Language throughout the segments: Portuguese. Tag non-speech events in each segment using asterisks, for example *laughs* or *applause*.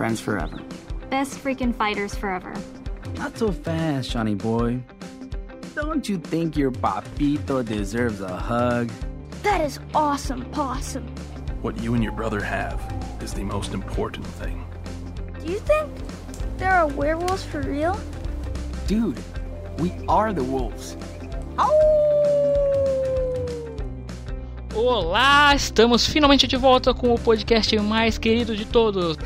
Friends forever. Best freaking fighters forever. Not so fast, Johnny boy. Don't you think your papito deserves a hug? That is awesome, possum. What you and your brother have is the most important thing. Do you think there are werewolves for real? Dude, we are the wolves. Olá, estamos finalmente de volta com o podcast mais querido de todos.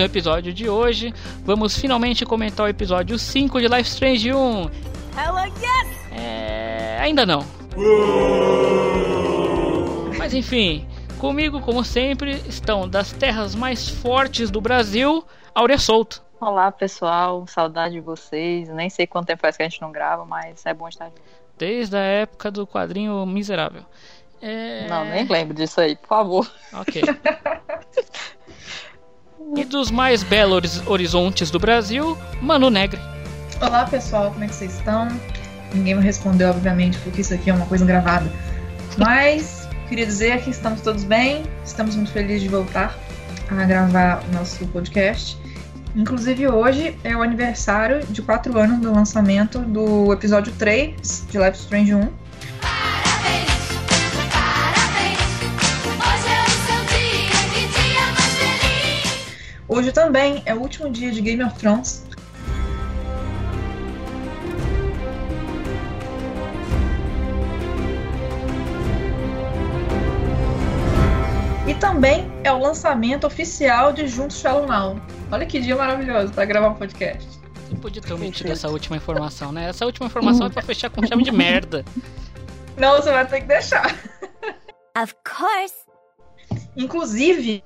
No episódio de hoje, vamos finalmente comentar o episódio 5 de Life Strange 1. Hella yes! É. ainda não. Mas enfim, comigo, como sempre, estão das terras mais fortes do Brasil, Áurea Souto. Olá, pessoal. Saudade de vocês. Nem sei quanto tempo faz que a gente não grava, mas é bom estar junto. Desde a época do quadrinho Miserável. É... Não, nem lembro disso aí, por favor. Ok. *laughs* e dos mais belos horizontes do Brasil, Manu Negre. Olá pessoal, como é que vocês estão? Ninguém me respondeu, obviamente, porque isso aqui é uma coisa gravada. Mas queria dizer que estamos todos bem, estamos muito felizes de voltar a gravar o nosso podcast. Inclusive hoje é o aniversário de 4 anos do lançamento do episódio 3 de Life Strange 1. Hoje também é o último dia de Game of Thrones. E também é o lançamento oficial de Juntos Shallow Now. Olha que dia maravilhoso para gravar um podcast. Você podia ter omitido essa última informação, né? Essa última informação é pra fechar com chave de merda. Não, você vai ter que deixar. Of course. Inclusive,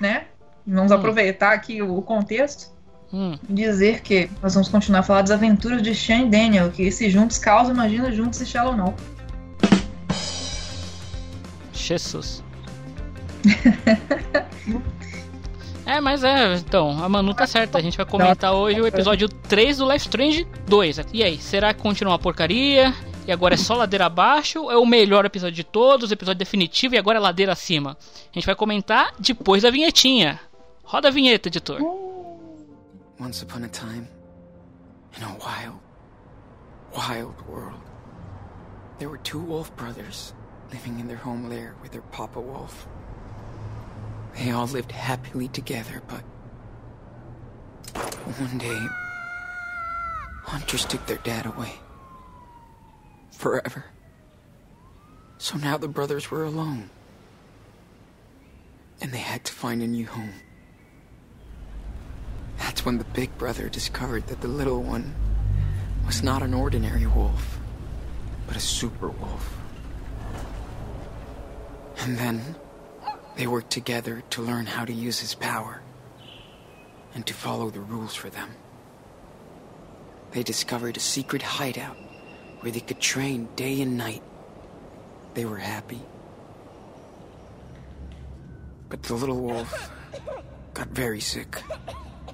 né? Vamos Hum. aproveitar aqui o contexto Hum, e dizer que nós vamos continuar a falar das aventuras de Sean e Daniel, que se juntos causam, imagina juntos e Shallow Now. Jesus. *laughs* É, mas é, então, a Manu tá certa. A gente vai comentar hoje o episódio 3 do Life Strange 2. E aí, será que continua uma porcaria? E agora é só ladeira abaixo? Ou é o melhor episódio de todos, episódio definitivo e agora é ladeira acima? A gente vai comentar depois da vinhetinha. Roda a vinheta, editor. Once upon a time, in a wild, wild world, there were two wolf brothers living in their home lair with their papa wolf. They all lived happily together, but one day, hunters took their dad away. Forever. So now the brothers were alone. And they had to find a new home. That's when the big brother discovered that the little one was not an ordinary wolf, but a super wolf. And then they worked together to learn how to use his power and to follow the rules for them. They discovered a secret hideout where they could train day and night. They were happy. But the little wolf got very sick,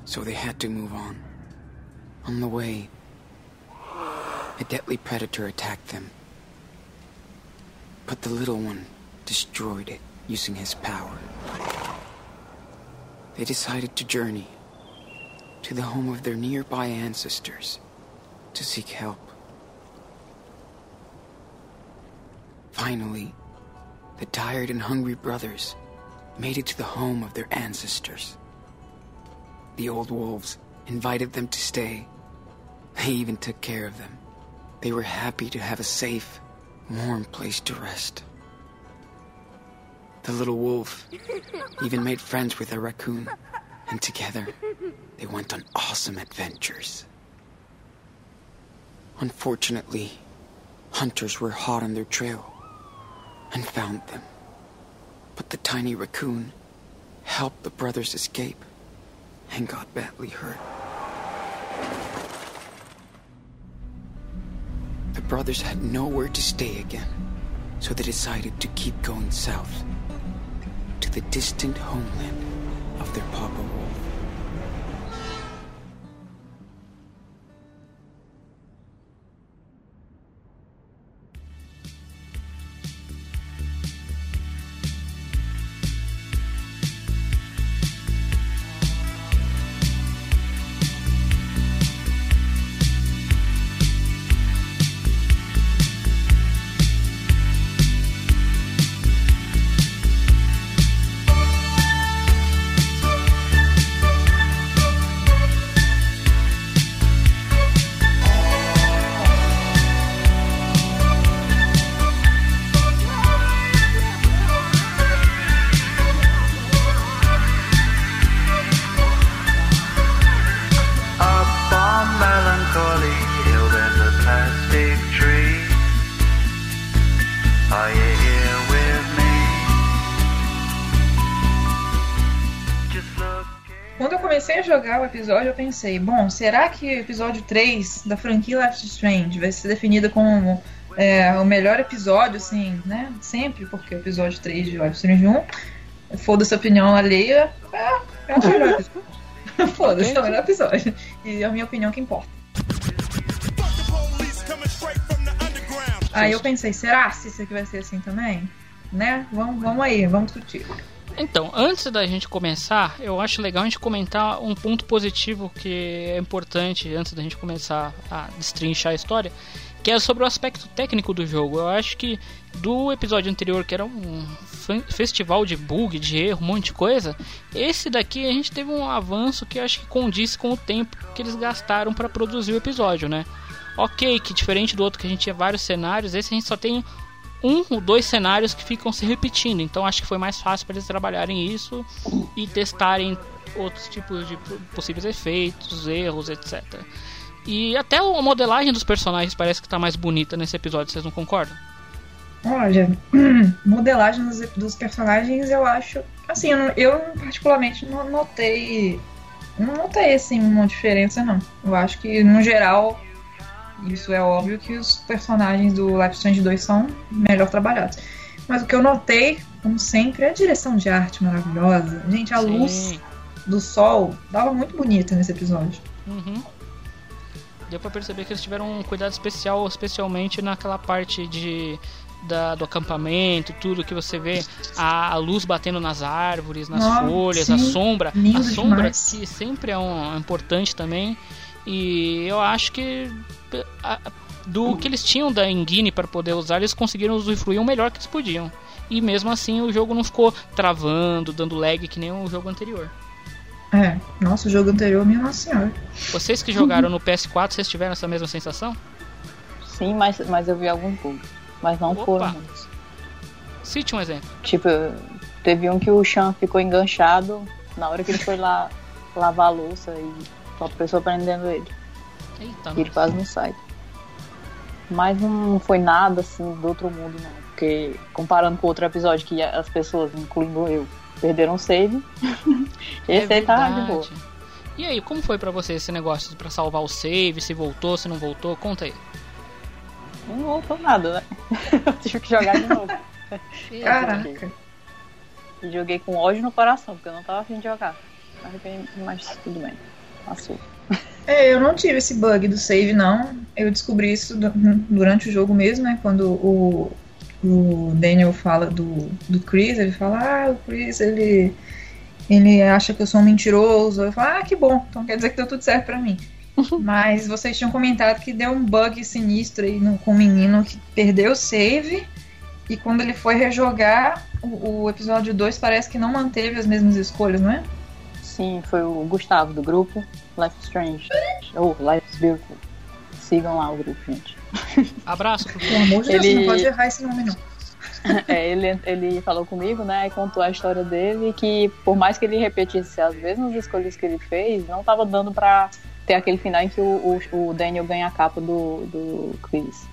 so they had to move on. On the way, a deadly predator attacked them. But the little one destroyed it using his power. They decided to journey to the home of their nearby ancestors to seek help. Finally, the tired and hungry brothers made it to the home of their ancestors. The old wolves invited them to stay. They even took care of them. They were happy to have a safe, warm place to rest. The little wolf *laughs* even made friends with a raccoon, and together they went on awesome adventures. Unfortunately, hunters were hot on their trail and found them. But the tiny raccoon helped the brothers escape and got badly hurt. The brothers had nowhere to stay again, so they decided to keep going south to the distant homeland of their Papa episódio, eu pensei, bom, será que o episódio 3 da franquia Life is Strange vai ser definido como é, o melhor episódio, assim, né? Sempre, porque o episódio 3 de Life is Strange 1, foda-se a opinião alheia, é, é o melhor *laughs* episódio. *laughs* foda-se, é o melhor episódio. E é a minha opinião que importa. Aí eu pensei, será se isso aqui vai ser assim também? Né? Vamos, vamos aí, vamos discutir. Então, antes da gente começar, eu acho legal a gente comentar um ponto positivo que é importante antes da gente começar a destrinchar a história, que é sobre o aspecto técnico do jogo. Eu acho que do episódio anterior, que era um festival de bug, de erro, um monte de coisa, esse daqui a gente teve um avanço que acho que condiz com o tempo que eles gastaram para produzir o episódio, né? Ok, que diferente do outro que a gente tinha vários cenários, esse a gente só tem um ou dois cenários que ficam se repetindo. Então acho que foi mais fácil para eles trabalharem isso e testarem outros tipos de possíveis efeitos, erros, etc. E até a modelagem dos personagens parece que está mais bonita nesse episódio, vocês não concordam? Olha, *clears throat* modelagem dos, dos personagens eu acho. Assim, eu, eu particularmente não notei. Não notei assim uma diferença, não. Eu acho que no geral isso é óbvio que os personagens do Life Strange 2 são melhor trabalhados. Mas o que eu notei, como sempre, é a direção de arte maravilhosa. Gente, a Sim. luz do sol dava muito bonita nesse episódio. Uhum. Deu pra perceber que eles tiveram um cuidado especial, especialmente naquela parte de da, do acampamento, tudo que você vê, a, a luz batendo nas árvores, nas Nossa, folhas, sim. a sombra. A sombra demais. que sempre é um, é importante também. E eu acho que do que eles tinham da engine para poder usar, eles conseguiram usufruir o melhor que eles podiam. E mesmo assim o jogo não ficou travando, dando lag que nem o jogo anterior. É, nossa, o jogo anterior, minha nossa senhora. Vocês que jogaram no PS4, vocês tiveram essa mesma sensação? Sim, mas, mas eu vi alguns bugs. Mas não Opa. foram muitos. Cite um exemplo. Tipo, teve um que o Chan ficou enganchado na hora que ele foi lá lavar a louça e a pessoa prendendo ele. Eita, ele quase não sai. Mas não foi nada assim do outro mundo, não. Porque comparando com outro episódio que as pessoas, incluindo eu, perderam save, *laughs* esse é aí tá de boa. E aí, como foi para você esse negócio para salvar o save? Se voltou, se não voltou? Conta aí. Não voltou nada, né? *laughs* eu tive que jogar de novo. *laughs* Caraca. E joguei com ódio no coração, porque eu não tava afim de jogar. Mas tudo bem. Passou. É, eu não tive esse bug do save, não. Eu descobri isso durante o jogo mesmo, né? Quando o, o Daniel fala do, do Chris, ele fala, ah, o Chris, ele, ele acha que eu sou um mentiroso. Eu falo, ah, que bom, então quer dizer que deu tudo certo pra mim. *laughs* Mas vocês tinham comentado que deu um bug sinistro aí no, com o menino que perdeu o save. E quando ele foi rejogar, o, o episódio 2 parece que não manteve as mesmas escolhas, não é? Sim, foi o Gustavo do grupo Life is Strange. Ou oh, Life is Beautiful. Sigam lá o grupo, gente. Abraço. Pelo amor de Deus, ele... não pode errar esse nome, não. *laughs* é, ele, ele falou comigo, né, e contou a história dele, que por mais que ele repetisse as mesmas escolhas que ele fez, não estava dando para ter aquele final em que o, o, o, Daniel ganha a capa do, do Chris.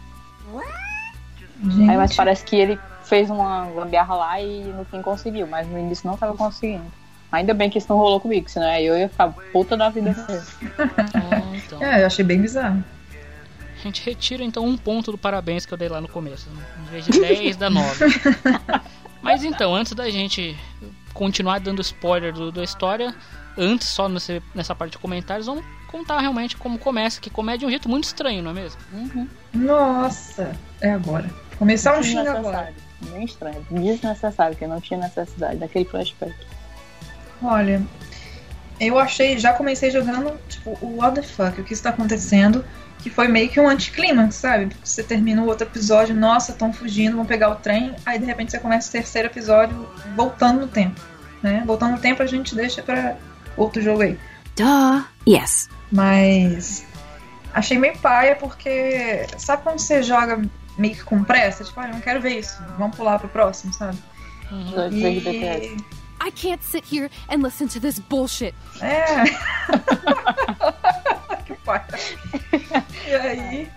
Aí, mas parece que ele fez uma gambiarra lá e no fim conseguiu, mas no início não estava conseguindo. Ainda bem que isso não rolou comigo, senão eu ia ficar puta da vida mesmo. então. É, eu achei bem bizarro. A gente retira então um ponto do parabéns que eu dei lá no começo. Né? Em vez de 10, dá 9. *laughs* Mas então, antes da gente continuar dando spoiler do, da história, antes só nesse, nessa parte de comentários, vamos contar realmente como começa, que começa de um jeito muito estranho, não é mesmo? Uhum. Nossa, é agora. Começar um xinga agora. Bem estranho, desnecessário, porque não tinha necessidade daquele flashback. Olha, eu achei, já comecei jogando, tipo, o what the fuck, o que está acontecendo, que foi meio que um anticlímax, sabe? Você termina o outro episódio, nossa, estão fugindo, vão pegar o trem, aí de repente você começa o terceiro episódio voltando no tempo, né? Voltando no tempo a gente deixa para outro jogo aí. Duh, yes. Mas achei meio paia porque sabe quando você joga meio que com pressa? Tipo, ah, eu não quero ver isso, vamos pular pro próximo, sabe? Uhum. E... I can't sit here and listen to this bullshit. É. *laughs* que pai. E aí,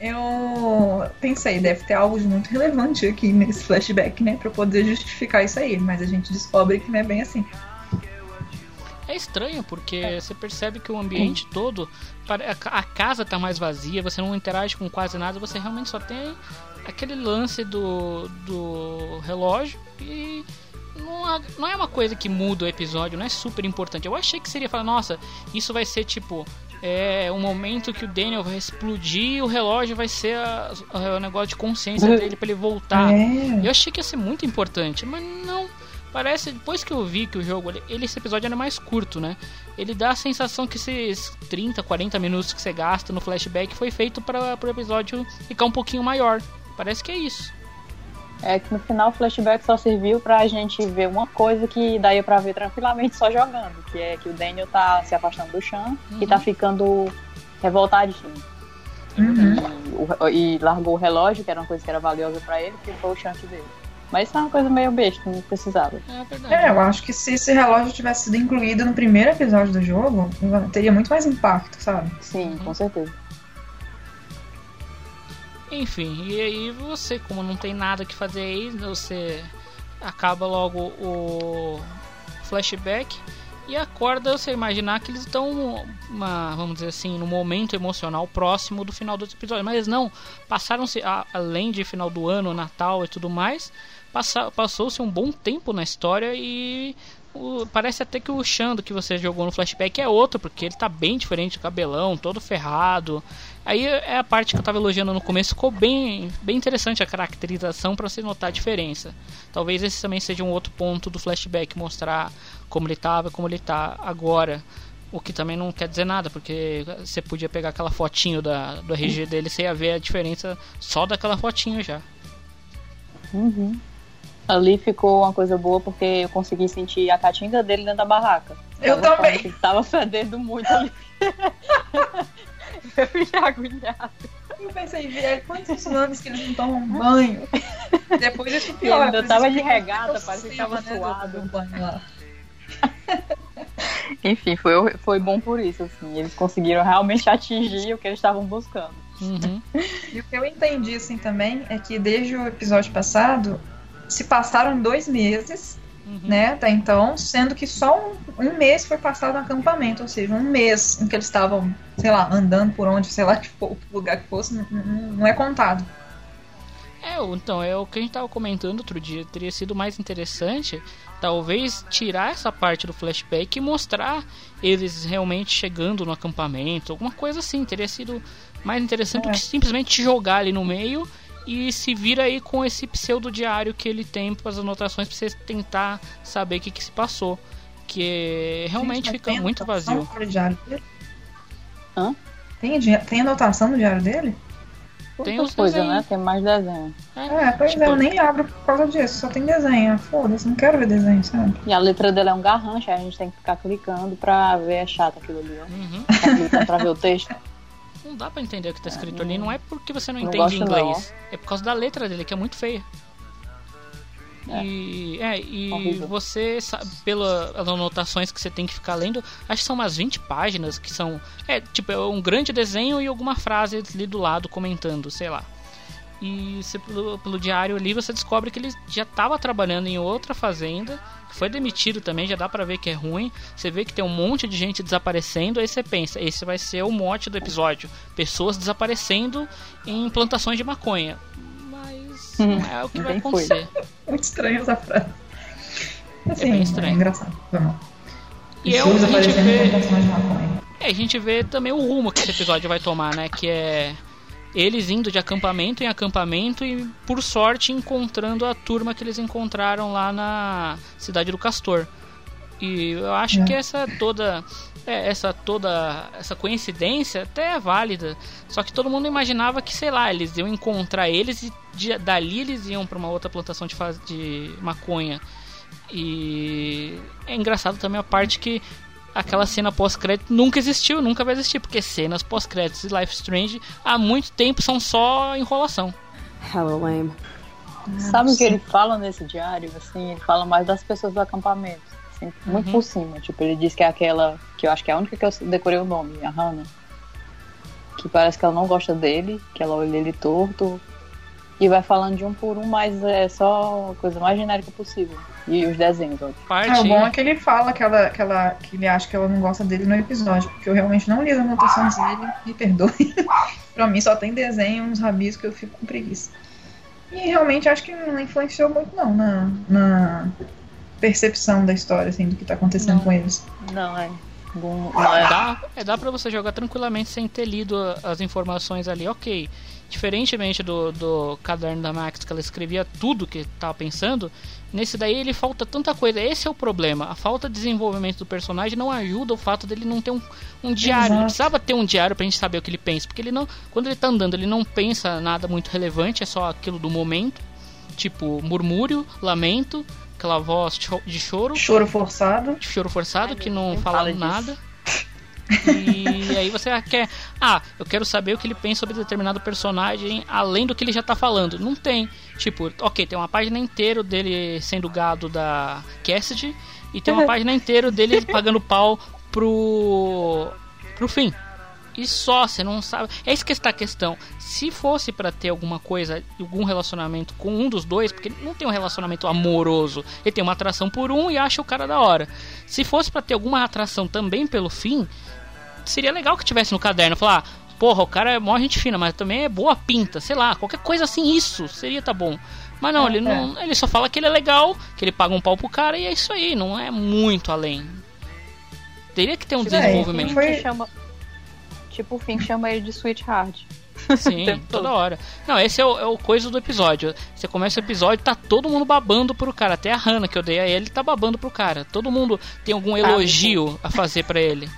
eu pensei, deve ter algo de muito relevante aqui nesse flashback, né? Pra poder justificar isso aí. Mas a gente descobre que não é bem assim. É é estranho, porque você percebe que o ambiente todo, a casa tá mais vazia, você não interage com quase nada, você realmente só tem aquele lance do, do relógio e não, não é uma coisa que muda o episódio, não é super importante. Eu achei que seria falar, nossa, isso vai ser tipo é um momento que o Daniel vai explodir e o relógio vai ser o negócio de consciência dele para ele voltar. É. Eu achei que ia ser muito importante, mas não. Parece, depois que eu vi que o jogo, ele, esse episódio era mais curto, né? Ele dá a sensação que esses 30, 40 minutos que você gasta no flashback foi feito para o episódio ficar um pouquinho maior. Parece que é isso. É que no final o flashback só serviu pra gente ver uma coisa que daí pra ver tranquilamente só jogando, que é que o Daniel tá se afastando do chão uhum. e tá ficando revoltadinho. Uhum. E, e, largou o relógio, que era uma coisa que era valiosa para ele, e ficou o chante dele. Mas isso é uma coisa meio besta, não precisava. É, é, eu acho que se esse relógio tivesse sido incluído no primeiro episódio do jogo, teria muito mais impacto, sabe? Sim, uhum. com certeza. Enfim, e aí você, como não tem nada que fazer aí, você acaba logo o flashback e acorda você imaginar que eles estão, vamos dizer assim, no momento emocional próximo do final do episódio. Mas não, passaram-se, além de final do ano, Natal e tudo mais, passou-se um bom tempo na história e o, parece até que o Xando que você jogou no flashback é outro, porque ele tá bem diferente, cabelão, todo ferrado. Aí é a parte que eu tava elogiando no começo, ficou bem, bem interessante a caracterização para você notar a diferença. Talvez esse também seja um outro ponto do flashback, mostrar como ele tava, como ele tá agora. O que também não quer dizer nada, porque você podia pegar aquela fotinho da, do RG dele, você ia ver a diferença só daquela fotinho já. Uhum. Ali ficou uma coisa boa porque eu consegui sentir a catinga dele dentro da barraca. Eu tava também. Tava fedendo muito ali. *laughs* eu já agulhado. Eu pensei, velho, quantos anos que eles não tomam banho? Depois isso pior. Eu tava de regata, parecia que tava né, suado. banho lá. *laughs* Enfim, foi, foi bom por isso, assim. Eles conseguiram realmente atingir o que eles estavam buscando. Uhum. E o que eu entendi, assim, também, é que desde o episódio passado, se passaram dois meses, uhum. né, até então, sendo que só um, um, mês foi passado no acampamento, ou seja, um mês em que eles estavam, sei lá, andando por onde, sei lá, *laughs* que for, lugar que fosse, não, não é contado. É, então, é o que a gente estava comentando outro dia. Teria sido mais interessante, talvez, tirar essa parte do flashback e mostrar eles realmente chegando no acampamento, alguma coisa assim. Teria sido mais interessante é. do que simplesmente jogar ali no meio e se vira aí com esse pseudo diário que ele tem para as anotações para você tentar saber o que, que se passou. Que realmente Gente, fica muito vazio. Diário dele? Hã? Tem, tem anotação no diário dele? Tem os coisa, né? Tem mais desenho. É, é pois tipo... é, eu nem abro por causa disso, só tem desenho. Foda-se, não quero ver desenho, sabe? E a letra dele é um garrancho, aí a gente tem que ficar clicando pra ver, é chato aquilo ali, ó. Uhum. Tá clicando pra ver o texto *laughs* não dá para entender o que tá escrito ali. Não é porque você não, não entende inglês. Não. É por causa da letra dele, que é muito feia. É. E, é, e você sabe, pelas anotações que você tem que ficar lendo, acho que são umas 20 páginas que são. É, tipo, é um grande desenho e alguma frase ali do lado comentando, sei lá. E você, pelo, pelo diário ali você descobre que ele já estava trabalhando em outra fazenda foi demitido também, já dá pra ver que é ruim. Você vê que tem um monte de gente desaparecendo, aí você pensa, esse vai ser o mote do episódio. Pessoas desaparecendo em plantações de maconha. Mas hum, não é o que vai acontecer. Foi. *laughs* Muito estranho essa frase. Assim, é bem estranho. É engraçado. E é o que a gente vê. É, a gente vê também o rumo que esse episódio vai tomar, né? Que é eles indo de acampamento em acampamento e, por sorte, encontrando a turma que eles encontraram lá na cidade do Castor. E eu acho é. que essa toda é, essa toda essa coincidência até é válida. Só que todo mundo imaginava que, sei lá, eles iam encontrar eles e de, dali eles iam para uma outra plantação de, faz, de maconha. E é engraçado também a parte que aquela cena pós-crédito nunca existiu, nunca vai existir, porque cenas pós-créditos de Life Strange há muito tempo são só enrolação. Hello, lame. Sabe o que ele fala nesse diário? Assim, ele fala mais das pessoas do acampamento. Assim, muito uhum. por cima. Tipo, ele diz que é aquela. Que eu acho que é a única que eu decorei o nome, a Hannah. Que parece que ela não gosta dele, que ela olha ele torto. E vai falando de um por um, mas é só a coisa mais genérica possível. E os desenhos, ó. Parte. É, o bom é que ele fala que, ela, que, ela, que ele acha que ela não gosta dele no episódio, porque eu realmente não li as anotações dele, me perdoe. *laughs* pra mim só tem desenho, uns rabiscos que eu fico com preguiça. E realmente acho que não influenciou muito não na, na percepção da história, assim, do que tá acontecendo Não. com eles. Não, é. Bom, não é. Dá, é, dá pra você jogar tranquilamente sem ter lido as informações ali, ok. Diferentemente do, do caderno da Max, que ela escrevia tudo que tava pensando, nesse daí ele falta tanta coisa. Esse é o problema. A falta de desenvolvimento do personagem não ajuda o fato dele não ter um, um diário. Ele Exato. precisava ter um diário pra gente saber o que ele pensa. Porque ele não. Quando ele tá andando, ele não pensa nada muito relevante, é só aquilo do momento. Tipo, murmúrio, lamento, aquela voz de choro Choro forçado. choro forçado Ai, que não fala fala disso. nada. E aí você quer. Ah, eu quero saber o que ele pensa sobre determinado personagem além do que ele já tá falando. Não tem. Tipo, ok, tem uma página inteira dele sendo gado da Cassidy e tem uma página inteira dele pagando pau pro. pro fim. E só, você não sabe. É isso que está a questão. Se fosse pra ter alguma coisa, algum relacionamento com um dos dois, porque ele não tem um relacionamento amoroso, ele tem uma atração por um e acha o cara da hora. Se fosse pra ter alguma atração também pelo fim, seria legal que tivesse no caderno. Falar, ah, porra, o cara é mó gente fina, mas também é boa pinta, sei lá, qualquer coisa assim, isso seria tá bom. Mas não, É, ele não. Ele só fala que ele é legal, que ele paga um pau pro cara e é isso aí, não é muito além. Teria que ter um é, desenvolvimento. foi- Que chama... Tipo, o Finn chama ele de Sweetheart. Sim, *laughs* toda hora. Não, esse é o, é o coisa do episódio. Você começa o episódio, tá todo mundo babando pro cara. Até a Hannah, que eu dei a ele, tá babando pro cara. Todo mundo tem algum elogio a fazer pra ele.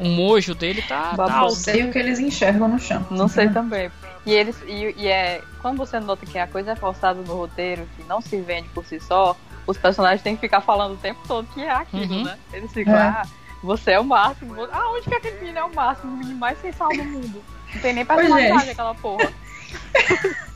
O mojo dele tá, tá. Não alto. sei o que eles enxergam no chão. Não sei também. E eles e, e é quando você nota que a coisa é forçada no roteiro, que não se vende por si só, os personagens têm que ficar falando o tempo todo que é aquilo, Uhum. né? Eles ficam, É. ah, você é o máximo. vo- Ah, onde que aquele menino é o máximo? O menino mais sensual do mundo. Não tem nem Pois é. personalidade aquela porra. *laughs*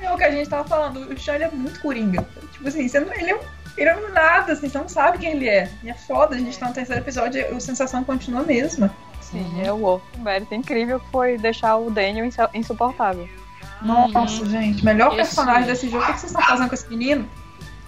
É o que a gente tava falando, o Sean ele é muito coringa. Tipo assim, você não, ele, é, um- ele é um nada, assim, você não sabe quem ele é. E é foda, a gente tá no terceiro episódio e a sensação continua a mesma. Sim, é o outro mérito incrível que foi deixar o Daniel insu- insuportável. Nossa, gente, melhor Esse- personagem desse jogo. O que vocês estão fazendo com esse menino?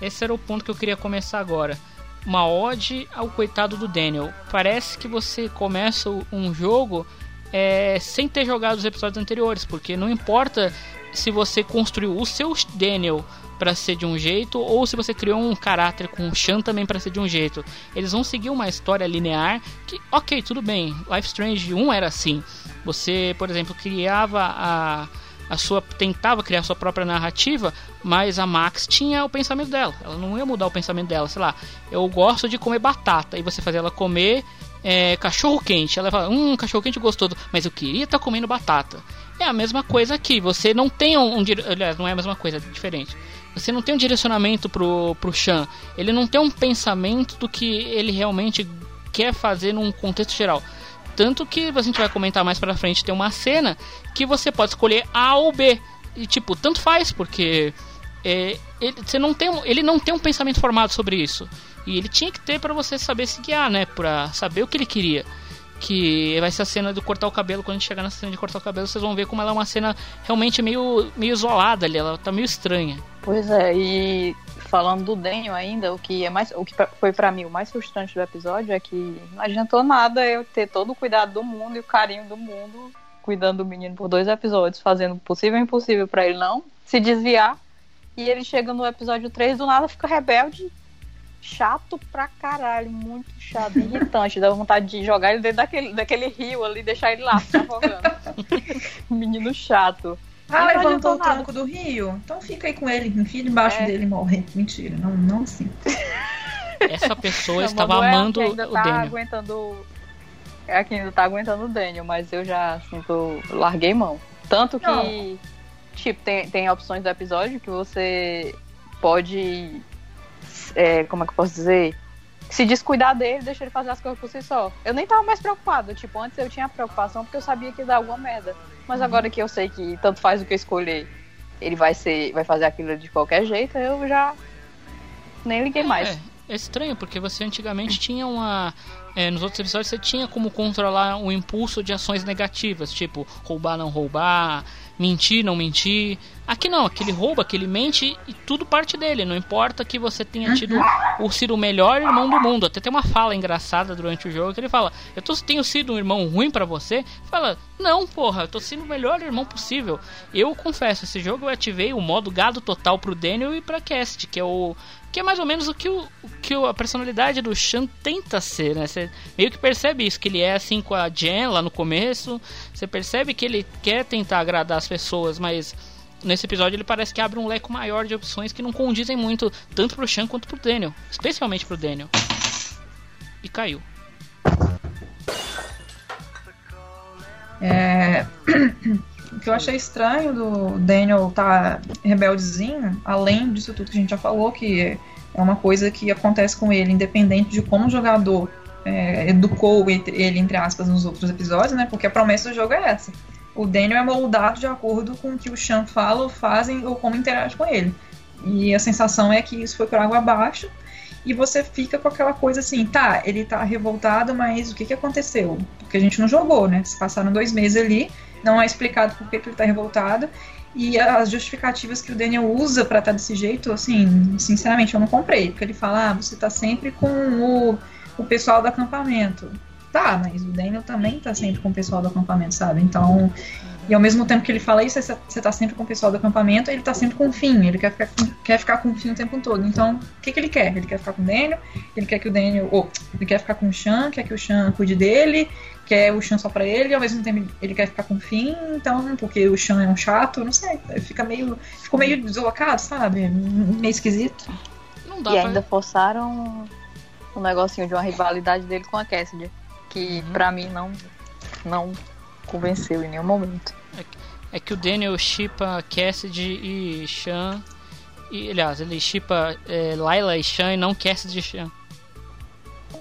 Esse era o ponto que eu queria começar agora. Uma ode ao coitado do Daniel. Parece que você começa um jogo é, sem ter jogado os episódios anteriores, porque não importa se você construiu o seu Daniel para ser de um jeito ou se você criou um caráter com o Shan também para ser de um jeito. Eles vão seguir uma história linear que, ok, tudo bem. Life Strange 1 era assim. Você, por exemplo, criava a a sua tentava criar sua própria narrativa, mas a Max tinha o pensamento dela. Ela não ia mudar o pensamento dela, sei lá. Eu gosto de comer batata e você fazia ela comer é, cachorro quente. Ela fala, hum, cachorro quente gostoso, mas eu queria estar comendo batata. É a mesma coisa aqui. Você não tem um, um aliás, não é a mesma coisa, é diferente. Você não tem um direcionamento pro pro Chan. Ele não tem um pensamento do que ele realmente quer fazer num contexto geral. Tanto que a gente vai comentar mais pra frente, tem uma cena que você pode escolher A ou B. E tipo, tanto faz, porque é, ele, você não tem, ele não tem um pensamento formado sobre isso. E ele tinha que ter pra você saber se guiar, né? Pra saber o que ele queria. Que vai ser a cena do cortar o cabelo. Quando a gente chegar na cena de cortar o cabelo, vocês vão ver como ela é uma cena realmente meio, meio isolada ali. Ela tá meio estranha. Pois é, e falando do Daniel ainda, o que é mais, o que foi pra mim o mais frustrante do episódio é que não adiantou nada eu ter todo o cuidado do mundo e o carinho do mundo cuidando do menino por dois episódios, fazendo o possível e impossível pra ele não se desviar. E ele chega no episódio 3 do nada fica rebelde, chato pra caralho, muito chato, irritante, dá vontade de jogar ele dentro daquele, daquele rio ali, deixar ele lá se afogando. *laughs* menino chato. Ah, não levantou o nada. tranco do rio? Então fica aí com ele, enfia debaixo É. dele e morre. Mentira, não, não assim. *laughs* Essa pessoa Não, estava Manu é amando que ainda o tá Daniel. aguentando. É que ainda tá aguentando o Daniel, mas eu já assim, tô, larguei mão. Tanto que, Não. tipo, tem, tem opções do episódio que você pode. é, como é que eu posso dizer? Se descuidar dele, deixa ele fazer as coisas por si só. Eu nem tava mais preocupado. Tipo, antes eu tinha preocupação porque eu sabia que ia dar alguma merda. Mas agora que eu sei que tanto faz o que eu escolher, ele vai ser. vai fazer aquilo de qualquer jeito, eu já nem liguei mais. É, é estranho, porque você antigamente tinha uma. É, nos outros episódios você tinha como controlar o impulso de ações negativas, tipo roubar, não roubar, mentir, não mentir. Aqui não, aquele rouba, aquele mente e tudo parte dele. Não importa que você tenha tido o sido o melhor irmão do mundo. Até tem uma fala engraçada durante o jogo que ele fala: Eu tô, tenho sido um irmão ruim para você? Fala: Não, porra, eu tô sendo o melhor irmão possível. Eu confesso, esse jogo eu ativei o modo gado total pro Daniel e pra Cast, que é o que é mais ou menos o que, o, o que a personalidade do Shan tenta ser, né? Você meio que percebe isso, que ele é assim com a Jen lá no começo. Você percebe que ele quer tentar agradar as pessoas, mas nesse episódio ele parece que abre um leque maior de opções que não condizem muito tanto pro Shan quanto pro Daniel, especialmente pro Daniel. E caiu. É... *clears throat* o que eu achei estranho do Daniel tá rebeldezinho, além disso tudo que a gente já falou, que é uma coisa que acontece com ele, independente de como o jogador é, educou ele, entre aspas, nos outros episódios, né? Porque a promessa do jogo é essa. O Daniel é moldado de acordo com o que o Sean fala, ou fazem, ou como interage com ele. E a sensação é que isso foi por água abaixo, e você fica com aquela coisa assim, tá, ele tá revoltado, mas o que que aconteceu? Porque a gente não jogou, né? Se passaram dois meses ali, não é explicado por que, que ele tá revoltado. E as justificativas que o Daniel usa para estar tá desse jeito, assim, sinceramente, eu não comprei. Porque ele fala, ah, você tá sempre com o, o pessoal do acampamento. Tá, mas o Daniel também tá sempre com o pessoal do acampamento, sabe? Então, e ao mesmo tempo que ele fala isso, você tá sempre com o pessoal do acampamento, ele tá sempre com o Finn, ele quer ficar, quer ficar com o Finn o tempo todo. Então, o que, que ele quer? Ele quer ficar com o Daniel, ele quer que o Daniel. Ou, ele quer ficar com o Sean, quer que o Sean cuide dele, quer o Sean só pra ele, e ao mesmo tempo ele quer ficar com o Finn, então, porque o Sean é um chato, não sei, fica meio. Ficou meio deslocado, sabe? Meio esquisito. Não dá e pra... ainda forçaram um negocinho de uma rivalidade dele com a Cassidy, que pra mim não, não convenceu em nenhum momento. É que, é que o Daniel chipa Cassidy e Sean. E, aliás, ele chipa é, Layla e Sean e não Cassidy e Sean.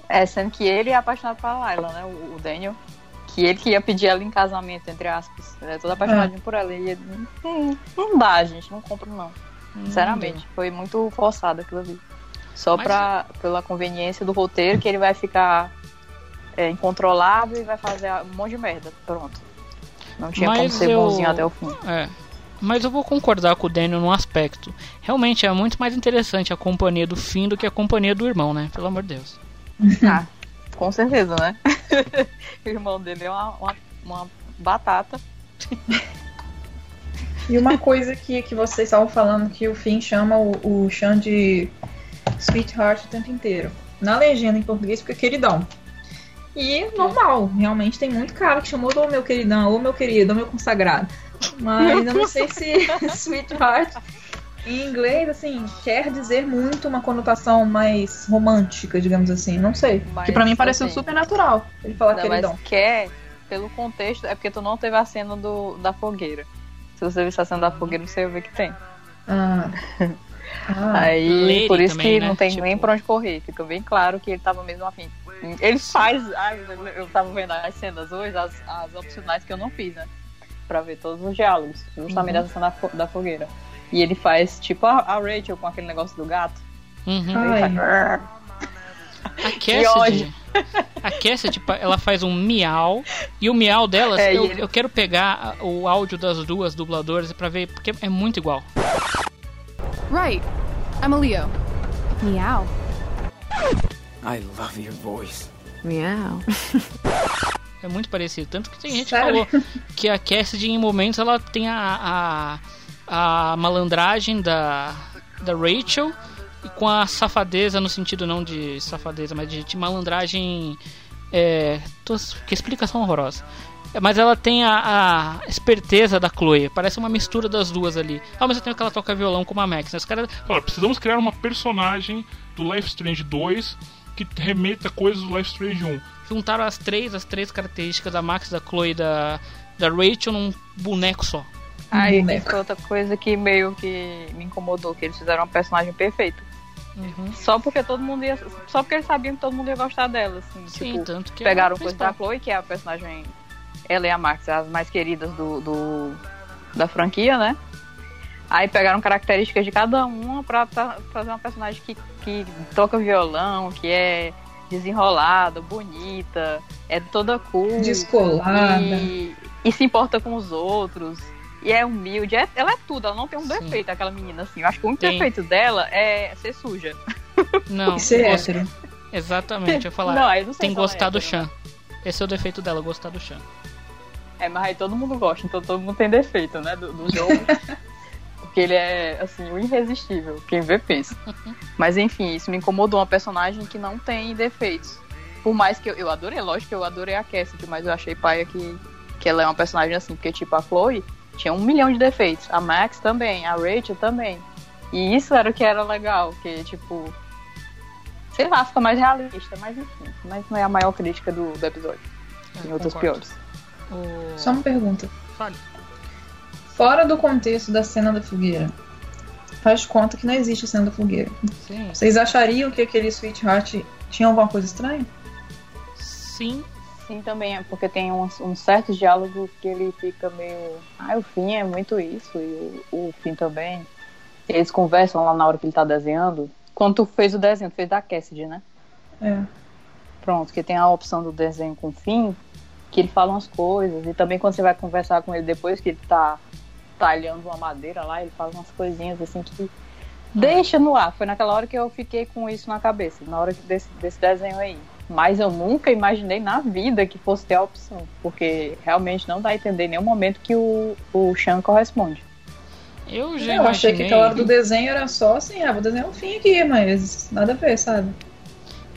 É, sendo que ele é apaixonado pela Layla, né? O, o Daniel. Que ele que ia pedir ela em casamento, entre aspas. Ele é todo apaixonado é. por ela. E ele, hum, não dá, gente, não compro não. Hum, Sinceramente, foi muito forçado aquilo ali. Só Mas... pra, pela conveniência do roteiro, que ele vai ficar é, incontrolável e vai fazer um monte de merda. Pronto. Não tinha Mas como ser eu... bonzinho até o fim. É. Mas eu vou concordar com o Daniel num aspecto. Realmente é muito mais interessante a companhia do fim do que a companhia do irmão, né? Pelo amor de Deus. *laughs* Ah, com certeza, né? *laughs* o irmão dele é uma, uma, uma batata. E uma coisa que, que vocês estavam falando que o Finn chama o, o Sean de Sweetheart o tempo inteiro. Na legenda em português fica queridão. E normal, realmente tem muito cara que chamou do meu queridão, ou meu querido, ou meu consagrado. Mas eu não sei se *laughs* *laughs* Sweetheart em inglês, assim, quer dizer muito uma conotação mais romântica, digamos assim. Não sei. Mas, que pra mim pareceu assim, super natural ele falar não, queridão. Mas quer, pelo contexto, é porque tu não teve a cena do, da fogueira. Se você visse a cena da fogueira, você ia ver que tem. Ah. *laughs* ah. Aí, por isso também, que né? não tem tipo... nem pra onde correr. Fica bem claro que ele tava mesmo afim. Ele faz. Ai, eu tava vendo as cenas hoje, as, as opcionais que eu não fiz, né? Pra ver todos os diálogos. Justamente uhum. essa cena da, da fogueira. E ele faz tipo a, a Rachel com aquele negócio do gato. Uhum. Faz... A *laughs* Cassidy, a Cassidy, ela faz um miau e o miau delas, é, eu, ele... eu, quero pegar o áudio das duas dubladoras para ver, porque é muito igual. Right, I'm a Leo. Meow. I love your voice. Meow. *laughs* É muito parecido. Tanto que tem gente que falou que a Cassidy, em momentos, ela tem a, a, a malandragem da, da Rachel e com a safadeza, no sentido não de safadeza, mas de, de malandragem. É, tô, que explicação horrorosa. É, mas ela tem a, a, esperteza da Chloe. Parece uma mistura das duas ali. Ao mesmo tempo que ela toca violão como a Max. Né? Os caras... Olha, precisamos criar uma personagem do Life Strange 2 que remeta coisas do Life Strange 1. Juntaram as três, as três características da Max, da Chloe e da, da Rachel num boneco só. Aí um isso foi outra coisa que meio que me incomodou, que eles fizeram uma personagem perfeita. Uhum. Só porque todo mundo ia. Só porque eles sabiam que todo mundo ia gostar dela. Assim, Sim, tipo, tanto que pegaram coisa da Chloe, que é a personagem. Ela e a Max, as mais queridas do, do da franquia, né? Aí pegaram características de cada uma pra fazer uma personagem que, que toca violão, que é desenrolada, bonita, é toda cool. Descolada. E, e se importa com os outros. E é humilde. é- ela é tudo, ela não tem um Sim. defeito, aquela menina, assim. Eu acho que o único defeito dela é ser suja. Não, E ser hétero. Exatamente, eu ia falar. Não, aí não sei tem é gostar do hétero, Chan. Esse é o defeito dela, gostar do Chan. É, mas aí todo mundo gosta, então todo mundo tem defeito, né, do, do jogo. *laughs* Porque ele é, assim, o irresistível. Quem vê, pensa. Mas enfim, isso me incomodou. Uma personagem que não tem defeitos. Por mais que eu, eu adorei, lógico que eu adorei a Cassidy, mas eu achei paia que, que ela é uma personagem assim. Porque, tipo, a Chloe tinha um milhão de defeitos. A Max também, a Rachel também. E isso era o que era legal, que, tipo... Sei lá, fica mais realista, mas enfim. Mas não é a maior crítica do, do episódio. Tem outras concordo. piores. O... Só uma pergunta. Fale. Fora do contexto da cena da fogueira, faz conta que não existe a cena da fogueira. Sim. Vocês achariam que aquele Sweetheart tinha alguma coisa estranha? Sim. Sim, também é porque tem uns, uns certos diálogos que ele fica meio. Ah, o fim é muito isso, e o, o fim também. Eles conversam lá na hora que ele tá desenhando. Quando tu fez o desenho, tu fez da Cassidy, né? É. Pronto, que tem a opção do desenho com fim, que ele fala umas coisas. E também quando você vai conversar com ele depois que ele tá talhando uma madeira lá, ele fala umas coisinhas assim que deixa no ar. Foi naquela hora que eu fiquei com isso na cabeça, na hora desse, desse desenho aí. Mas eu nunca imaginei na vida que fosse ter a opção, porque realmente não dá a entender em nenhum momento que o, o corresponde. Eu já Eu achei que aquela hora do desenho era só assim, ah, vou desenhar um fim aqui, mas nada a ver, sabe?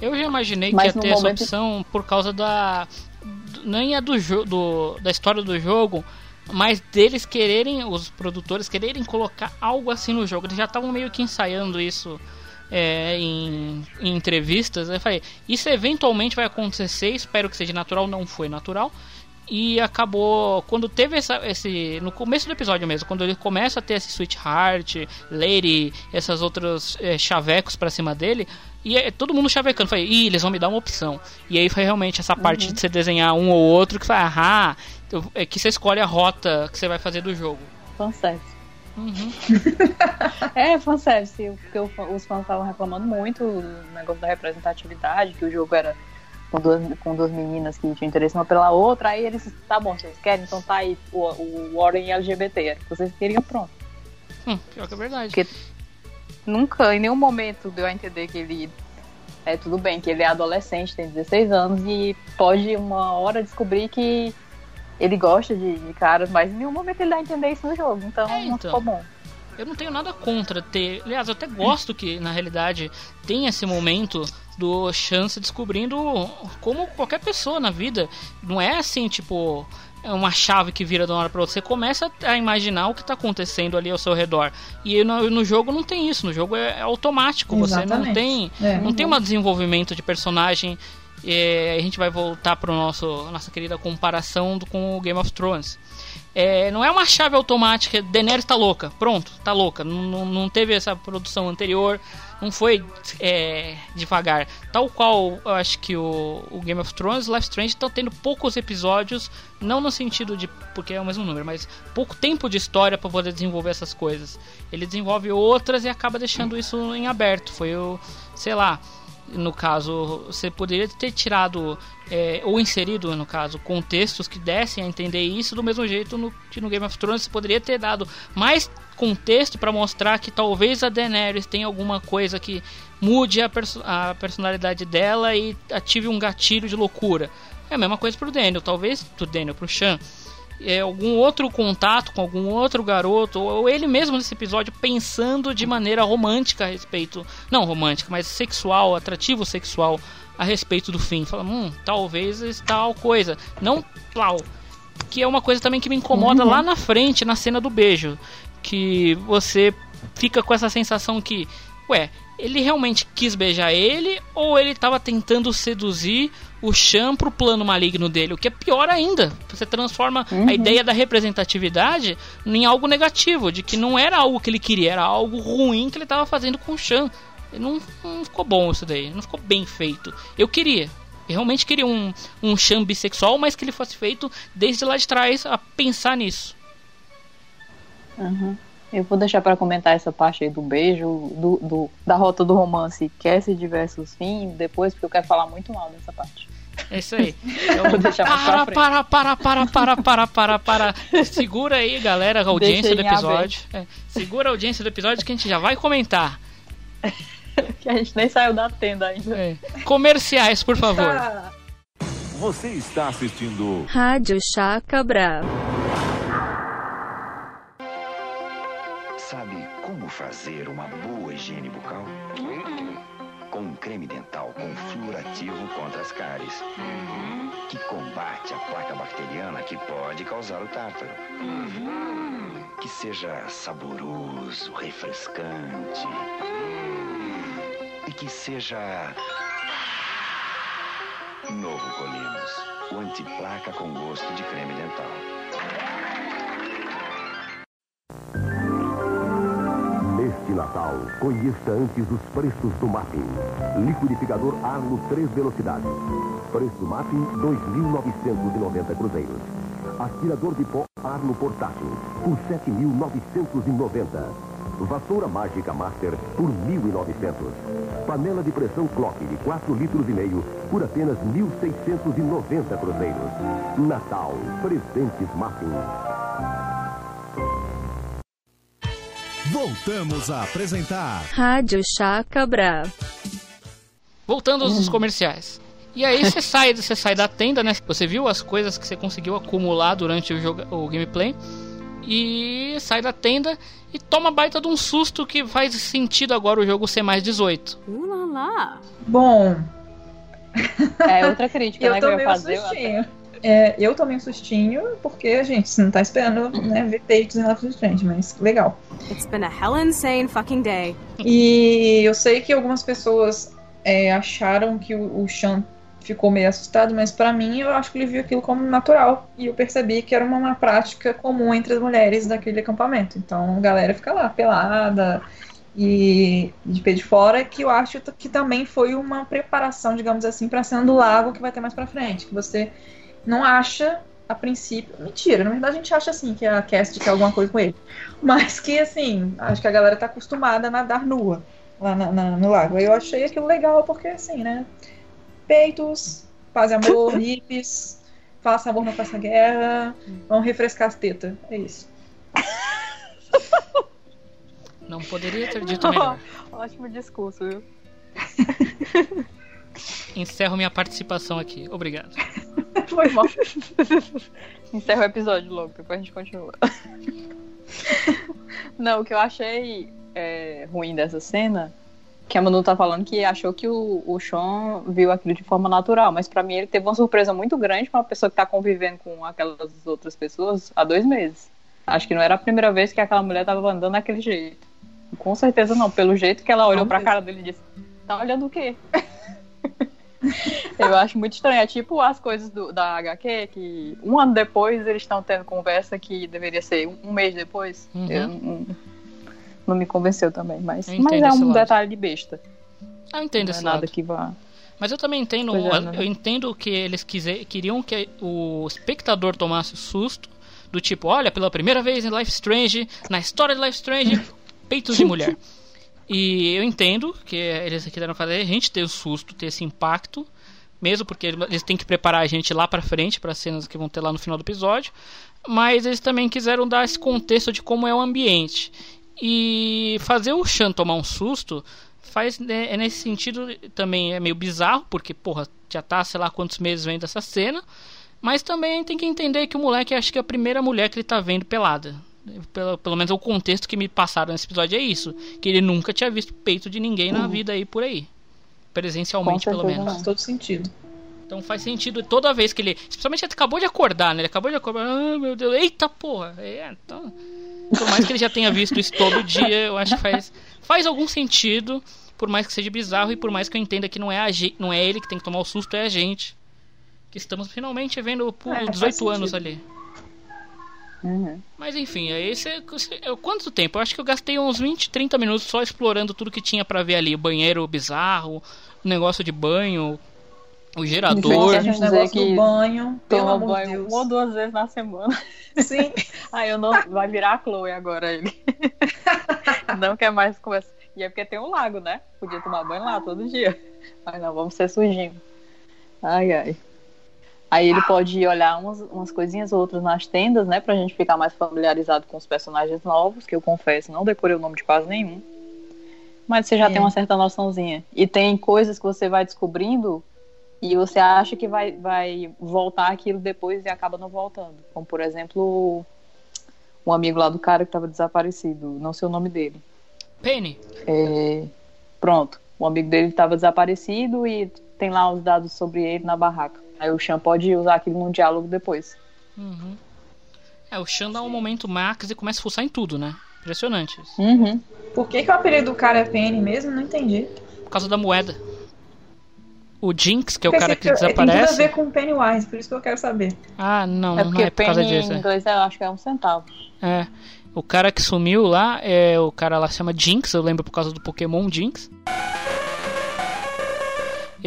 Eu já imaginei Mas que ia ter essa momento- opção por causa da. Nem é do, jo do da história do jogo, mas deles quererem, os produtores quererem colocar algo assim no jogo. Eles já estavam meio que ensaiando isso é, em, em entrevistas. Eu falei, isso eventualmente vai acontecer, espero que seja natural, não foi natural. E acabou. Quando teve essa, esse. No começo do episódio mesmo, quando ele começa a ter esse Sweetheart, Lady, essas outras é, chavecos pra cima dele. E é, todo mundo chavecando. Falei, ih, eles vão me dar uma opção. E aí foi realmente essa parte de você desenhar um ou outro que foi, ah, é que você escolhe a rota que você vai fazer do jogo. Fanservice. Uhum. *laughs* É, fanservice, porque os fãs estavam reclamando muito do negócio da representatividade, que o jogo era com duas, com duas meninas que tinham interesse uma pela outra, aí eles, tá bom, vocês querem, então tá aí o, o Warren LGBT, era o que vocês queriam, pronto. Hum, pior que é verdade. Porque- Nunca, em nenhum momento deu a entender que ele é tudo bem, que ele é adolescente, tem 16 anos e pode uma hora descobrir que ele gosta de, de caras, mas em nenhum momento ele dá a entender isso no jogo, então, É, não então. ficou bom. Eu não tenho nada contra ter. Aliás, eu até gosto que, na realidade, tem esse momento do chance descobrindo como qualquer pessoa na vida. Não é assim, tipo, é uma chave que vira de uma hora pra outra. Você começa a imaginar o que tá acontecendo ali ao seu redor. E no, no jogo não tem isso. No jogo é, é automático. Você não Exatamente. tem. É. Não tem um desenvolvimento de personagem. É, a gente vai voltar para nosso nossa querida comparação do, com o Game of Thrones. É, não é uma chave automática. Daenerys tá louca, pronto, tá louca. Não, não, não teve essa produção anterior, não foi é, devagar. Tal qual eu acho que o, o Game of Thrones, Life Strange estão tendo poucos episódios, não no sentido de porque é o mesmo número, mas pouco tempo de história para poder desenvolver essas coisas. Ele desenvolve outras e acaba deixando isso em aberto. Foi o, sei lá, no caso, você poderia ter tirado é, ou inserido, no caso, contextos que dessem a entender isso do mesmo jeito no, que no Game of Thrones você poderia ter dado mais contexto para mostrar que talvez a Daenerys tenha alguma coisa que mude a, perso a personalidade dela e ative um gatilho de loucura. É a mesma coisa pro Daniel, talvez pro Daniel, pro Shan. É, algum outro contato com algum outro garoto, ou ele mesmo nesse episódio pensando de maneira romântica a respeito. Não romântica, mas sexual, atrativo sexual a respeito do fim. Fala, hum, talvez tal coisa. Não plau. Que é uma coisa também que me incomoda lá na frente, na cena do beijo. Que você fica com essa sensação que, ué, ele realmente quis beijar ele ou ele estava tentando seduzir o Chan pro plano maligno dele? O que é pior ainda. Você transforma a ideia da representatividade em algo negativo, de que não era algo que ele queria, era algo ruim que ele estava fazendo com o Chan. Não, não ficou bom isso daí, não ficou bem feito. Eu queria, eu realmente queria um, um Chan bissexual, mas que ele fosse feito desde lá de trás a pensar nisso. Uhum. Eu vou deixar pra comentar essa parte aí do beijo, do, do- da rota do romance Cassie versus Finn depois, porque eu quero falar muito mal dessa parte. É isso aí. *laughs* Então, Vou deixar mais pra para, para, para, para, para, para, para, para. Segura aí, galera, a audiência do episódio. É, segura a audiência do episódio que a gente já vai comentar. *laughs* Que a gente nem saiu da tenda ainda. É. Comerciais, por favor. Você está assistindo Rádio Chaca como fazer uma boa higiene bucal? Com um creme dental com fluorativo contra as cáries. Que combate a placa bacteriana que pode causar o tártaro. Que seja saboroso, refrescante. E que seja. Novo Colinos. O antiplaca com gosto de creme dental. Neste Natal, conheça antes os preços do Mapping. Liquidificador Arlo 3 velocidades. Preço Mapping 2.990 cruzeiros. Aspirador de pó Arlo portátil por 7.990. Vassoura mágica Master por 1.900. Panela de pressão Clock de 4 litros e meio por apenas 1.690 cruzeiros. Natal, presentes Mapping. Voltamos a apresentar Rádio Chaca Brava. Voltando aos comerciais. E aí você *laughs* sai, você sai da tenda, né? Você viu as coisas que você conseguiu acumular durante o, jogo, o gameplay. E sai da tenda e toma baita de um susto que faz sentido agora o jogo ser mais 18. Uh lá lá. Bom, É outra *laughs* crítica, eu né, que eu ia um fazer. eu até- sustinho. É, eu tomei um sustinho porque a gente não tá esperando né, ver peitos em Life is Strange, mas legal. It's been a hell insane fucking day. E eu sei que algumas pessoas é, acharam que o, o Sean ficou meio assustado, mas pra mim eu acho que ele viu aquilo como natural. E eu percebi que era uma, uma prática comum entre as mulheres daquele acampamento. Então a galera fica lá pelada e de pé de fora, que eu acho que também foi uma preparação, digamos assim, pra cena do lago que vai ter mais pra frente. Que você não acha a princípio. Mentira, na verdade a gente acha assim que a Cast quer alguma coisa com ele. Mas que assim, acho que a galera tá acostumada a nadar nua lá na- na- no lago. Aí eu achei aquilo legal porque assim, né? Peitos, paz e amor, *laughs* hippies, faça amor, não faça guerra, vamos refrescar as tetas. É isso. Não poderia ter dito melhor. Ótimo discurso, viu? *laughs* Encerro minha participação aqui. Obrigado. *laughs* Foi mal. Encerra o episódio logo, depois a gente continua. *laughs* Não, o que eu achei é, ruim dessa cena, que a Manu tá falando que achou que o, o Sean viu aquilo de forma natural, mas pra mim ele teve uma surpresa muito grande com uma pessoa que tá convivendo com aquelas outras pessoas há dois meses. Acho que não era a primeira vez que aquela mulher tava andando daquele jeito. Com certeza não, pelo jeito que ela olhou pra cara dele e disse: Tá olhando o quê? *laughs* *laughs* Eu acho muito estranho. É tipo as coisas do- da HQ, que um ano depois eles estão tendo conversa que deveria ser um, um mês depois. Uhum. Eu não, não me convenceu também, mas, Eu mas é um lado. detalhe de besta. Eu entendo não é nada lado. que vá. Mas eu também entendo, é, né? eu entendo que eles quiser, queriam que o espectador tomasse susto, do tipo, olha, pela primeira vez em Life Strange, na história de Life Strange, peitos de mulher. *laughs* E eu entendo que eles quiseram fazer a gente ter o susto, ter esse impacto, mesmo porque eles têm que preparar a gente lá pra frente para cenas que vão ter lá no final do episódio, mas eles também quiseram dar esse contexto de como é o ambiente. E fazer o Chan tomar um susto faz né, é nesse sentido também é meio bizarro, porque porra, já tá sei lá quantos meses vendo essa cena, mas também tem que entender que o moleque acho que é a primeira mulher que ele tá vendo pelada. Pelo, pelo menos o contexto que me passaram nesse episódio é isso, que ele nunca tinha visto peito de ninguém na Uhum. vida aí por aí. Presencialmente, pelo menos. Faz todo sentido. Então faz sentido toda vez que ele. Especialmente ele acabou de acordar, né? Ele acabou de acordar. Ah, meu Deus, eita porra! É, então. Por mais que ele já tenha visto isso todo dia, eu acho que faz, faz algum sentido. Por mais que seja bizarro e por mais que eu entenda que não é, a ge- não é ele que tem que tomar o susto, é a gente. Que estamos finalmente vendo por É, faz 18 anos ali. Uhum. Mas enfim, é esse é, é- quanto tempo? Eu acho que eu gastei uns 20, 30 minutos só explorando tudo que tinha pra ver ali. O banheiro bizarro, o negócio de banho, O gerador. dizer que do banho, pelo Toma banho Deus. uma ou duas vezes na semana. *laughs* Sim. *laughs* Aí eu não. Vai virar a Chloe agora ele. *laughs* não quer mais conversar. E é porque tem um lago, né? Podia tomar banho lá todo dia. Mas não, vamos ser sujinho. Ai, ai. Aí ele pode olhar umas, umas coisinhas outras nas tendas, né? Pra gente ficar mais familiarizado com os personagens novos, que eu confesso, não decorei o nome de quase nenhum. Mas você já É. tem uma certa noçãozinha. E tem coisas que você vai descobrindo e você acha que vai, vai voltar aquilo depois e acaba não voltando. Como, por exemplo, um amigo lá do cara que estava desaparecido. Não sei o nome dele. Penny. É, Pronto. O amigo dele estava desaparecido e tem lá os dados sobre ele na barraca. Aí o Chan pode usar aquilo num diálogo depois. Uhum. É, o Shan dá um momento max e começa a fuçar em tudo, né? Impressionante. isso. Uhum. Por que, que o apelido do cara é Penny mesmo? Não entendi. Por causa da moeda. O Jinx, que é o Pensei cara que Tem tudo a desaparece. ver com Pennywise, por isso que eu quero saber. Ah, não, é não porque é por causa penny disso. em é. inglês eu acho que é um centavo. É. O cara que sumiu lá, é o cara lá se chama Jinx, eu lembro por causa do Pokémon Jinx.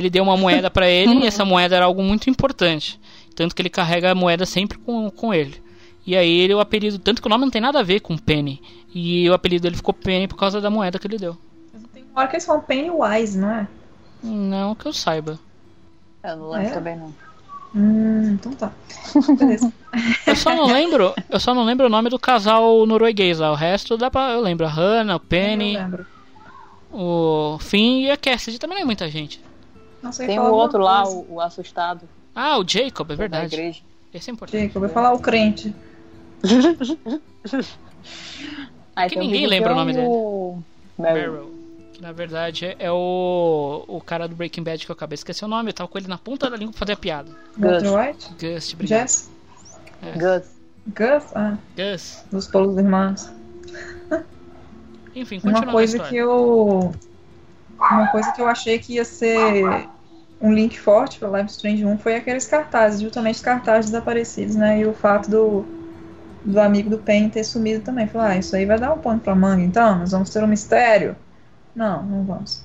Ele deu uma moeda pra ele e essa moeda era algo muito importante. Tanto que ele carrega a moeda sempre com, com ele. E aí ele o apelido, tanto que o nome não tem nada a ver com Penny. E o apelido dele ficou Penny por causa da moeda que ele deu. Tem uma hora que eles falam Pennywise, não é? Não que eu saiba. Eu não lembro É? também não. Hum, então tá. Beleza. *laughs* Eu só não lembro, eu só não lembro o nome do casal norueguês lá. O resto dá pra, eu lembro a Hannah, o Penny, Eu lembro. o Finn e a Cassidy. Também não é muita gente. Ia Tem o outro lá, o, o assustado. Ah, o Jacob, é Da verdade. igreja. Esse é importante. Jacob, eu ia falar o crente. Aí *laughs* Que tem ninguém lembra que o nome é dele. Meryl. Meryl. Que na verdade é, é o, o cara do Breaking Bad que eu acabei de esquecer o nome. Eu tava com ele na ponta da língua pra fazer a piada. White? Gust, obrigado. Jess? É. Gus. Gus? Ah, Gus. dos Polos Irmãos. Enfim, Uma continuando a coisa história. que eu. Uma coisa que eu achei que ia ser um link forte para Live Strange 1 foi aqueles cartazes, justamente os cartazes desaparecidos, né? E o fato do, do amigo do Pen ter sumido também. Falar, ah, isso aí vai dar um pano pra manga, então? Nós vamos ter um mistério? Não, não vamos.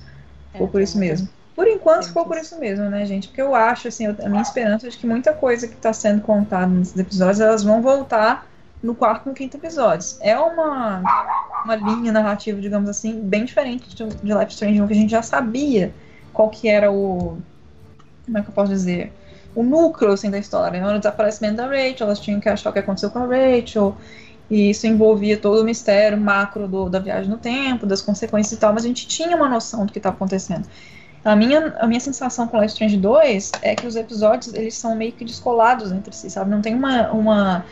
Ficou por isso mesmo. Por enquanto ficou por isso mesmo, né, gente? Porque eu acho, assim, eu- a minha esperança é de que muita coisa que está sendo contada nesses episódios, elas vão voltar no quarto e no quinto episódios. É uma, uma linha narrativa, digamos assim, bem diferente de, de Life Strange 1, que a gente já sabia qual que era o... Como é que eu posso dizer? O núcleo, assim, da história. Né? O desaparecimento da Rachel, elas tinham que achar o que aconteceu com a Rachel, e isso envolvia todo o mistério macro do, da viagem no tempo, das consequências e tal, mas a gente tinha uma noção do que estava acontecendo. A minha, a minha sensação com Life Strange 2 é que os episódios, eles são meio que descolados entre si, sabe? Não tem uma, uma,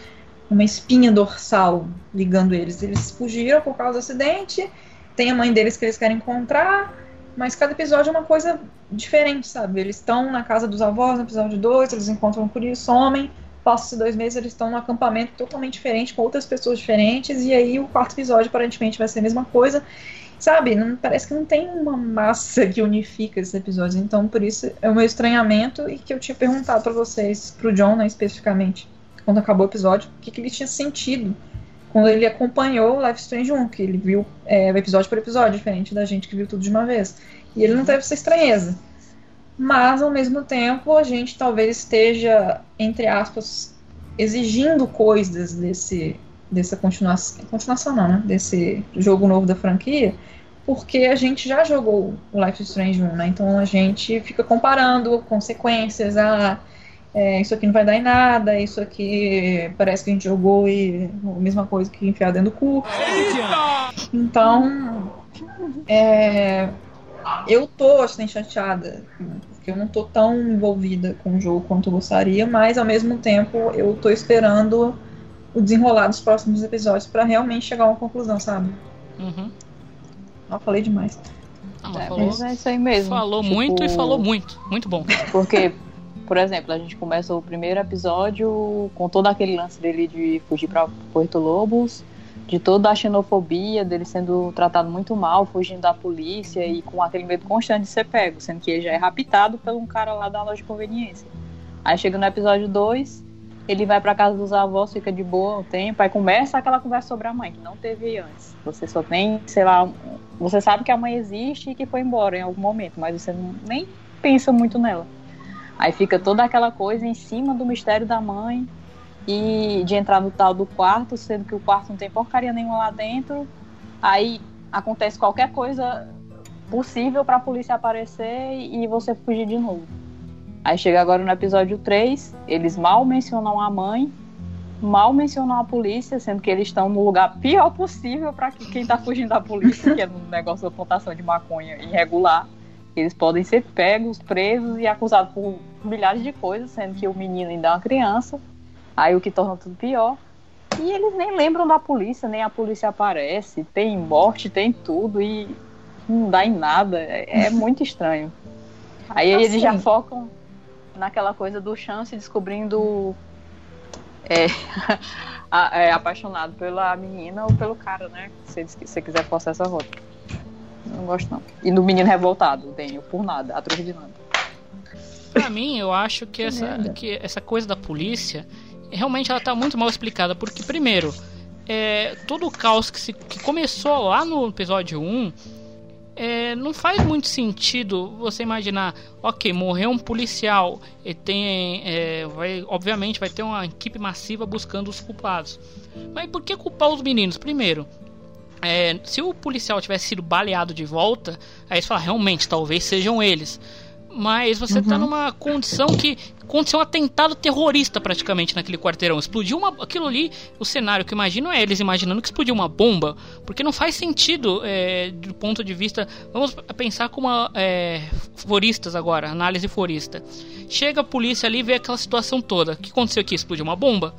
uma espinha dorsal ligando eles. Eles fugiram por causa do acidente, tem a mãe deles que eles querem encontrar, mas cada episódio é uma coisa diferente, sabe? Eles estão na casa dos avós no episódio 2, eles encontram o Curi somem, passam-se dois meses, eles estão num acampamento totalmente diferente, com outras pessoas diferentes, e aí o quarto episódio aparentemente vai ser a mesma coisa. Sabe, não, parece que não tem uma massa que unifica esses episódios. Então, por isso é o meu estranhamento e que eu tinha perguntado pra vocês, pro John, né, especificamente, quando acabou o episódio, o que, que ele tinha sentido quando ele acompanhou o Life Strange 1, que ele viu é, episódio por episódio, diferente da gente que viu tudo de uma vez. E ele não teve essa estranheza. Mas, ao mesmo tempo, a gente talvez esteja, entre aspas, exigindo coisas desse, dessa continuação, continuação não, né? Desse jogo novo da franquia, porque a gente já jogou o Life is Strange 1, né? Então a gente fica comparando consequências, ah, é, isso aqui não vai dar em nada, isso aqui parece que a gente jogou e a mesma coisa que enfiar dentro do cu. Então, é, eu tô assim, chateada, porque eu não tô tão envolvida com o jogo quanto eu gostaria, mas ao mesmo tempo eu tô esperando o desenrolar dos próximos episódios pra realmente chegar a uma conclusão, sabe? Uhum. Não falei demais. Não, mas É, falou, mas é isso aí mesmo. falou Tipo, muito e falou muito. Muito bom. Porque, por exemplo, a gente começa o primeiro episódio com todo aquele lance dele de fugir para Porto Lobos, de toda a xenofobia, dele sendo tratado muito mal, fugindo da polícia e com aquele medo constante de ser pego, sendo que ele já é raptado por um cara lá da loja de conveniência. Aí chega no episódio 2, ele vai pra casa dos avós, fica de boa um tempo, aí começa aquela conversa sobre a mãe, que não teve antes. Você só tem, sei lá, você sabe que a mãe existe e que foi embora em algum momento, mas você nem pensa muito nela. Aí fica toda aquela coisa em cima do mistério da mãe e de entrar no tal do quarto, sendo que o quarto não tem porcaria nenhuma lá dentro. Aí acontece qualquer coisa possível para a polícia aparecer e você fugir de novo. Aí chega agora no episódio 3, eles mal mencionam a mãe, mal mencionam a polícia, sendo que eles estão no lugar pior possível para quem tá fugindo da polícia, que é no negócio da plantação de maconha irregular. Eles podem ser pegos, presos e acusados por milhares de coisas, sendo que o menino ainda é uma criança. Aí o que torna tudo pior. E eles nem lembram da polícia, nem a polícia aparece. Tem morte, tem tudo e não dá em nada. É, é *laughs* muito estranho. Aí assim. eles já focam naquela coisa do Chance descobrindo é, *laughs* é, apaixonado pela menina ou pelo cara, né? Se você quiser forçar essa rota. Não gosto não. E no menino revoltado, Daniel, por nada, atrás de nada. Pra mim, eu acho que essa, que essa coisa da polícia realmente ela tá muito mal explicada, porque primeiro, é, todo o caos que, se, que começou lá no episódio 1 é, não faz muito sentido você imaginar, ok, morreu um policial e tem, é, vai, obviamente, vai ter uma equipe massiva buscando os culpados. Mas por que culpar os meninos? Primeiro, é, se o policial tivesse sido baleado de volta, aí você fala, realmente, talvez sejam eles. Mas você tá uhum. numa condição que aconteceu um atentado terrorista praticamente naquele quarteirão. Explodiu uma, aquilo ali, o cenário que eu imagino é eles imaginando que explodiu uma bomba, porque não faz sentido é, do ponto de vista. Vamos pensar como é, foristas agora, análise forista. Chega a polícia ali e vê aquela situação toda. O que aconteceu aqui? Explodiu uma bomba?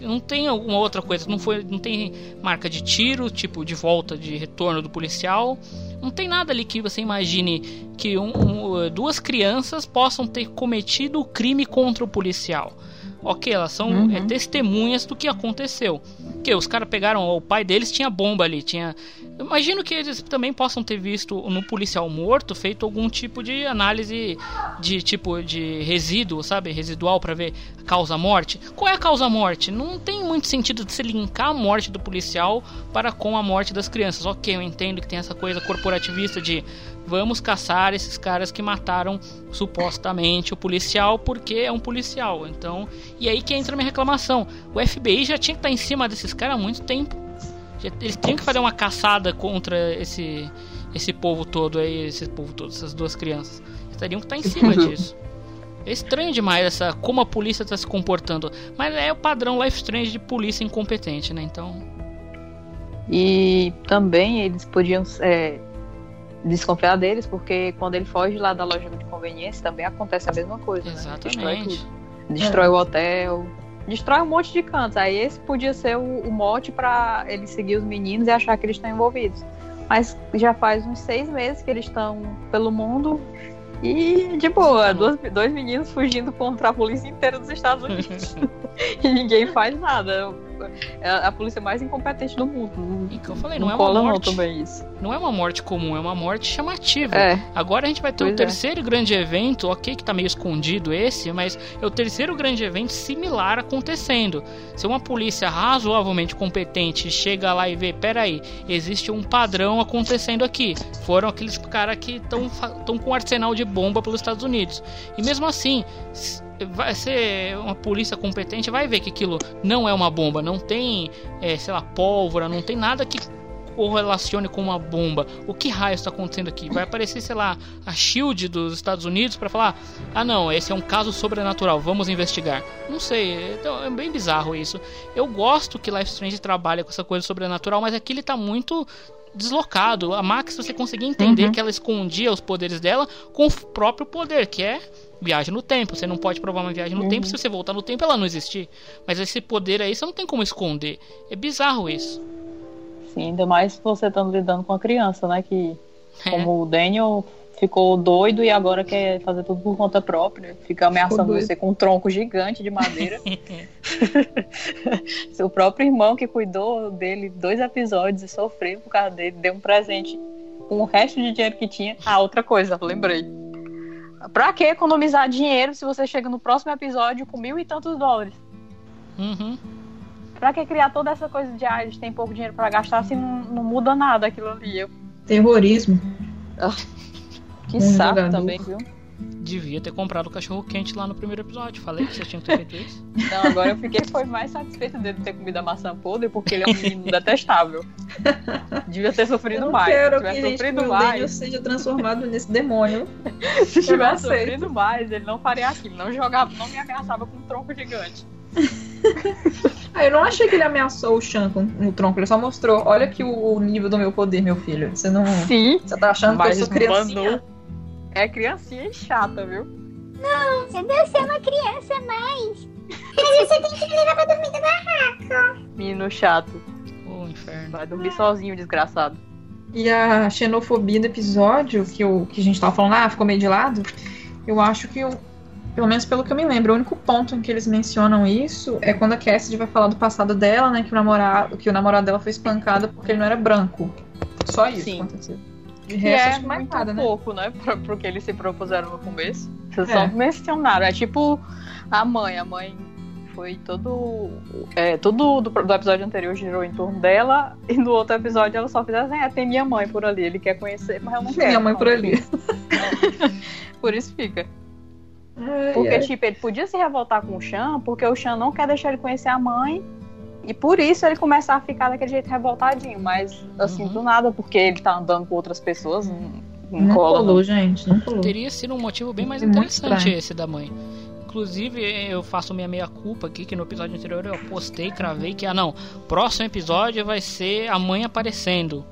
Não tem alguma outra coisa, não foi, não tem marca de tiro, tipo de volta, de retorno do policial. Não tem nada ali que você imagine que um, um, duas crianças possam ter cometido o crime contra o policial. Ok, elas são uhum. é, testemunhas do que aconteceu. Que os caras pegaram, o pai deles tinha bomba ali, tinha. Imagino que eles também possam ter visto no policial morto feito algum tipo de análise de tipo de resíduo, sabe, residual para ver a causa morte. Qual é a causa morte? Não tem muito sentido de se linkar a morte do policial para com a morte das crianças. Ok, eu entendo que tem essa coisa corporativista de vamos caçar esses caras que mataram supostamente o policial porque é um policial. Então, e aí que entra a minha reclamação. O FBI já tinha que estar em cima desses caras há muito tempo. Eles tinham que fazer uma caçada contra esse esse povo todo aí, esse povo todo, essas duas crianças. Eles teriam que estar em cima *laughs* disso. É estranho demais essa como a polícia está se comportando, mas é o padrão Life Strange de polícia incompetente, né? Então. E também eles podiam é, desconfiar deles, porque quando ele foge lá da loja de conveniência também acontece a mesma coisa. Exatamente. Né? Destrói, Destrói é. o hotel, destrói um monte de cantos. Aí esse podia ser o, o mote para ele seguir os meninos e achar que eles estão envolvidos. Mas já faz uns seis meses que eles estão pelo mundo e de boa, dois, dois meninos fugindo contra a polícia inteira dos Estados Unidos. *laughs* *laughs* e ninguém faz nada. É a polícia mais incompetente do mundo. E que eu falei, não, não é uma morte. Não, também isso. não é uma morte comum, é uma morte chamativa. É. Agora a gente vai ter pois o é. terceiro é. grande evento, ok, que tá meio escondido esse, mas é o terceiro grande evento similar acontecendo. Se uma polícia razoavelmente competente chega lá e vê, peraí, existe um padrão acontecendo aqui. Foram aqueles caras que estão com um arsenal de bomba pelos Estados Unidos. E mesmo assim, vai ser uma polícia competente, vai ver que aquilo não é uma bomba, não tem, é, sei lá, pólvora, não tem nada que correlacione com uma bomba. O que raio está acontecendo aqui? Vai aparecer, sei lá, a Shield dos Estados Unidos para falar: ah, não, esse é um caso sobrenatural, vamos investigar. Não sei, então, é bem bizarro isso. Eu gosto que Life Strange trabalha com essa coisa sobrenatural, mas aqui ele está muito deslocado. A Max, você conseguia entender uhum. que ela escondia os poderes dela com o próprio poder, que é viagem no tempo. Você não pode provar uma viagem no uhum. tempo se você voltar no tempo ela não existir. Mas esse poder aí você não tem como esconder. É bizarro isso. Sim, ainda mais você estando lidando com a criança, né? Que é. como o Daniel ficou doido e agora quer fazer tudo por conta própria. Fica ameaçando você com um tronco gigante de madeira. *laughs* Seu próprio irmão que cuidou dele dois episódios e sofreu por causa dele, deu um presente com o resto de dinheiro que tinha. Ah, outra coisa, lembrei. Pra que economizar dinheiro se você chega no próximo episódio com mil e tantos dólares? Uhum. Pra que criar toda essa coisa de ah, eles têm pouco dinheiro para gastar se não, não muda nada aquilo ali? Eu... Terrorismo. Que saco também, viu? Devia ter comprado o cachorro quente lá no primeiro episódio. Falei que vocês tinham que ter feito isso. *laughs* Não, agora eu fiquei foi mais satisfeito dele ter comido a maçã podre porque ele é um menino detestável. Devia ter sofrido Eu mais. quero Se que, tivesse sofrido que o Daniel mais. seja transformado nesse demônio. *laughs* Se tivesse aceito. sofrido mais, ele não faria aquilo. Não jogava, não me ameaçava com um tronco gigante. *laughs* Ah, eu não achei que ele ameaçou o Shan com o tronco, ele só mostrou. Olha aqui o, o nível do meu poder, meu filho. Você não. Sim. Você tá achando que eu sou criancinha? É criancinha e chata, viu? Não, você deve ser uma criança mais. Mas você tem que me levar pra dormir no barraco. Menino chato. Ô, inferno. Vai dormir sozinho, desgraçado. E a xenofobia do episódio, que, eu, que a gente tava falando, ah, ficou meio de lado. Eu acho que, eu, pelo menos pelo que eu me lembro, o único ponto em que eles mencionam isso é quando a Cassidy vai falar do passado dela, né? Que o namorado, que o namorado dela foi espancado porque ele não era branco. Só isso Sim. aconteceu. Que resto, é acho que mais muito nada, né? pouco, né? *laughs* Pra, pro que eles se propuseram no começo. Vocês É. só mencionaram. É tipo a mãe. A mãe foi todo. É, tudo do, do episódio anterior girou em torno dela. E no outro episódio ela só fez assim: é, tem minha mãe por ali. Ele quer conhecer, mas eu não quero. Minha mãe não, por ali. *laughs* Por isso fica. Ai, Porque, ai. tipo, ele podia se revoltar com o Chan, porque o Chan não quer deixar ele conhecer a mãe. E por isso ele começar a ficar daquele jeito revoltadinho. Mas, assim, do nada, porque ele tá andando com outras pessoas. Não, não Não cola, colou, não. gente, não colou. Teria sido um motivo bem mais É muito interessante esse da mãe. Inclusive, eu faço minha meia-culpa aqui, que no episódio anterior eu postei, cravei que, ah não, próximo episódio vai ser a mãe aparecendo.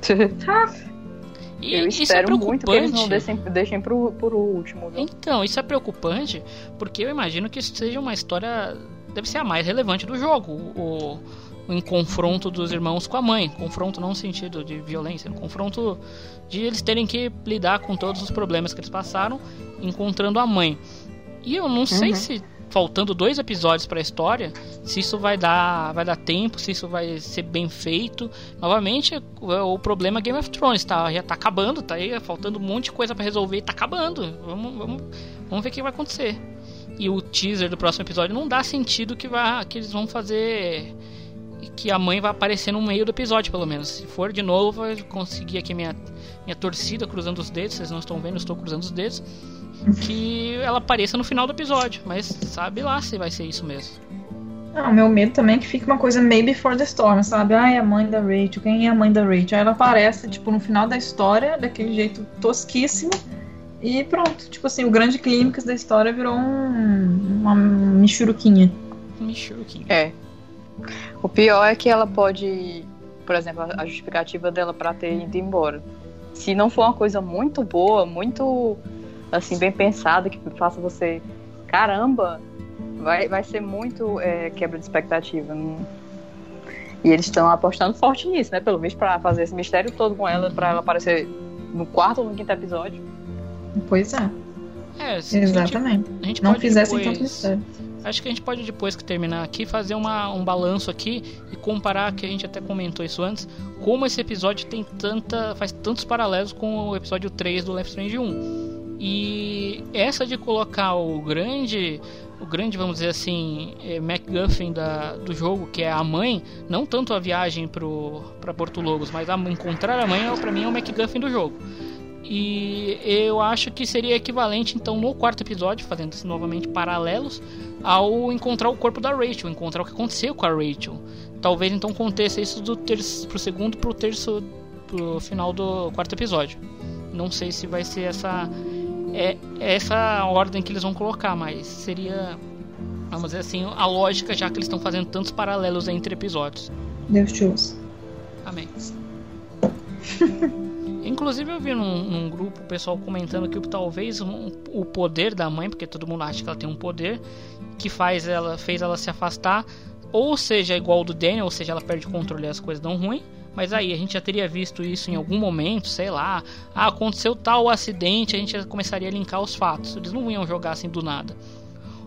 *laughs* E Eu isso é espero muito que eles preocupante. não deixem, deixem pro, pro último. viu? Então, isso é preocupante, porque eu imagino que isso seja uma história. Deve ser a mais relevante do jogo. O, o em confronto dos irmãos com a mãe. Confronto não no sentido de violência, no confronto de eles terem que lidar com todos os problemas que eles passaram encontrando a mãe. E eu não sei Uhum. se faltando dois episódios para a história, se isso vai dar, vai dar tempo, se isso vai ser bem feito. Novamente, o, problema é Game of Thrones tá, já tá acabando, tá aí faltando um monte de coisa para resolver, e tá acabando. Vamos, vamos, vamos ver o que vai acontecer. E o teaser do próximo episódio não dá sentido que vai que eles vão fazer que a mãe vai aparecer no meio do episódio, pelo menos. Se for de novo, eu conseguir aqui minha minha torcida cruzando os dedos, vocês não estão vendo, eu estou cruzando os dedos. Que ela apareça no final do episódio, mas sabe lá se vai ser isso mesmo. Não, meu medo também é que fique uma coisa meio before the storm, sabe? Ai, a mãe da Rachel, quem é a mãe da Rachel? Aí ela aparece, tipo, no final da história, daquele jeito tosquíssimo, e pronto. Tipo assim, o grande clímax da história virou um, uma michuruquinha. Michuruquinha. É. O pior é que ela pode, por exemplo, a justificativa dela pra ter ido embora. Se não for uma coisa muito boa, muito assim bem pensada que faça você, caramba, vai, vai ser muito é, quebra de expectativa. Não- E eles estão apostando forte nisso, né? Pelo visto pra fazer esse mistério todo com ela, pra ela aparecer no quarto ou no quinto episódio. Pois é. É, se a gente- Exatamente. a gente não pode fizessem depois- tanto mistério. Acho que a gente pode, depois que terminar aqui, fazer uma, um balanço aqui e comparar, que a gente até comentou isso antes, como esse episódio tem tanta. faz tantos paralelos com o episódio 3 do Left Strange 1. E essa de colocar o grande. O grande, vamos dizer assim, eh, MacGuffin da, do jogo, que é a mãe, não tanto a viagem para Porto Logos, mas a, encontrar a mãe, é, pra mim, é o MacGuffin do jogo. E eu acho que seria equivalente, então, no quarto episódio, fazendo novamente paralelos, ao encontrar o corpo da Rachel, encontrar o que aconteceu com a Rachel. Talvez então aconteça isso do terço, pro segundo pro terço pro final do quarto episódio. Não sei se vai ser essa é essa ordem que eles vão colocar, mas seria vamos dizer assim, a lógica já que eles estão fazendo tantos paralelos entre episódios. Deus te ouça. Amém. *laughs* Inclusive eu vi num, num grupo o pessoal comentando que talvez um- o poder da mãe, porque todo mundo acha que ela tem um poder que faz ela fez ela se afastar, ou seja igual do Daniel, ou seja, ela perde o controle e as coisas dão ruim. Mas aí a gente já teria visto isso em algum momento, sei lá. Ah, aconteceu tal acidente, a gente já começaria a linkar os fatos. Eles não iam jogar assim do nada.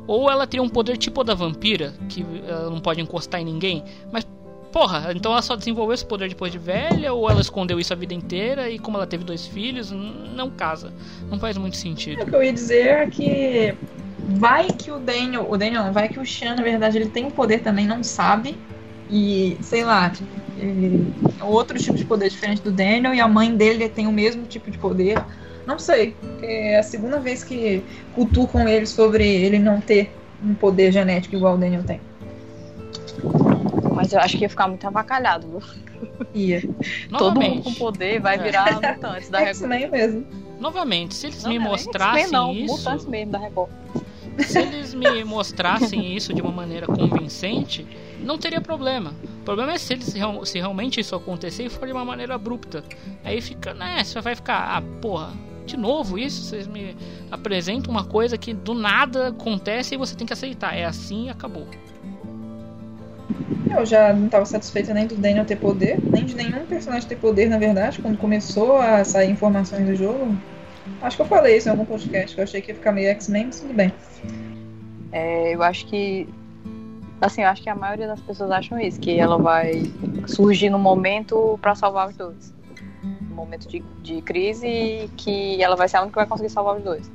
Ou ela teria um poder tipo da vampira, que ela não pode encostar em ninguém. Mas, porra, então ela só desenvolveu esse poder depois de velha? Ou ela escondeu isso a vida inteira e como ela teve dois filhos, não casa. Não faz muito sentido. O que eu ia dizer é que vai que o Daniel, o Daniel, vai que o Sean, na verdade, ele tem um poder também, não sabe. E, sei lá, ele- outro tipo de poder diferente do Daniel, e a mãe dele tem o mesmo tipo de poder. Não sei, é a segunda vez que cutucam ele sobre ele não ter um poder genético igual o Daniel tem. Mas eu acho que ia ficar muito avacalhado, viu? Ia. *laughs* Todo mundo Novamente. com poder vai virar mutantes da Record. X-Men mesmo. Novamente, se eles Não, me não é nem mostrassem X-Men, não, isso. Mutantes mesmo da Record. Se eles me mostrassem isso de uma maneira convincente, não teria problema. O problema é se, eles, real- se realmente isso acontecer e for de uma maneira abrupta. Aí fica, né? Você vai ficar, ah, porra, de novo isso? Vocês me apresentam uma coisa que do nada acontece e você tem que aceitar. É assim e acabou. Eu já não estava satisfeita nem do Daniel ter poder, nem de nenhum personagem ter poder, na verdade, quando começou a sair informações do jogo. Acho que eu falei isso em algum podcast, que eu achei que ia ficar meio X-Men, mas tudo bem. É, eu acho que. Assim, eu acho que a maioria das pessoas acham isso, que ela vai surgir no momento pra salvar os dois. No momento de, de crise, que ela vai ser a única que vai conseguir salvar os dois.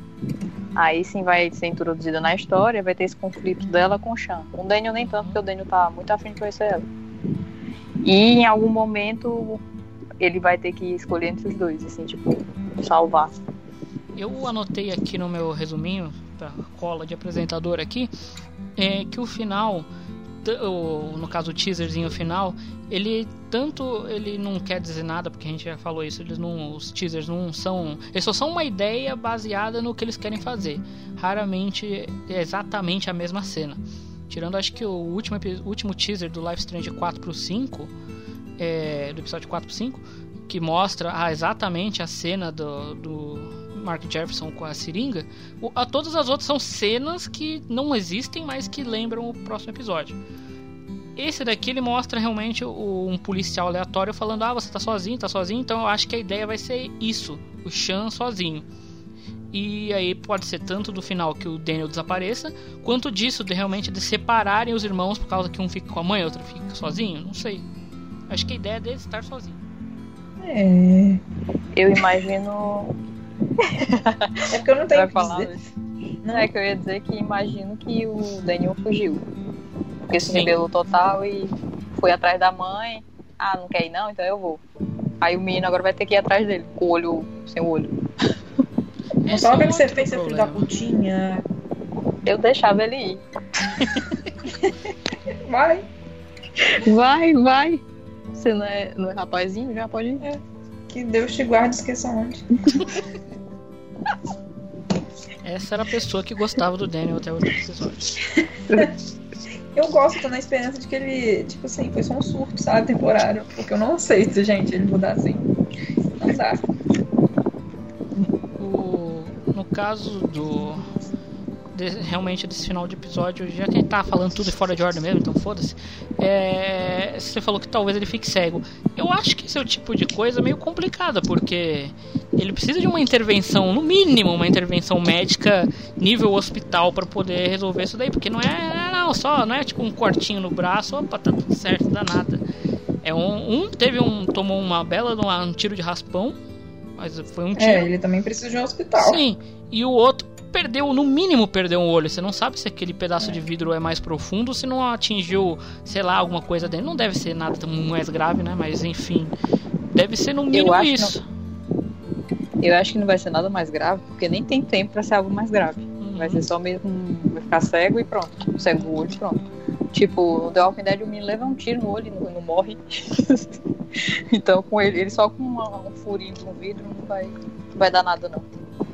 Aí sim vai ser introduzida na história, vai ter esse conflito dela com o Chan. Com o Daniel nem tanto, porque o Daniel tá muito afim de conhecer ela. E em algum momento ele vai ter que escolher entre os dois, assim, tipo, salvar. Eu anotei aqui no meu resuminho, da cola de apresentador aqui, é que o final, no caso o teaserzinho final, ele tanto ele não quer dizer nada, porque a gente já falou isso, eles não, os teasers não são, eles só são uma ideia baseada no que eles querem fazer. Raramente é exatamente a mesma cena. Tirando acho que o último, último teaser do Life Strange 4 pro 5, é, do episódio 4 pro 5, que mostra ah, exatamente a cena do, do Mark Jefferson com a seringa, o- a, todas as outras são cenas que não existem, mas que lembram o próximo episódio. Esse daqui ele mostra realmente o- um policial aleatório falando: Ah, você tá sozinho, tá sozinho. Então eu acho que a ideia vai ser isso: o Chan sozinho. E aí pode ser tanto do final que o Daniel desapareça, quanto disso de realmente de separarem os irmãos por causa que um fica com a mãe e outro fica sozinho. Não sei. Acho que a ideia dele é estar sozinho. É. Eu imagino. É porque eu não tenho que falar dizer. isso? Não, é que eu ia dizer que imagino que o Daniel fugiu. Porque se Sim. rebelou total e foi atrás da mãe. Ah, não quer ir não? Então eu vou. Aí o menino agora vai ter que ir atrás dele, com o olho, sem o olho. Não Esse sabe o é que você fez, seu filho da putinha. Eu deixava ele ir. Vai. Vai, vai. Você não é, não é rapazinho? Já pode ir. Que Deus te guarde e esqueça onde. *laughs* Essa era a pessoa que gostava do Daniel até o último episódio. Eu gosto, tô na esperança de que ele, tipo assim, foi só um surto, sabe, temporário. Porque eu não aceito, gente, ele mudar assim. Não dá. O, no caso do. De- realmente desse final de episódio, já que gente tá falando tudo fora de ordem mesmo, então foda-se. é, você falou que talvez ele fique cego. Eu acho que esse é o tipo de coisa meio complicada, porque ele precisa de uma intervenção, no mínimo, uma intervenção médica nível hospital para poder resolver isso daí, porque não é não, só, não é tipo um cortinho no braço, opa, tá tudo certo, dá nada. É um, um teve um tomou uma bela um tiro de raspão, mas foi um tiro. É, ele também precisa de um hospital. Sim, e o outro perdeu, no mínimo perdeu um olho. Você não sabe se aquele pedaço de vidro é mais profundo, se não atingiu, sei lá, alguma coisa dentro. Não deve ser nada tão mais grave, né? Mas enfim, deve ser no mínimo que isso. Eu acho que não vai ser nada mais grave, porque nem tem tempo pra ser algo mais grave. Uhum. Vai ser só mesmo. Vai ficar cego e pronto. Cego do olho e pronto. Tipo, no The Walking Dead o menino leva um tiro no olho e não, não morre. *laughs* então com ele, ele só com uma- um furinho no vidro não vai, não vai dar nada não.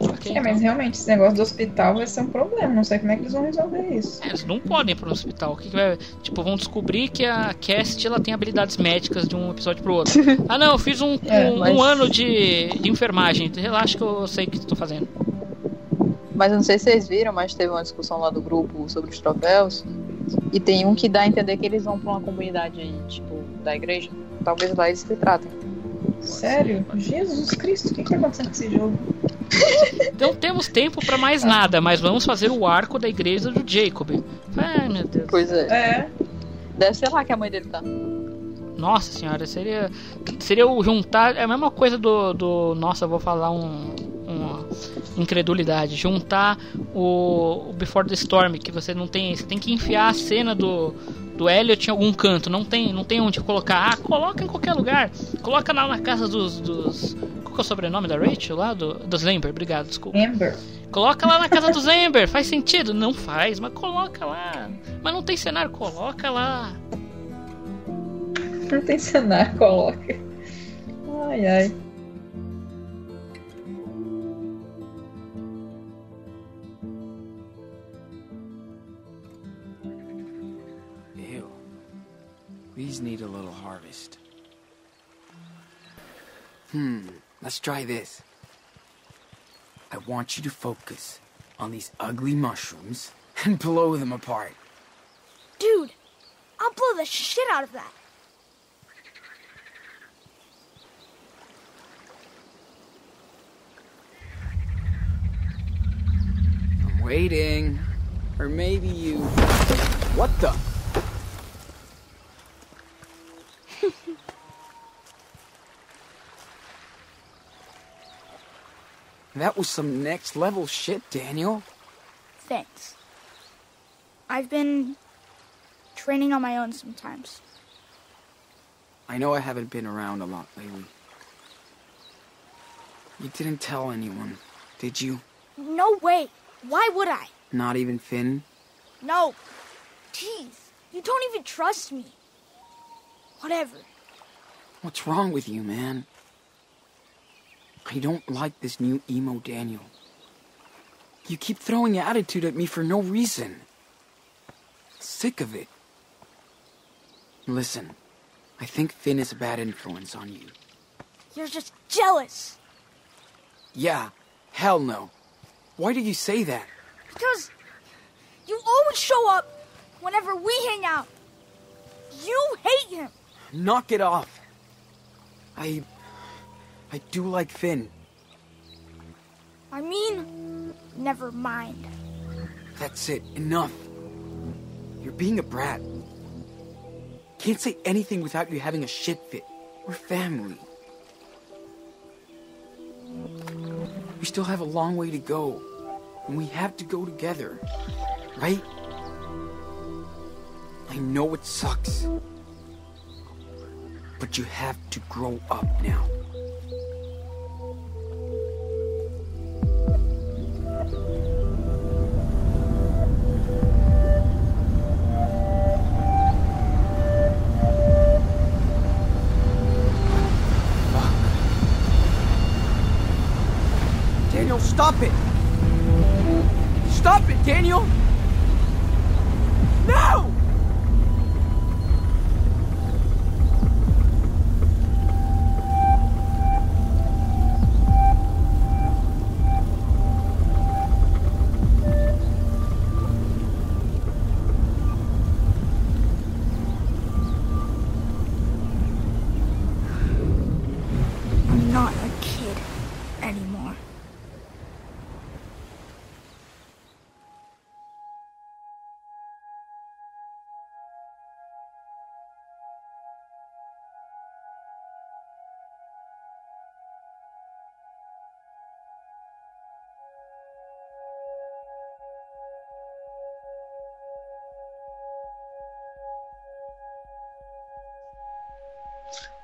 Ok, É, mas realmente, esse negócio do hospital vai ser um problema. Não sei como é que eles vão resolver isso. É, eles não podem ir pro hospital. O que, que vai. Tipo, vão descobrir que a Cast ela tem habilidades médicas de um episódio pro outro. *laughs* ah, não, eu fiz um, É, um, mas- um ano de, de enfermagem. Relaxa que eu sei o que tô fazendo. Mas eu não sei se vocês viram, mas teve uma discussão lá do grupo sobre os troféus. E tem um que dá a entender que eles vão pra uma comunidade aí, tipo, da igreja. Talvez lá eles se tratem. Sério? Jesus Cristo, o que, que tá acontecendo com esse jogo? Não temos tempo pra mais nada, mas vamos fazer o arco da igreja do Jacob. Ai, meu Deus. Pois é. É. Deve ser lá que a mãe dele tá. Nossa senhora, seria. Seria o juntar. É a mesma coisa do. do nossa, eu vou falar um. Uma incredulidade. Juntar o, o Before the Storm, que você não tem. Você tem que enfiar a cena do. Do Elliot em algum canto, não tem, não tem onde colocar. Ah, coloca em qualquer lugar. Coloca lá na casa dos. dos que é o sobrenome da Rachel lá? Do, dos Lamber, obrigado, desculpa. Amber. Coloca lá na casa dos Amber, faz sentido? Não faz, mas coloca lá. Mas não tem cenário, coloca lá. Não tem cenário, coloca. Ai, ai. These need a little harvest. Hmm, let's try this. I want you to focus on these ugly mushrooms *laughs* and blow them apart. Dude, I'll blow the shit out of that. I'm waiting. Or maybe you. What the? *laughs* that was some next level shit, Daniel. Thanks. I've been training on my own sometimes. I know I haven't been around a lot lately. You didn't tell anyone, did you? No way. Why would I? Not even Finn? No. Jeez, you don't even trust me. Whatever. What's wrong with you, man? I don't like this new emo Daniel. You keep throwing attitude at me for no reason. Sick of it. Listen, I think Finn is a bad influence on you. You're just jealous. Yeah, hell no. Why do you say that? Because you always show up whenever we hang out. You hate him. Knock it off. I. I do like Finn. I mean, never mind. That's it. Enough. You're being a brat. Can't say anything without you having a shit fit. We're family. We still have a long way to go. And we have to go together. Right? I know it sucks. But you have to grow up now. Daniel, stop it! Stop it, Daniel!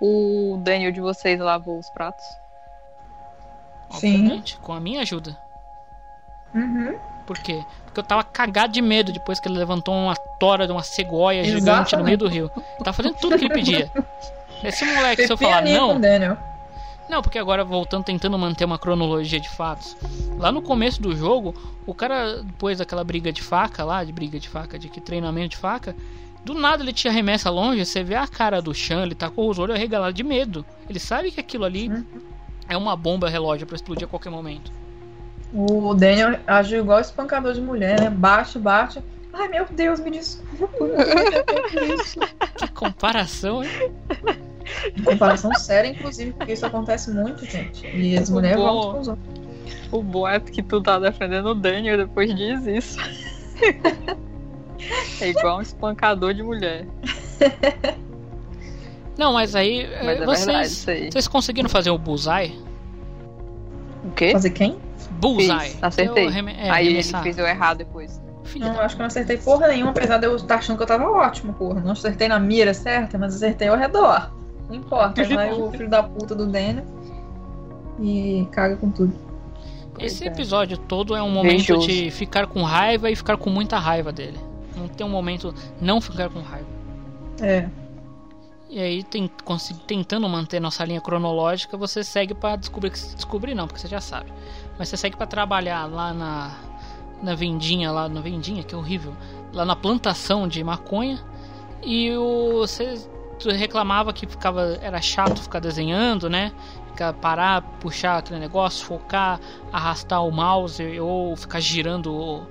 O Daniel de vocês lavou os pratos. Obviamente, com a minha ajuda. Uhum. Por quê? Porque eu tava cagado de medo depois que ele levantou uma tora de uma cegonha gigante no meio do rio. Ele tava fazendo tudo que ele pedia. Esse moleque, se eu falar não. Daniel. Não, porque agora voltando, tentando manter uma cronologia de fatos. Lá no começo do jogo, o cara, depois daquela briga de faca lá, de briga de faca, de que treinamento de faca, do nada ele te arremessa longe, você vê a cara do Chan, ele tá com os olhos arregalados de medo. Ele sabe que aquilo ali é uma bomba relógio pra explodir a qualquer momento. O Daniel agiu igual espancador de mulher, né? Bate, bate. Ai, meu Deus, me desculpa. Que comparação, hein? Comparação séria, inclusive, porque isso acontece muito, gente. E as mulheres O vão bom- com os outros. O bom é que tu tá defendendo o Daniel depois diz isso. *laughs* é igual um espancador de mulher. Não, mas aí Mas eh, é vocês, verdade aí. vocês conseguiram fazer o bullseye? O quê? Fazer quem? Bullseye. Fiz, acertei. Eu arreme- é, Aí ele fez eu errar depois. Não, eu acho que eu não acertei porra nenhuma, apesar de eu estar achando que eu tava ótimo, porra. Não acertei na mira certa, mas acertei ao redor. Não importa, vai o filho da puta do Daniel. e caga com tudo. Esse é. episódio todo é um momento Injusto. de ficar com raiva e ficar com muita raiva dele. Não tem um momento não ficar com raiva. É. E aí, tem, tentando manter nossa linha cronológica, você segue pra descobrir. Descobrir não, porque você já sabe. Mas você segue pra trabalhar lá na, na vendinha, lá na vendinha, que é horrível. Lá na plantação de maconha. E o, você reclamava que ficava era chato ficar desenhando, né? Ficar parar, puxar aquele negócio, focar, arrastar o mouse ou ficar girando o,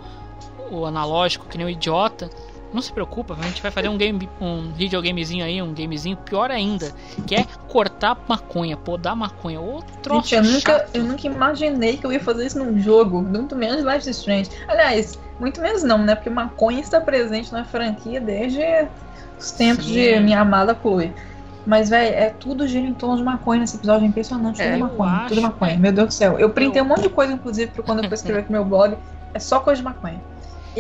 o analógico que nem um idiota. Não se preocupa, a gente vai fazer um game, um videogamezinho aí, um gamezinho pior ainda, que é cortar maconha, podar maconha. Troço Gente, eu nunca, chato. eu nunca imaginei que eu ia fazer isso num jogo, muito menos Life is Strange. Aliás, muito menos não, né? Porque maconha está presente na franquia desde os tempos Sim. de minha amada Chloe. Mas, velho, é tudo gira em torno de maconha nesse episódio, é impressionante. É, tudo maconha, acho, tudo maconha. é. Meu Deus do céu. Eu printei um monte de coisa, inclusive, pra quando eu for *laughs* escrever pro meu blog. É só coisa de maconha.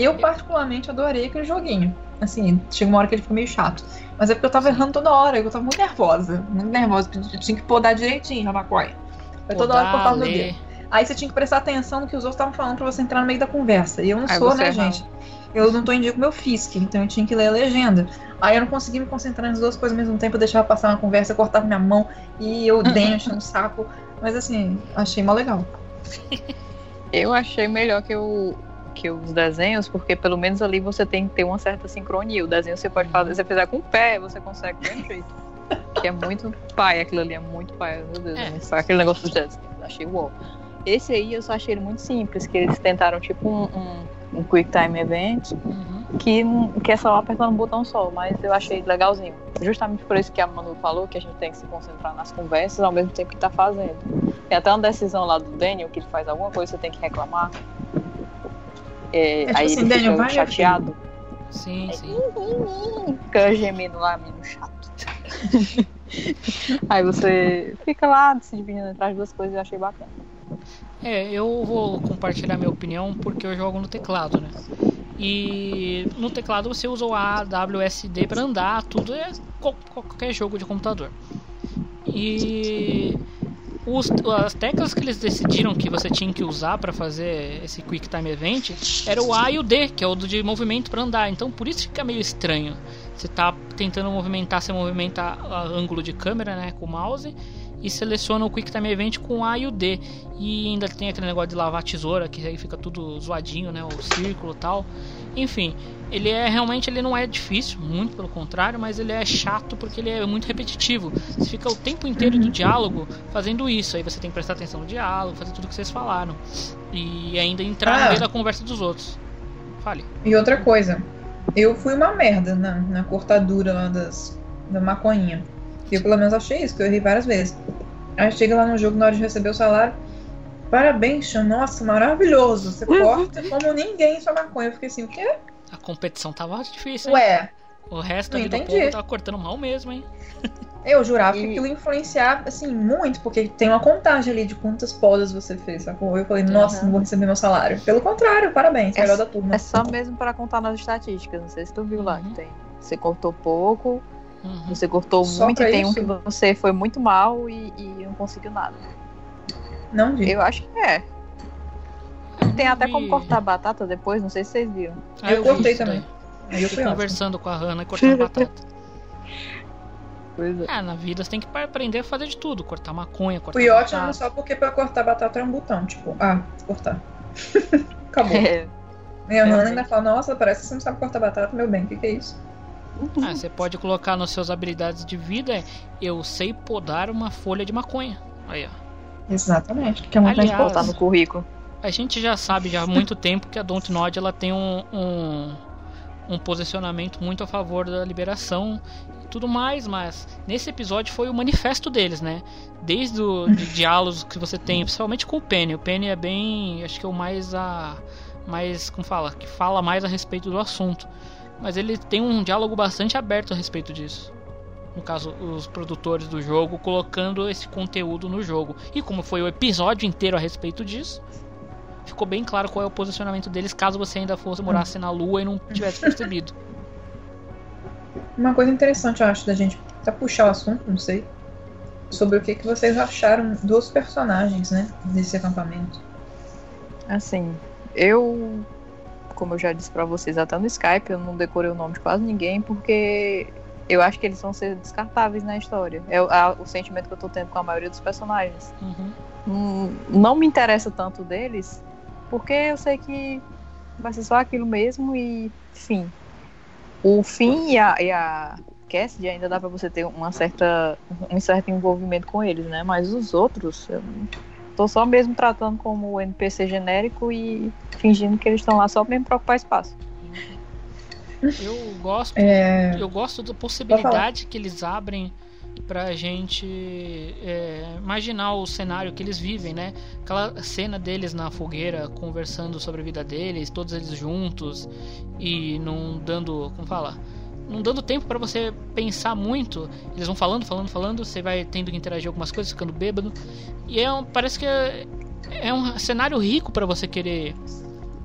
Eu, particularmente, adorei aquele joguinho. Assim, chega uma hora que ele fica meio chato. Mas é porque eu tava errando toda hora, eu tava muito nervosa. Muito nervosa, porque eu tinha que podar direitinho a maconha. Eu toda hora cortava meu ler. dedo. Aí você tinha que prestar atenção no que os outros estavam falando pra você entrar no meio da conversa. E eu não Aí sou, né, gente? Eu não tô em dia com o meu FISC, então eu tinha que ler a legenda. Aí eu não conseguia me concentrar nas duas coisas ao mesmo tempo, eu deixava passar uma conversa, cortava minha mão e eu dei enchendo o saco. Mas assim, achei mó legal. Eu achei melhor que, o, que os desenhos, porque pelo menos ali você tem que ter uma certa sincronia. O desenho você pode fazer, se você fizer com o pé, você consegue do jeito. Que é muito pai, aquilo ali é muito pai, meu Deus. É. É. Só aquele negócio dos desenhos. Achei uau. Esse aí eu só achei ele muito simples, que eles tentaram tipo um, um, um quick time event Uhum. que, que é só apertando um botão só, mas eu achei legalzinho. Justamente por isso que a Manu falou que a gente tem que se concentrar nas conversas ao mesmo tempo que tá fazendo. Tem até uma decisão lá do Daniel que ele faz alguma coisa, você tem que reclamar. É, tipo aí assim, ele Daniel, fica chateado. Sim, sim. Fica gemendo lá, menino chato. *laughs* aí você fica lá se dividindo entre as duas coisas e eu achei bacana. É, eu vou compartilhar minha opinião porque eu jogo no teclado, né? E no teclado você usa o AWSD para andar, tudo é qual- qualquer jogo de computador. E os- as teclas que eles decidiram que você tinha que usar para fazer esse Quick Time Event era o A e o D, que é o de movimento para andar. Então por isso fica meio estranho. Você tá tentando movimentar, você movimenta a ângulo de câmera, né, com o mouse e seleciona o Quick Time Event com A e o D. E ainda tem aquele negócio de lavar a tesoura, que aí fica tudo zoadinho, né? O círculo e tal. Enfim, ele é realmente ele não é difícil, muito pelo contrário, mas ele é chato porque ele é muito repetitivo. Você fica o tempo inteiro do diálogo fazendo isso. Aí você tem que prestar atenção no diálogo, fazer tudo que vocês falaram. E ainda entrar no Ah. meio da conversa dos outros. Fale. E outra coisa, eu fui uma merda na, na cortadura lá das, da maconhinha. Eu pelo menos achei isso, que eu errei várias vezes. Aí chega lá no jogo na hora de receber o salário. Parabéns, Sean. Nossa, maravilhoso. Você corta como ninguém sua maconha. Eu fiquei assim, o quê? A competição tava difícil, hein? Ué, O resto não ali do entendi. povo tava cortando mal mesmo, hein? *laughs* eu jurava que E- aquilo ia influenciar, assim, muito, porque tem uma contagem ali de quantas podas você fez, sacou? Eu falei, nossa, Aham. não vou receber meu salário. Pelo contrário, parabéns, É melhor da turma. É só mesmo para contar nas estatísticas. Não sei se tu viu lá Uhum. que tem. Você cortou pouco, Uhum. você cortou Só muito, e tem um isso? que você foi muito mal e, e não conseguiu nada. Não vi. Eu acho que é. Tem até como cortar batata depois, não sei se vocês viram. Ah, eu vi cortei isso também. Aí eu fui Fiquei ótimo. conversando com a Hannah e cortando batata. *laughs* Pois é. Ah, na vida você tem que aprender a fazer de tudo. Cortar maconha, cortar Fui ótimo batata. só porque pra cortar batata é um botão, tipo, ah, cortar. *laughs* Acabou. É. Minha Hannah Realmente. ainda fala, nossa, parece que você não sabe cortar batata, meu bem, o que, que é isso? Ah, você pode colocar nas suas habilidades de vida é, eu sei podar uma folha de maconha. Aí, ó. Exatamente, que é muito Aliás, Botar no currículo. A gente já sabe já há muito tempo que a Dontnod ela tem um, um, um posicionamento muito a favor da liberação e tudo mais, mas nesse episódio foi o manifesto deles, né? Desde o de *laughs* diálogos que você tem, principalmente com o Penny. O Penny é bem, acho que é o mais a mais, como fala, que fala mais a respeito do assunto. Mas ele tem um diálogo bastante aberto a respeito disso. No caso, os produtores do jogo colocando esse conteúdo no jogo. E como foi o episódio inteiro a respeito disso, ficou bem claro qual é o posicionamento deles caso você ainda fosse morasse na lua e não tivesse percebido. Uma coisa interessante, eu acho, da gente até puxar o assunto, não sei. sobre o que, que vocês acharam dos personagens, né? Desse acampamento. Assim, eu, como eu já disse pra vocês até no Skype, eu não decorei o nome de quase ninguém porque eu acho que eles vão ser descartáveis na história. É o, a- o sentimento que eu tô tendo com a maioria dos personagens. Uhum. Hum, Não me interessa tanto deles, porque eu sei que vai ser só aquilo mesmo e fim. O fim e a, e a Cassidy ainda dá pra você ter uma certa, um certo envolvimento com eles, né? Mas os outros, eu tô só mesmo tratando como NPC genérico e fingindo que eles estão lá só mesmo pra ocupar espaço. Eu gosto, É. eu gosto da possibilidade que eles abrem pra gente é, imaginar o cenário que eles vivem, né? Aquela cena deles na fogueira conversando sobre a vida deles, todos eles juntos e não dando, como fala, não dando tempo pra você pensar muito. Eles vão falando, falando, falando, você vai tendo que interagir algumas coisas, ficando bêbado. E é um, parece que é, é um cenário rico pra você querer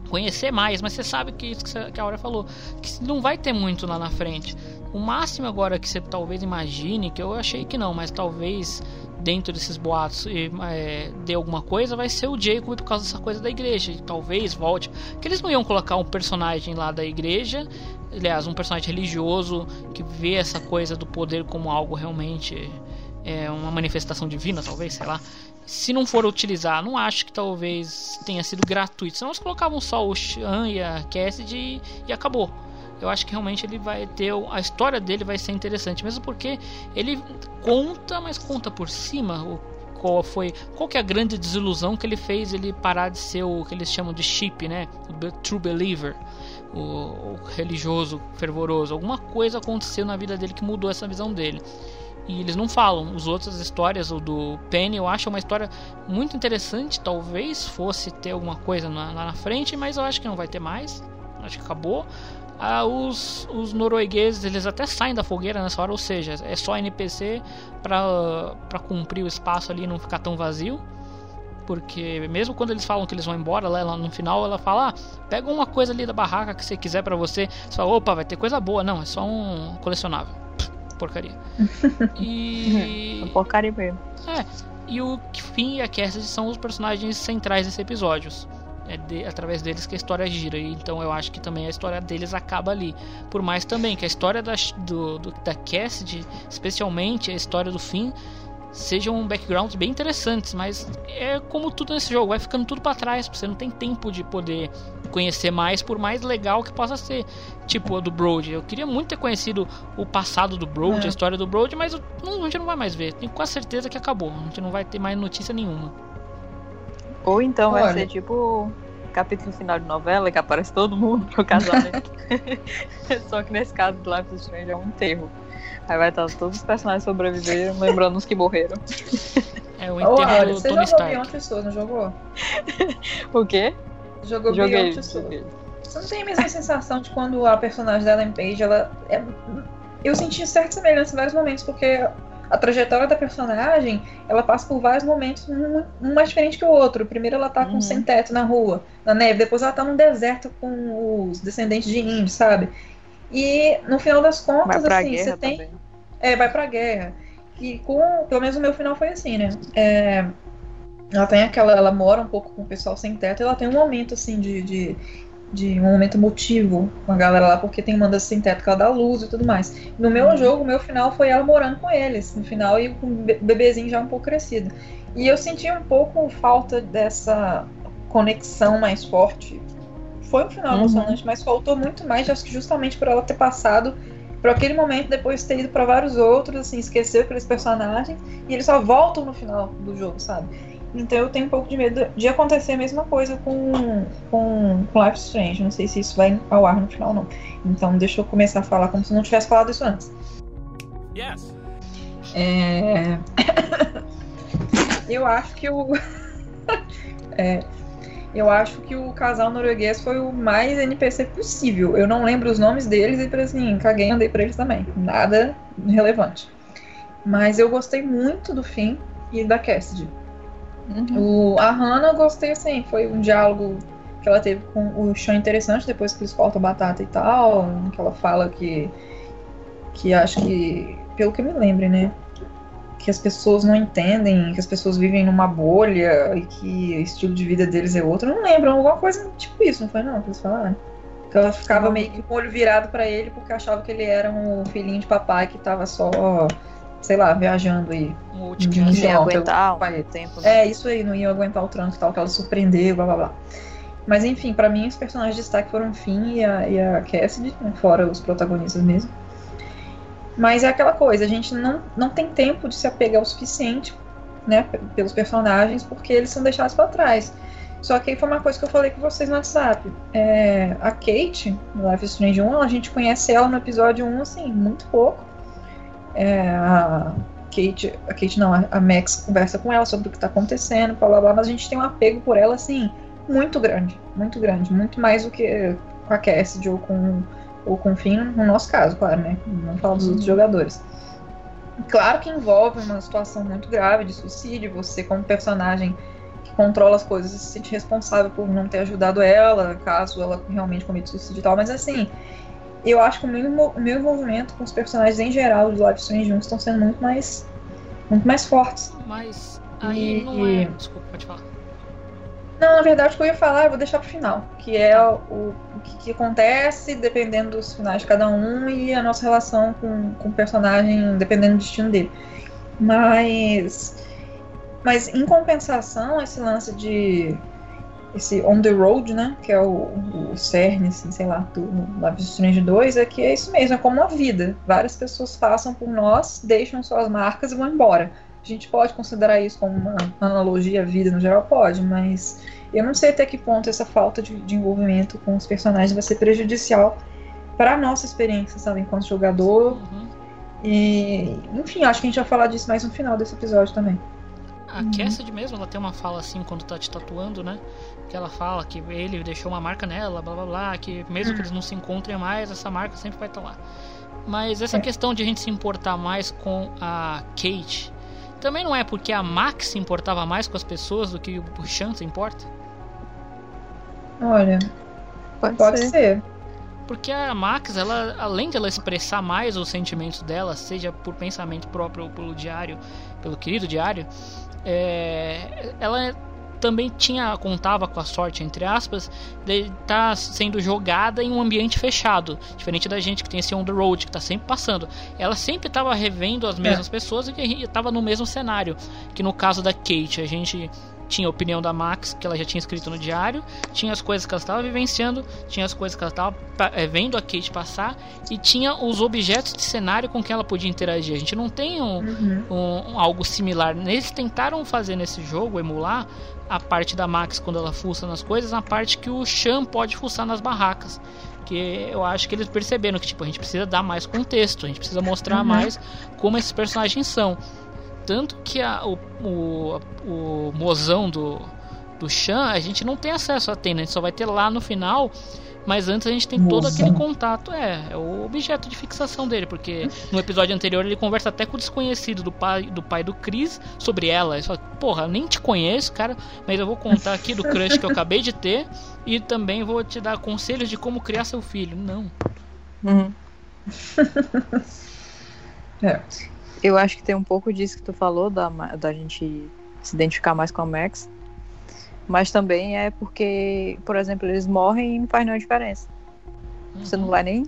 conhecer mais, mas você sabe que isso que a Aura falou, que não vai ter muito lá na frente. O máximo agora que você talvez imagine, que eu achei que não, mas talvez dentro desses boatos é, dê alguma coisa, vai ser o Jacob por causa dessa coisa da igreja. E talvez volte. Que eles não iam colocar um personagem lá da igreja, aliás, um personagem religioso que vê essa coisa do poder como algo realmente é uma manifestação divina, talvez, sei lá. Se não for utilizar, não acho que talvez tenha sido gratuito. Senão eles colocavam só o Sean e a Cassidy e, e acabou. Eu acho que realmente ele vai ter. A história dele vai ser interessante, mesmo porque ele conta, mas conta por cima o qual foi. Qual que é a grande desilusão que ele fez ele parar de ser o que eles chamam de sheep, né? O true believer. O, o religioso fervoroso. Alguma coisa aconteceu na vida dele que mudou essa visão dele. E eles não falam. Os outras histórias, o do Penny, eu acho uma história muito interessante. Talvez fosse ter alguma coisa lá na frente, mas eu acho que não vai ter mais. Acho que acabou. Ah, os, os noruegueses eles até saem da fogueira nessa hora, ou seja, é só NPC pra cumprir o espaço ali e não ficar tão vazio. Porque mesmo quando eles falam que eles vão embora, lá, no final ela fala: ah, pega uma coisa ali da barraca que você quiser pra você. Você fala: opa, vai ter coisa boa. Não, é só um colecionável. Porcaria. *laughs* E. Porcaria mesmo. É, e o Finn e a Cassidy são os personagens centrais desse episódio. É de- através deles que a história gira. E então eu acho que também a história deles acaba ali. Por mais também que a história da, do, do- da Cassidy, especialmente a história do Finn, sejam backgrounds bem interessantes. Mas é como tudo nesse jogo, vai ficando tudo pra trás. Você não tem tempo de poder conhecer mais, por mais legal que possa ser. Tipo a do Brody. Eu queria muito ter conhecido o passado do Brody, É. a história do Brody, mas não, a gente não vai mais ver. Tenho quase certeza que acabou. A gente não vai ter mais notícia nenhuma. Ou então vai Olha. ser tipo capítulo final de novela que aparece todo mundo pro casamento. *laughs* Só que nesse caso do Life is Strange é um enterro. Aí vai estar todos os personagens sobreviveram, lembrando os que morreram. É o enterro olha, do você Tony jogou Stark. Souls, não jogou? *laughs* O quê? Jogou Joguei, Beyond Souls. Você não tem a mesma sensação de quando a personagem da Ellen Page, ela. É... Eu senti certa semelhança em vários momentos, porque a trajetória da personagem, ela passa por vários momentos, um, um mais diferente que o outro. Primeiro ela tá com Uhum. sem teto na rua, na neve, depois ela tá num deserto com os descendentes de índios, sabe? E no final das contas, assim, você tem. também. É, vai pra guerra. E com. Pelo menos o meu final foi assim, né? É, ela tem aquela. Ela mora um pouco com o pessoal sem teto, e ela tem um momento assim de. de, de um momento emotivo com a galera lá, porque tem teto que ela dá luz e tudo mais. No meu jogo, o meu final foi ela morando com eles, no final, e com o be- bebezinho já um pouco crescido. E eu senti um pouco falta dessa conexão mais forte. Foi um final Uhum. emocionante, mas faltou muito mais, acho que justamente por ela ter passado por aquele momento, depois ter ido pra vários outros, assim, esqueceu aqueles personagens, e eles só voltam no final do jogo, sabe? Então eu tenho um pouco de medo de acontecer a mesma coisa com, com, com Life Strange. Não sei se isso vai ao ar no final ou não. Então deixa eu começar a falar como se não tivesse falado isso antes. Yes. É... *laughs* eu acho que o. *laughs* É, Eu acho que o casal norueguês foi o mais NPC possível. Eu não lembro os nomes deles e, assim, caguei e andei pra eles também. Nada relevante. Mas eu gostei muito do fim e da Cassidy. O, a Hannah eu gostei, assim, foi um diálogo que ela teve com o Sean interessante depois que eles cortam a batata e tal. Que ela fala que. Que acho que. Pelo que eu me lembro, né? que as pessoas não entendem, que as pessoas vivem numa bolha e que o estilo de vida deles é outro. Eu não lembro, alguma coisa tipo isso, não foi não que eles falaram? Que ela ficava meio que com o olho virado pra ele porque achava que ele era um filhinho de papai que tava só, sei lá, viajando aí. Um de Não ia pelo aguentar país. o tempo. né? É, isso aí, não ia aguentar o trânsito e tal, que ela surpreendeu, blá blá blá. Mas enfim, pra mim os personagens de destaque foram o Finn e a, e a Cassidy, né, fora os protagonistas mesmo. Mas é aquela coisa, a gente não, não tem tempo de se apegar o suficiente né, pelos personagens, porque eles são deixados pra trás. Só que aí foi uma coisa que eu falei com vocês no WhatsApp. É, a Kate, no Life is Strange 1, a gente conhece ela no episódio 1, assim, muito pouco. É, a Kate, a Kate não, a- Max conversa com ela sobre o que tá acontecendo, blá blá blá, mas a gente tem um apego por ela, assim, muito grande, muito grande, muito mais do que com a Cassidy ou com, ou com o Finn, no nosso caso, claro, né? Não falo dos outros jogadores. Claro que envolve uma situação muito grave de suicídio, você como personagem que controla as coisas se sente responsável por não ter ajudado ela, caso ela realmente cometa suicídio e tal, mas assim, eu acho que o meu, o meu envolvimento com os personagens em geral Life is Strange 1 estão sendo muito mais muito mais fortes. Mas aí E- não é. Desculpa, pode falar. Não, na verdade, o que eu ia falar, eu vou deixar pro final. Que é o, o que, que acontece dependendo dos finais de cada um e a nossa relação com, com o personagem, dependendo do destino dele. Mas. Mas em compensação, esse lance de. Esse on the road, né? Que é o, o cerne, assim, sei lá, do Life is Strange 2, é que é isso mesmo, é como a vida. Várias pessoas passam por nós, deixam suas marcas e vão embora. A gente pode considerar isso como uma analogia à vida no geral? Pode, mas eu não sei até que ponto essa falta de, de envolvimento com os personagens vai ser prejudicial para a nossa experiência, sabe, enquanto jogador. Uhum. E, enfim, acho que a gente vai falar disso mais no final desse episódio também. A Cassidy mesmo, ela tem uma fala assim quando tá te tatuando, né? Que ela fala que ele deixou uma marca nela, blá blá blá, que mesmo que eles não se encontrem mais, essa marca sempre vai estar lá. Mas essa É. questão de a gente se importar mais com a Kate, também não é porque a Max se importava mais com as pessoas do que o Chan se importa? Olha, Pode, pode ser. ser. Porque a Max, ela, além de ela expressar mais os sentimentos dela, seja por pensamento próprio ou pelo diário, pelo querido diário, é, ela também tinha contava com a sorte entre aspas de estar sendo jogada em um ambiente fechado, diferente da gente que tem esse on the road que está sempre passando. Ela sempre estava revendo as mesmas pessoas e estava no mesmo cenário. Que no caso da Kate, a gente tinha a opinião da Max, que ela já tinha escrito no diário, tinha as coisas que ela estava vivenciando, tinha as coisas que ela estava é, vendo a Kate passar, e tinha os objetos de cenário com que ela podia interagir. A gente não tem um, um- um- algo similar. Eles tentaram fazer nesse jogo, emular a parte da Max quando ela fuça nas coisas, na parte que o Chan pode fuçar nas barracas. Que eu acho que eles perceberam que tipo, a gente precisa dar mais contexto, a gente precisa mostrar Uhum. mais como esses personagens são. Tanto que a, o, o, o mozão do, do Chan, a gente não tem acesso a Tena, a gente só vai ter lá no final. Mas antes a gente tem todo Mozão. aquele contato, é, é o objeto de fixação dele, porque no episódio anterior ele conversa até com o desconhecido do pai do, pai do Chris sobre ela. Ele fala, porra, eu nem te conheço, cara, mas eu vou contar aqui do crush que eu acabei de ter e também vou te dar conselhos de como criar seu filho. Não. Uhum. *laughs* É. Eu acho que tem um pouco disso que tu falou, da, ma- da gente se identificar mais com a Max. Mas também é porque, por exemplo, eles morrem e não faz nenhuma diferença. Você não vai nem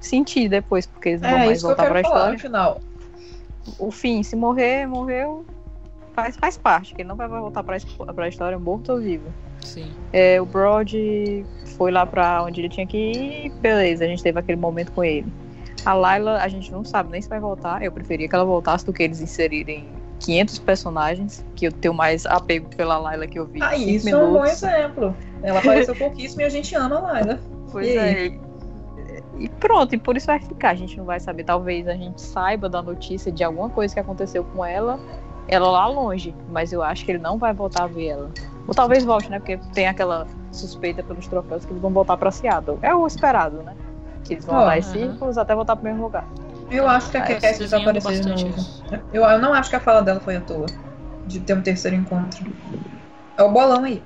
sentir depois, porque eles não vão É mais que eu voltar falar no história. final. O fim, se morrer, morreu. Faz, faz parte, que ele não vai voltar pra, his- pra história morto ou vivo. Sim. É, o Brod foi lá pra onde ele tinha que ir, beleza, a gente teve aquele momento com ele. A Layla, a gente não sabe nem se vai voltar. Eu preferia que ela voltasse do que eles inserirem 500 personagens, que eu tenho mais apego pela Layla que eu vi. Ah, isso é um bom minutos. exemplo. Ela apareceu pouquíssimo e a gente ama a Layla. *laughs* Pois E é. E- E pronto, e por isso vai ficar. A gente não vai saber. Talvez a gente saiba da notícia de alguma coisa que aconteceu com ela, ela lá longe. Mas eu acho que ele não vai voltar a ver ela. Ou talvez volte, né? Porque tem aquela suspeita pelos troféus que eles vão voltar pra Seattle. É o esperado, né? Que eles vão Ó, andar em círculos até voltar pro mesmo lugar. Eu acho que a Ah, Cassidy vai desenhando aparecer de novo. Eu, eu não acho que a fala dela foi à toa. De ter um terceiro encontro. É o bolão aí.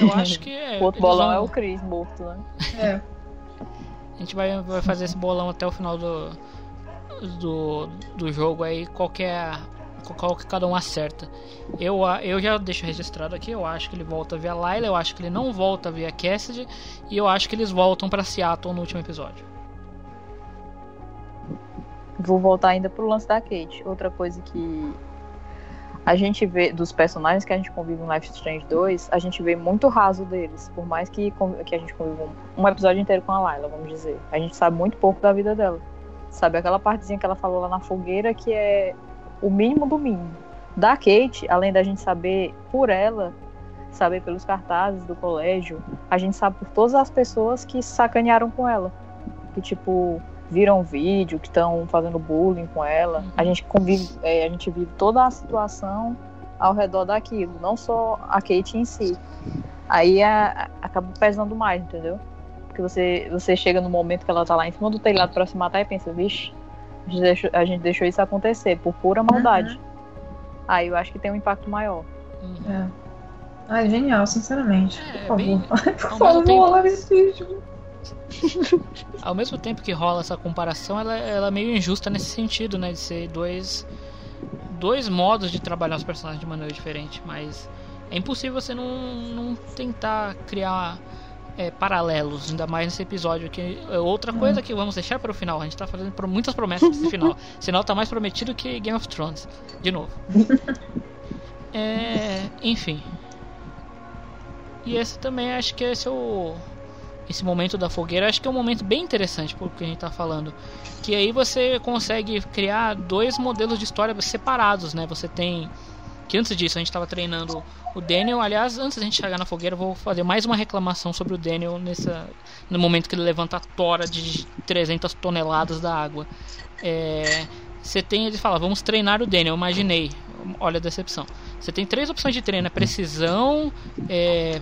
Eu acho que *laughs* é. O outro bolão vão- é o Chris morto, né? É. A gente vai, vai fazer esse bolão até o final do, do, do jogo aí, qual que é qual que cada um acerta. Eu, eu já deixo registrado aqui, eu acho que ele volta via Layla, eu acho que ele não volta via Cassidy, e eu acho que eles voltam para Seattle no último episódio. Vou voltar ainda pro lance da Kate. Outra coisa que a gente vê dos personagens que a gente convive no Life Strange 2, a gente vê muito raso deles. Por mais que, que a gente conviva um, um episódio inteiro com a Layla, vamos dizer. A gente sabe muito pouco da vida dela. Sabe aquela partezinha que ela falou lá na fogueira que é o mínimo do mínimo. Da Kate, além da gente saber por ela, saber pelos cartazes do colégio, a gente sabe por todas as pessoas que sacanearam com ela. Que, tipo, viram vídeo, que estão fazendo bullying com ela. Uhum. A gente convive, é, a gente vive toda a situação ao redor daquilo, não só a Kate em si. Aí a, a, acaba pesando mais, entendeu? Porque você, você chega no momento que ela tá lá em cima do telhado para se matar e pensa, vixe, a gente, deixou, a gente deixou isso acontecer por pura maldade. Uhum. Aí eu acho que tem um impacto maior. Uhum. É. Ai, genial, sinceramente. É, por favor. Bem, *laughs* por favor, esse vídeo. *laughs* Ao mesmo tempo que rola essa comparação, ela, ela é meio injusta nesse sentido, né? De ser dois, dois modos de trabalhar os personagens de maneira diferente. Mas é impossível você não, não tentar criar é, paralelos, ainda mais nesse episódio. Que é outra coisa que vamos deixar para o final. A gente tá fazendo muitas promessas para esse *laughs* final. Esse final tá mais prometido que Game of Thrones. De novo. *laughs* É, enfim. E esse também acho que esse é o esse momento da fogueira, acho que é um momento bem interessante por que a gente está falando. Que aí você consegue criar dois modelos de história separados, né? Você tem. Que antes disso a gente estava treinando o Daniel. Aliás, antes da gente chegar na fogueira, vou fazer mais uma reclamação sobre o Daniel nessa, no momento que ele levanta a tora de 300 toneladas da água. É, você tem, ele fala, vamos treinar o Daniel. Imaginei, olha a decepção. Você tem três opções de treino: é precisão, é,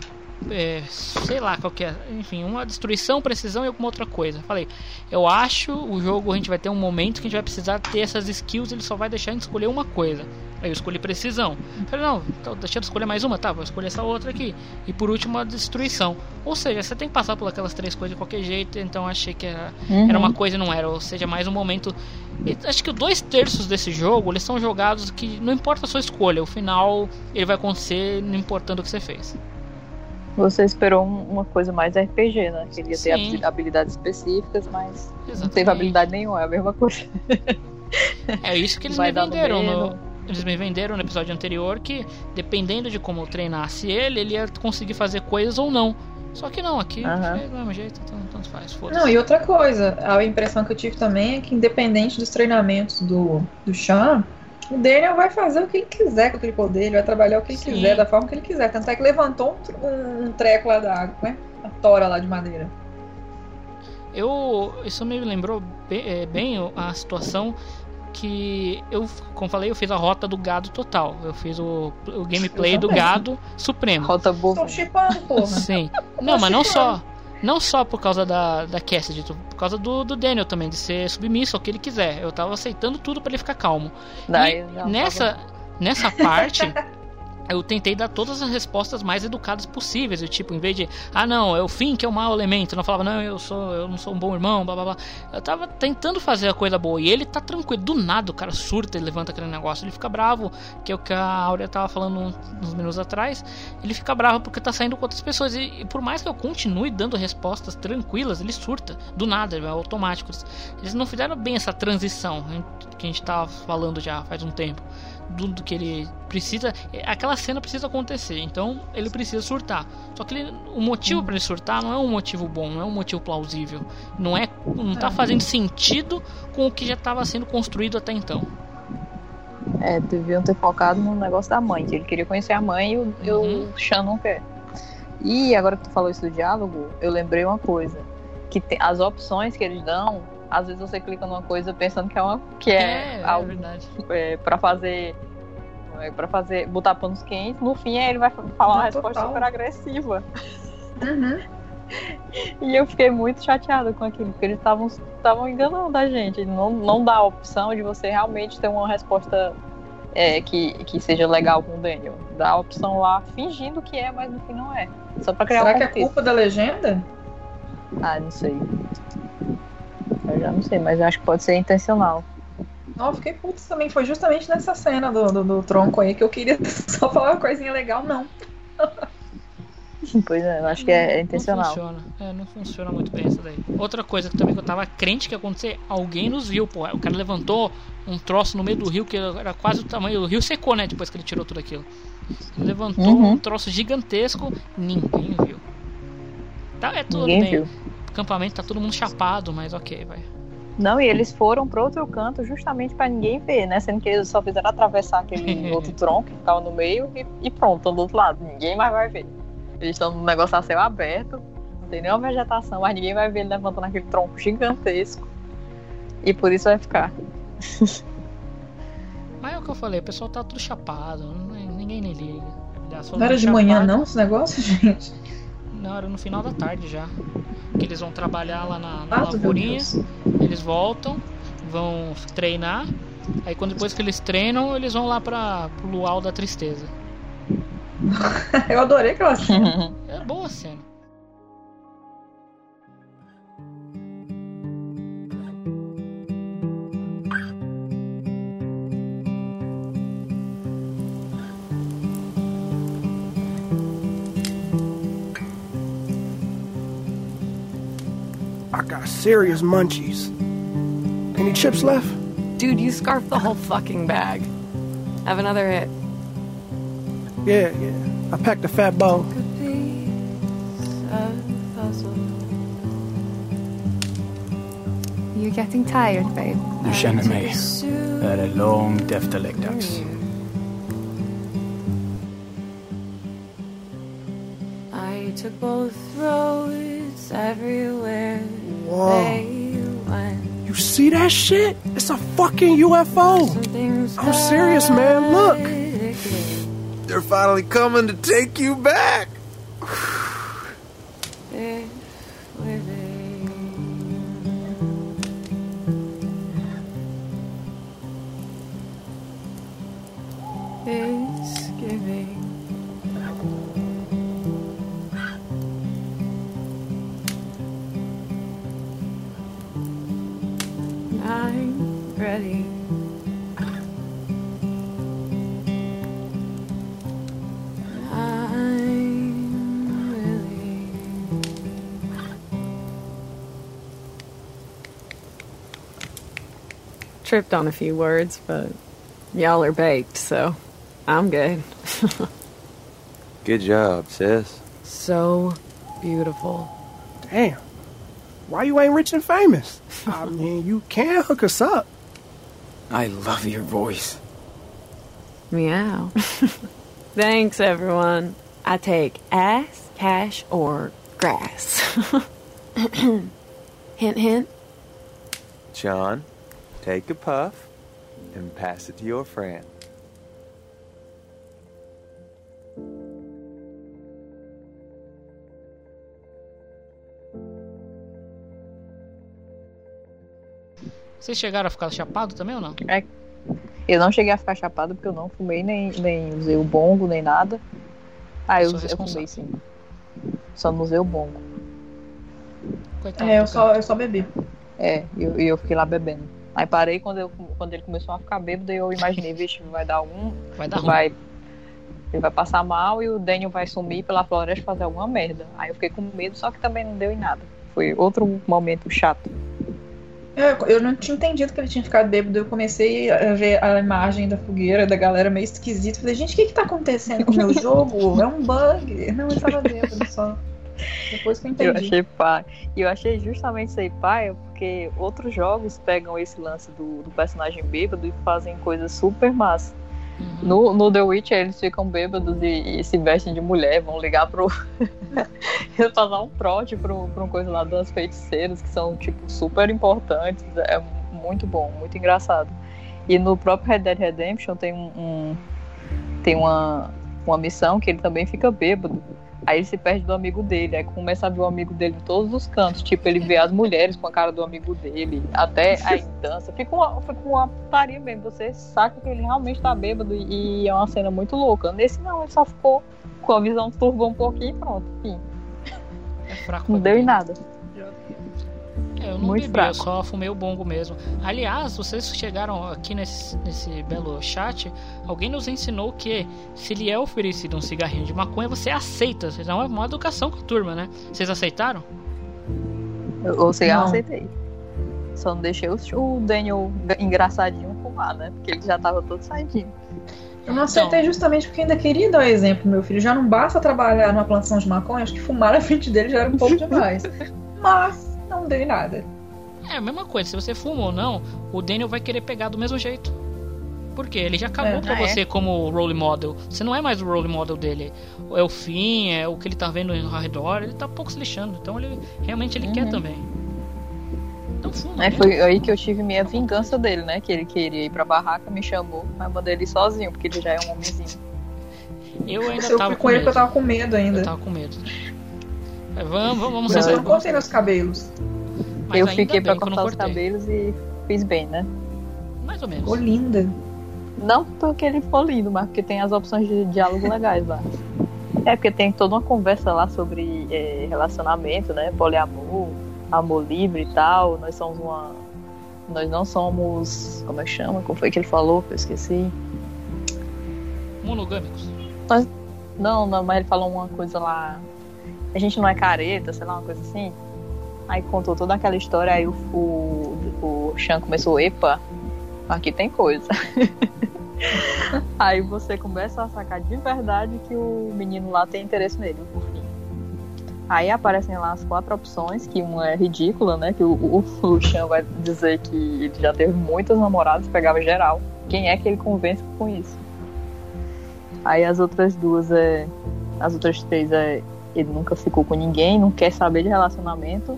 é, sei lá qual que é, enfim, uma destruição, precisão e alguma outra coisa. Falei, eu acho o jogo a gente vai ter um momento que a gente vai precisar ter essas skills, ele só vai deixar a gente escolher uma coisa. Aí eu escolhi precisão. Falei, não, então deixa eu escolher mais uma, tá, vou escolher essa outra aqui. E por último a destruição. Ou seja, você tem que passar por aquelas três coisas de qualquer jeito, então achei que era, uhum. era uma coisa e não era, ou seja, mais um momento. Acho que dois terços desse jogo eles são jogados que não importa a sua escolha, o final ele vai acontecer não importando o que você fez. Você esperou uma coisa mais RPG, né? Queria Sim. ter habilidades específicas, mas Exatamente. não teve habilidade nenhuma, é a mesma coisa. *laughs* É isso que eles Vai me venderam no, eles me venderam no episódio anterior que dependendo de como eu treinasse ele, ele ia conseguir fazer coisas ou não. Só que não, aqui uhum. é do mesmo jeito, então tanto faz. Não, e outra coisa, a impressão que eu tive também é que independente dos treinamentos do, do Sean, o Daniel vai fazer o que ele quiser com aquele poder, ele vai trabalhar o que ele Sim. quiser, da forma que ele quiser. Tanto é que levantou um, um treco lá da água, né? A tora lá de madeira. Eu. Isso me lembrou bem, é, bem a situação que eu, como falei, eu fiz a rota do gado total. Eu fiz o, o gameplay do gado supremo. Rota boa. Tô chipando, porra. Sim. Não, mas não só. Não só por causa da, da Cassidy, por causa do, do Daniel também, de ser submisso ao que ele quiser. Eu tava aceitando tudo para ele ficar calmo. Daí, e nessa, nessa parte, *laughs* eu tentei dar todas as respostas mais educadas possíveis. Eu, tipo, em vez de, ah, não, é o fim que é o mau elemento. Eu não falava, não, eu sou, eu não sou um bom irmão, blá blá blá. Eu tava tentando fazer a coisa boa. E ele tá tranquilo. Do nada o cara surta e levanta aquele negócio. Ele fica bravo, que é o que a Áurea tava falando uns minutos atrás. Ele fica bravo porque tá saindo com outras pessoas. E, e por mais que eu continue dando respostas tranquilas, ele surta. Do nada, é automático. Eles não fizeram bem essa transição que a gente tava falando já faz um tempo do, que ele precisa. Aquela cena precisa acontecer, então ele precisa surtar. Só que ele, o motivo para ele surtar não é um motivo bom, não é um motivo plausível. Não é, não tá fazendo sentido com o que já estava sendo construído até então. É, deviam ter focado no negócio da mãe, que ele queria conhecer a mãe e o, uhum. o Sean não quer. E agora que tu falou isso do diálogo, eu lembrei uma coisa. Que tem, as opções que eles dão às vezes você clica numa coisa pensando que é uma que é, é, é algo é, para fazer é, para fazer botar panos quentes no fim ele vai falar uma resposta total. super agressiva. Uhum. *laughs* e eu fiquei muito chateada com aquilo porque eles estavam estavam enganando a gente. Não não dá a opção de você realmente ter uma resposta é, que, que seja legal com o Daniel. Dá a opção lá fingindo que é mas no fim não é. Só para criar será um que é culpa da legenda? Ah não sei eu já não sei, mas eu acho que pode ser intencional. Não, eu fiquei putz também. Foi justamente nessa cena do, do, do tronco aí que eu queria *laughs* só falar uma coisinha legal, não. *laughs* Pois é, eu acho que é, é Não intencional. funciona. É, não funciona muito bem essa daí. Outra coisa que também que eu tava crente que ia acontecer, alguém nos viu, pô. O cara levantou um troço no meio do rio que era quase o tamanho. O rio secou, né? Depois que ele tirou tudo aquilo. Ele levantou Uhum. um troço gigantesco, ninguém viu. Tá, é tudo Ninguém bem. viu. O acampamento tá todo mundo chapado, mas ok, vai. Não, e eles foram pro outro canto justamente pra ninguém ver, né? Sendo que eles só fizeram atravessar aquele *laughs* outro tronco que ficava no meio e, e pronto, estão do outro lado. Ninguém mais vai ver. Eles estão num negócio a céu aberto, não tem nenhuma vegetação, mas ninguém vai ver ele levantando aquele tronco gigantesco. E por isso vai ficar. *laughs* Mas é o que eu falei, o pessoal tá tudo chapado, ninguém nem liga. Não era de manhã, não, esse negócio, *laughs* gente? Não, era no final da tarde já. Que eles vão trabalhar lá na, na Ah, lavourinha, eles voltam, vão treinar. Aí quando depois que eles treinam, eles vão lá pra, pro luau da tristeza. *laughs* Eu adorei aquela cena. É boa a cena. Serious munchies. Any chips left? Dude, you scarfed the whole fucking bag. Have another hit. Yeah, yeah. I packed a fat bowl. You're getting tired, babe. Du känner mig. Det här är långt efter läggdags. I took both roads everywhere Whoa. You see that shit? It's a fucking UFO. I'm serious, man. Look. They're finally coming to take you back. *sighs* I'm. I'm willing. Tripped on a few words, but y'all are baked, so I'm good. *laughs* Good job, sis. so beautiful. Damn. Why you ain't rich and famous? I *laughs* mean, you can hook us up. I love your voice. Meow. *laughs* Thanks, everyone. I take ass, cash, or grass. *laughs* hint, hint. John, take a puff and pass it to your friend. Vocês chegaram a ficar chapado também ou não? É, eu não cheguei a ficar chapado porque eu não fumei, nem, nem usei o bongo, nem nada. Ah, eu, eu fumei sim. Só não usei o bongo. Coitado É, eu só, eu só bebi. É, e eu, eu fiquei lá bebendo. Aí parei quando, eu, quando ele começou a ficar bêbado e eu imaginei, vixe, vai dar algum. Vai dar ruim. vai, Ele vai passar mal e o Daniel vai sumir pela floresta fazer alguma merda. Aí eu fiquei com medo, só que também não deu em nada. Foi outro momento chato. É, eu não tinha entendido que ele tinha ficado bêbado. Eu comecei a ver a imagem da fogueira, da galera meio esquisita. Falei, gente, o que que tá acontecendo com o meu jogo? É um bug. Não, ele tava bêbado só. Depois que eu entendi. Eu achei pai. E eu achei justamente isso aí pai, porque outros jogos pegam esse lance do, do personagem bêbado e fazem coisas super massa. No, no The Witcher eles ficam bêbados e, e se vestem de mulher, vão ligar pro. *laughs* Fazer um trote pro, pro coisa lá das feiticeiras, que são, tipo, super importantes. É muito bom, muito engraçado. E no próprio Red Dead Redemption tem um. um- tem uma, uma missão que ele também fica bêbado. Aí ele se perde do amigo dele, aí começa a ver o amigo dele em todos os cantos. Tipo, ele vê as mulheres com a cara do amigo dele, até aí *laughs* dança. Fica uma, fica uma putaria mesmo. Você saca que ele realmente tá bêbado e, é uma cena muito louca. Nesse não, ele só ficou com a visão turva um pouquinho e pronto. Fim. É fraco. Não deu em nada. É, eu não Muito bebi, fraco. eu só fumei o bongo mesmo. Aliás, vocês chegaram aqui nesse, nesse belo chat, alguém nos ensinou que se lhe é oferecido um cigarrinho de maconha, você aceita. Isso é uma, educação com a turma, né? Vocês aceitaram? Eu- O cigarro Não. aceitei. Só não deixei o, o Daniel engraçadinho fumar, né? Porque ele já tava todo saidinho. Eu não aceitei justamente porque ainda queria dar exemplo, meu filho. Já não basta trabalhar numa plantação de maconha, acho que fumar na frente dele já era um pouco demais. *laughs* Mas não dei nada. É a mesma coisa, se você fuma ou não, o Daniel vai querer pegar do mesmo jeito. Por quê? Ele já cagou É. pra Ah, é? você como role model. Você não é mais o role model dele. É o fim, é o que ele tá vendo ao redor. Ele tá pouco se lixando. Então ele realmente ele quer também. Então fuma. É, né? foi aí que eu tive minha vingança dele, né? Que ele queria ir pra barraca, me chamou, mas mandei ele sozinho, porque ele já é um homenzinho. Eu ainda eu tava fui com ele medo. porque eu tava com medo ainda. Eu tava com medo. Mas vamos, vamos, vamos Mas eu não cortei meus cabelos. Mas eu fiquei pra não cortar os cabelos e fiz bem, né? Mais ou menos. Ficou linda. Não porque ele ficou lindo, mas porque tem as opções de diálogo legais lá. É, porque tem toda uma conversa lá sobre é, relacionamento, né? Poliamor, amor livre e tal. Nós somos uma. Nós não somos. Como é que chama? Como foi que ele falou? Que eu esqueci. Monogâmicos. Nós- não, não, mas ele falou uma coisa lá. A gente não é careta, sei lá, uma coisa assim. Aí contou toda aquela história, aí o, o, o Sean começou, epa, aqui tem coisa. *laughs* aí você começa a sacar de verdade que o menino lá tem interesse nele, por fim. Aí aparecem lá as quatro opções, que uma é ridícula, né? Que o, o, o Sean vai dizer que ele já teve muitas namoradas, pegava geral. Quem é que ele convence com isso? Aí as outras duas é. As outras três é. Ele nunca ficou com ninguém, não quer saber de relacionamento.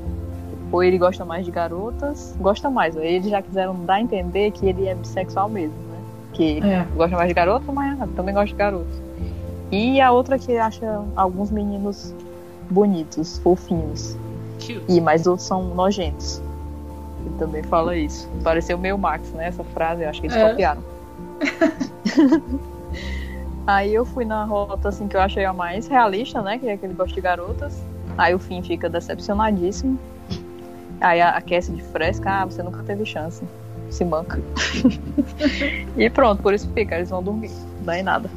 Ou ele gosta mais de garotas. Gosta mais. Eles já quiseram dar a entender que ele é bissexual mesmo, né? Que É. gosta mais de garoto, mas também gosta de garotos. E a outra que acha alguns meninos bonitos, fofinhos. E mas outros são nojentos. Ele também fala isso. Pareceu meio Max, né? Essa frase, eu acho que eles É. copiaram. *laughs* Aí eu fui na rota assim que eu achei a mais realista, né? Que é aquele gosto de garotas. Aí o fim fica decepcionadíssimo. Aí a, a Cassie de fresca, ah, você nunca teve chance. Se manca. *laughs* e pronto, por isso fica, eles vão dormir. Não em nada.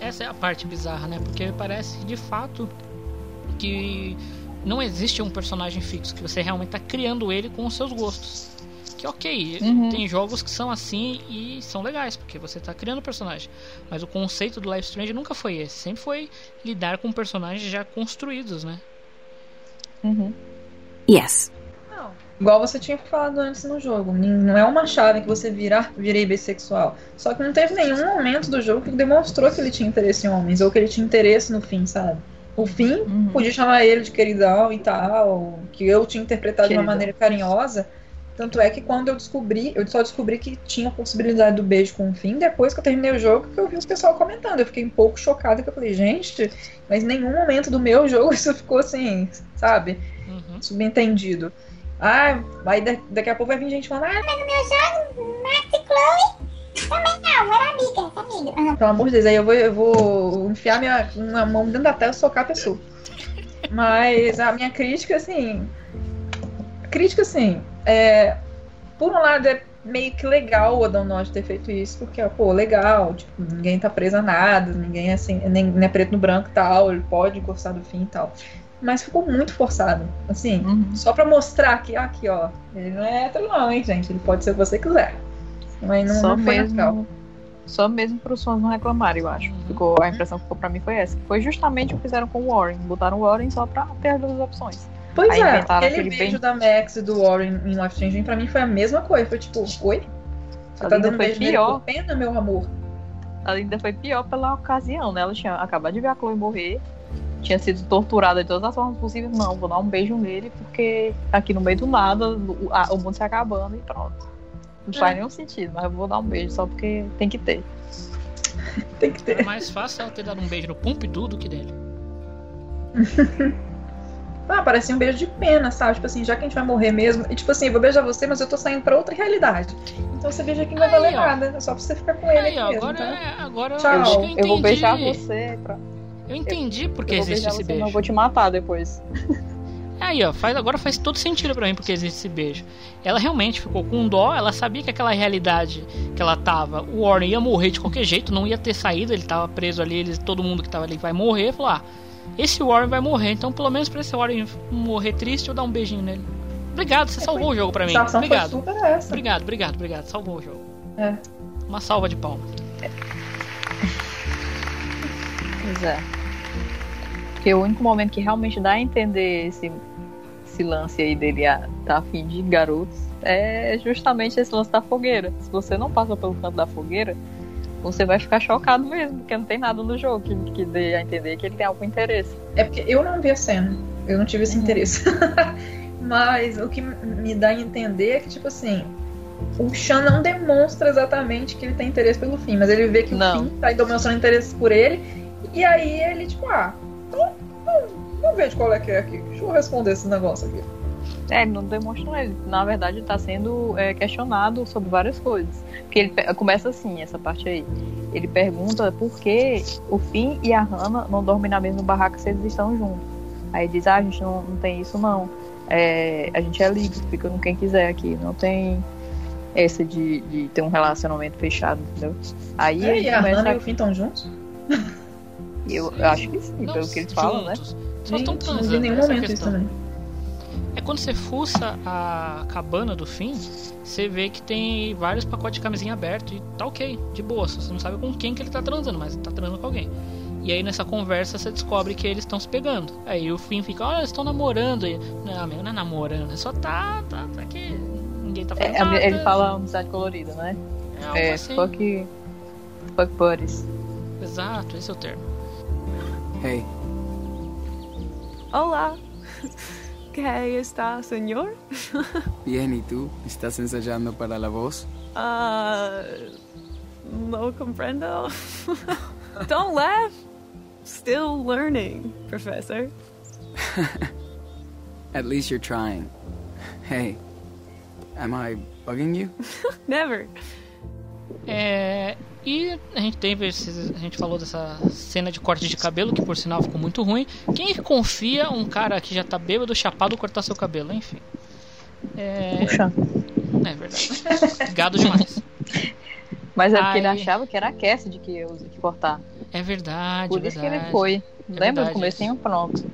Essa é a parte bizarra, né? Porque parece de fato que não existe um personagem fixo, que você realmente tá criando ele com os seus gostos. Que ok, Uhum. tem jogos que são assim e são legais, porque você tá criando o personagem. Mas o conceito do Life Strange nunca foi esse, sempre foi lidar com personagens já construídos, né? Uhum. Yes. Igual você tinha falado antes no jogo. Não é uma chave que você vira, "Ah, virei bissexual. Só que não teve nenhum momento do jogo que demonstrou que ele tinha interesse em homens, ou que ele tinha interesse no fim, sabe? O fim Uhum. podia chamar ele de queridão e tal, que eu tinha interpretado de uma maneira carinhosa. Tanto é que quando eu descobri, eu só descobri que tinha a possibilidade do beijo com o fim depois que eu terminei o jogo, que eu vi os pessoal comentando. Eu fiquei um pouco chocada, que eu falei, gente, mas em nenhum momento do meu *laughs* jogo isso ficou assim, sabe? Subentendido. Ah, aí da- daqui a pouco vai vir gente falando, ah, Mas no meu jogo, Max e Chloe também não, era amiga, amiga. Pelo amor de Deus, aí eu vou, eu vou enfiar minha uma mão dentro da tela e socar a pessoa. *laughs* Mas a minha crítica, assim. Crítica, assim. É, por um lado, é meio que legal o Adão Norte ter feito isso, porque, pô, legal, tipo, ninguém tá preso a nada, ninguém é assim, nem, nem é preto no branco e tal, ele pode gostar do fim e tal. Mas ficou muito forçado, assim, só pra mostrar que, aqui, ó, ele não é hétero não, hein, gente, ele pode ser o que você quiser. Mas não, só não foi mesmo, só mesmo para os fãs não reclamarem, eu acho. Ficou, a impressão que ficou pra mim foi essa. Foi justamente o que fizeram com o Warren. Botaram o Warren só pra ter as duas opções. Pois Aí é, aquele beijo bem- da Max e do Warren em Life Changing pra mim foi a mesma coisa. Foi tipo, oi? Você A tá dando foi beijo nele pior. por pena, meu amor? Ela ainda foi pior pela ocasião, né? Ela tinha acabado de ver a Chloe morrer, tinha sido torturada de todas as formas possíveis. Não, vou dar um beijo nele, porque aqui no meio do nada, o, a- o mundo se acabando e pronto. Não faz É. nenhum sentido, mas eu vou dar um beijo só porque tem que ter. Tem que ter. É mais fácil ela ter dado um beijo no Pompidou do que nele. *laughs* Ah, parecia um beijo de pena, sabe? Tipo assim, já que a gente vai morrer mesmo. E tipo assim, eu vou beijar você, mas eu tô saindo pra outra realidade. Então você beija aqui não vai Aí, valer ó. nada. É só pra você ficar com ele Aí, ó, mesmo, agora, tá? é- agora Tchau. eu acho que eu Eu vou beijar você pra. Eu entendi porque eu vou existe esse você, beijo. Não vou te matar depois. Aí, ó, faz, agora faz todo sentido para mim porque existe esse beijo. Ela realmente ficou com dó, ela sabia que aquela realidade que ela tava, o Warren ia morrer de qualquer jeito, não ia ter saído, ele tava preso ali, ele, todo mundo que tava ali vai morrer. Falou: ah, esse Warren vai morrer, então pelo menos pra esse Warren morrer triste, eu dar um beijinho nele. Obrigado, você salvou o jogo pra mim. Foi Obrigado. super essa. Obrigado, obrigado, obrigado. Salvou o jogo. É. Uma salva de palmas. Pois é. Porque o único momento que realmente dá a entender esse, esse lance aí dele a, tá afim de garotos é justamente esse lance da fogueira. Se você não passa pelo canto da fogueira, você vai ficar chocado mesmo, porque não tem nada no jogo que, que dê a entender que ele tem algum interesse. É porque eu não vi a cena. Eu não tive esse Uhum. interesse. *laughs* Mas o que me dá a entender é que, tipo assim, o Sean não demonstra exatamente que ele tem interesse pelo fim, mas ele vê que Não. o fim tá demonstrando interesse por ele, e aí ele, tipo, ah, então, não, não vejo qual é que é aqui. Deixa eu responder esse negócio aqui. É, ele não demonstra ele. Na verdade, ele tá sendo é, questionado sobre várias coisas. Porque ele começa assim, essa parte aí. Ele pergunta por que o Finn e a Hannah não dormem na mesma barraca se eles estão juntos. Aí ele diz, ah, a gente não, não tem isso não. É, a gente é livre, fica com quem quiser aqui. Não tem essa de, de ter um relacionamento fechado, entendeu? Aí É, ele e a começa Hannah e o Finn estão juntos? Eu, eu acho que sim, pelo que eles falam, né? Juntos. Só estão Gente, não vi transando. em nenhum a momento isso também. É quando você fuça a cabana do fim, você vê que tem vários pacotes de camisinha aberto e tá ok, de boa. Você não sabe com quem que ele tá transando, mas ele tá transando com alguém. E aí nessa conversa você descobre que eles estão se pegando. Aí o fim fica, olha, eles estão namorando. E, não, amigo, não é namorando, é só tá, tá, tá aqui. Ninguém tá falando É, nada. ele fala amizade colorida, né? É É, assim. fuck, fuck buddies. Exato, esse é o termo. Hey, Hola. ¿Qué está, señor? *laughs* bien, ¿y tú? ¿Estás ensayando para la voz? Uh, no comprendo. *laughs* Don't laugh. Still learning, Professor. *laughs* At least you're trying. Hey, am I bugging you? Never. É, e a gente teve esses- a gente falou dessa cena de corte de cabelo que por sinal ficou muito ruim. Quem que confia um cara que já tá bêbado, chapado cortar seu cabelo, enfim. É, Puxa. é verdade. Gado demais. Mas é porque ele Aí- achava que era a Cassidy que ia que cortar. É verdade, Por isso que ele verdade. foi. É Lembra verdade do comecinho? Pronto.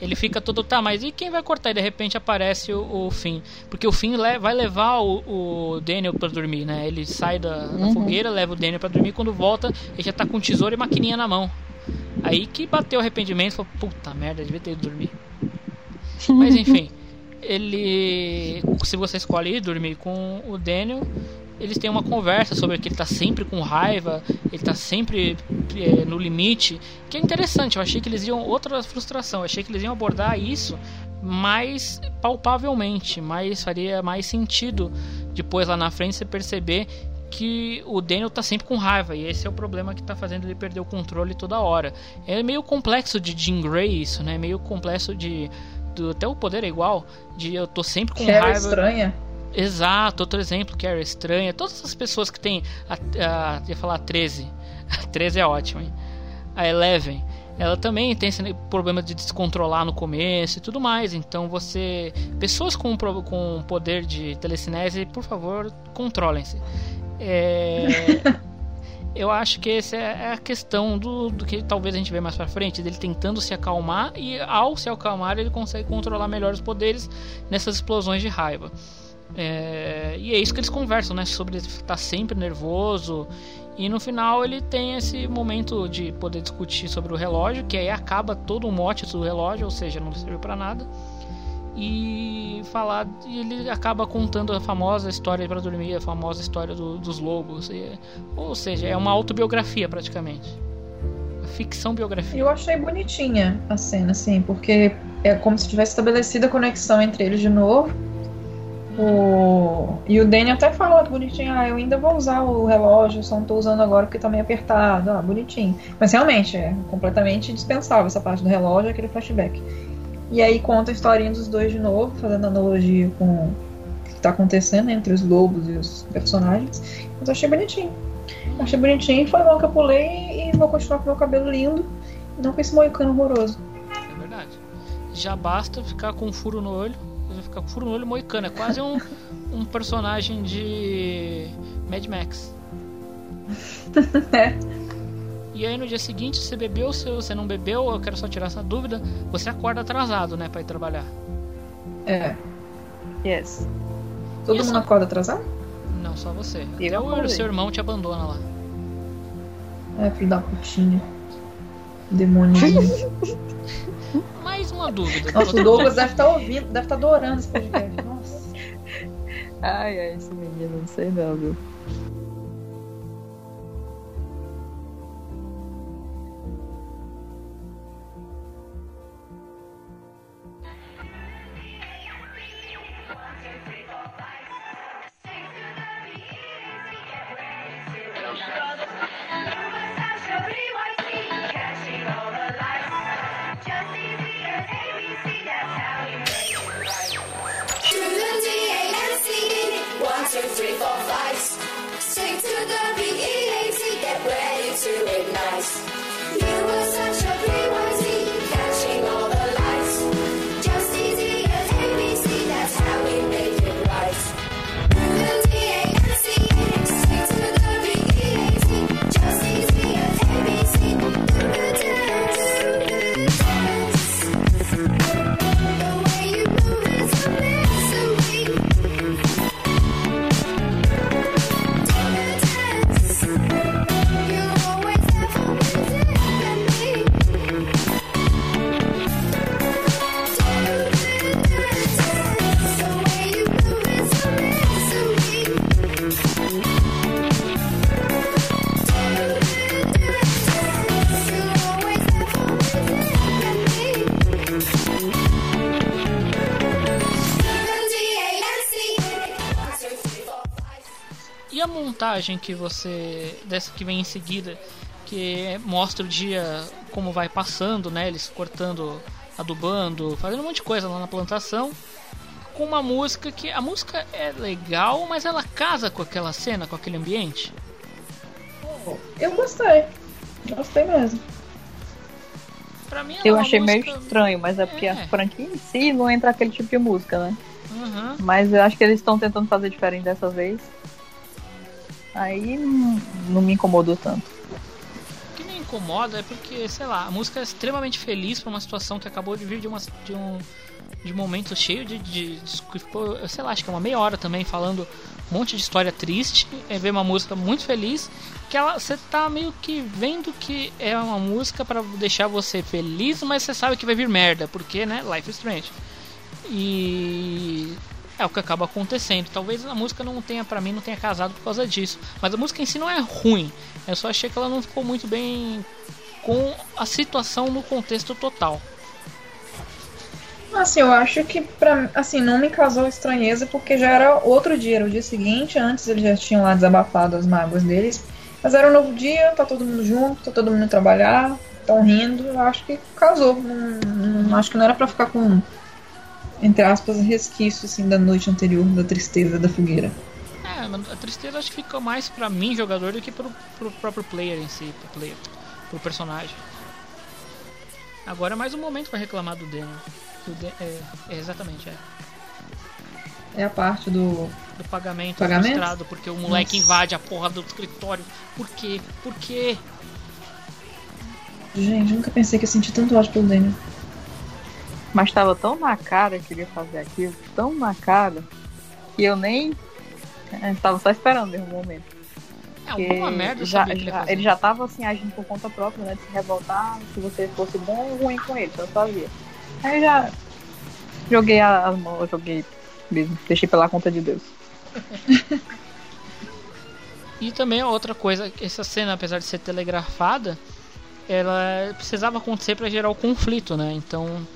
Ele fica todo, tá, mas e quem vai cortar? E de repente aparece o, o Finn. Porque o Finn le- vai levar o, o Daniel pra dormir, né? Ele sai da, da Uhum. fogueira, leva o Daniel pra dormir. Quando volta, ele já tá com tesoura e maquininha na mão. Aí que bateu o arrependimento, falou, puta merda, devia ter ido dormir. Mas *laughs* enfim, ele. Se você escolhe ir dormir com o Daniel, eles têm uma conversa sobre que ele tá sempre com raiva, ele tá sempre eh, no limite, que é interessante. Eu achei que eles iam outra frustração, eu achei que eles iam abordar isso mais palpavelmente, mais faria mais sentido depois lá na frente você perceber que o Daniel tá sempre com raiva e esse é o problema que tá fazendo ele perder o controle toda hora. É meio complexo de Jean Grey isso, né? Meio complexo de do, até o poder é igual, de eu tô sempre com era raiva. estranha. Exato, outro exemplo que era estranha. Todas as pessoas que tem a, a ia falar a 13. A 13 é ótimo, hein? A Eleven, ela também tem esse problema de descontrolar no começo e tudo mais. Então você, pessoas com com poder de telecinese, por favor, controlem-se. É, *laughs* eu acho que essa é a questão do, do que talvez a gente vê mais pra frente, dele tentando se acalmar e ao se acalmar ele consegue controlar melhor os poderes nessas explosões de raiva. É, e é isso que eles conversam, né? Sobre estar sempre nervoso. E no final ele tem esse momento de poder discutir sobre o relógio, que aí acaba todo o mote do relógio, ou seja, não serviu para nada. E falar, e ele acaba contando a famosa história para dormir, a famosa história do- dos lobos. E- ou seja, é uma autobiografia praticamente. Ficção biografia. Eu achei bonitinha a cena, assim, porque é como se tivesse estabelecido a conexão entre eles de novo. O... E o Danny até fala bonitinho, ah, eu ainda vou usar o relógio, só não tô usando agora porque tá meio apertado, ah, bonitinho. Mas realmente, é completamente dispensável essa parte do relógio, aquele flashback. E aí conta a historinha dos dois de novo, fazendo analogia com o que tá acontecendo entre os lobos e os personagens. Mas eu achei bonitinho. Achei bonitinho, foi bom que eu pulei e vou continuar com meu cabelo lindo não com esse moicano horroroso. É verdade. já basta ficar com um furo no olho. Com furo no olho moicano. É quase um, *laughs* um personagem de Mad Max. E aí no dia seguinte, você bebeu, se você não bebeu, eu quero só tirar essa dúvida, você acorda atrasado, né, pra ir trabalhar. É. Yes. Todo E mundo essa- acorda atrasado? Não, só você. Eu Até o acordei. seu irmão te abandona lá. É, filho da putinha. Demônio. *laughs* Mais uma dúvida. Nossa, o Douglas deve estar ouvindo, deve estar adorando esse podcast. Nossa. Ai, ai, esse menino, não sei não, viu? To ignite. You were such a free A montagem que você. dessa que vem em seguida, que mostra o dia como vai passando, né? Eles cortando, adubando, fazendo um monte de coisa lá na plantação. Com uma música que. A música é legal, mas ela casa com aquela cena, com aquele ambiente. Eu gostei. Gostei mesmo. Pra mim Eu é achei meio música- estranho, mas é porque a franquia em si não entra aquele tipo de música, né? Uhum. Mas eu acho que eles estão tentando fazer diferente dessa vez. Aí não, me incomodou tanto. O que me incomoda é porque, sei lá, a música é extremamente feliz pra uma situação que acabou de vir de, uma, de um de momento cheio de, de, de- sei lá, acho que é uma meia hora também falando um monte de história triste, é ver uma música muito feliz, que ela você tá meio que vendo que é uma música pra deixar você feliz, mas você sabe que vai vir merda, porque, né, Life is Strange. E é o que acaba acontecendo. Talvez a música não tenha, pra mim, não tenha casado por causa disso. Mas a música em si não é ruim. Eu só achei que ela não ficou muito bem com a situação no contexto total. Assim, eu acho que pra, assim, não me causou estranheza porque já era outro dia, era o dia seguinte, antes eles já tinham lá desabafado as mágoas deles. Mas era um novo dia, tá todo mundo junto, tá todo mundo trabalhar, tão rindo, eu acho que causou. Não, não- acho que não era pra ficar com, entre aspas, resquício assim, da noite anterior, da tristeza da fogueira. É, a tristeza acho que fica mais pra mim, jogador, do que pro, pro próprio player em si, pro player, pro personagem. Agora é mais um momento pra reclamar do Daniel. Do Dan- é, é, exatamente, é. É a parte do. Do pagamento, Pagamento? frustrado, porque o moleque Nossa. invade a porra do escritório. Por quê? Por quê? Gente, nunca pensei que eu senti tanto ódio pelo Daniel. Mas tava tão na cara que ele ia fazer aquilo, tão na cara, que eu nem. é, tava só esperando mesmo o momento. É, alguma merda já, ele já- ele já tava assim, agindo por conta própria, né? De se revoltar se você fosse bom ou ruim com ele, você não sabia. Aí já joguei a- as mãos, joguei mesmo, deixei pela conta de Deus. *laughs* E também outra coisa, essa cena, apesar de ser telegrafada, ela precisava acontecer para gerar o conflito, né? Então,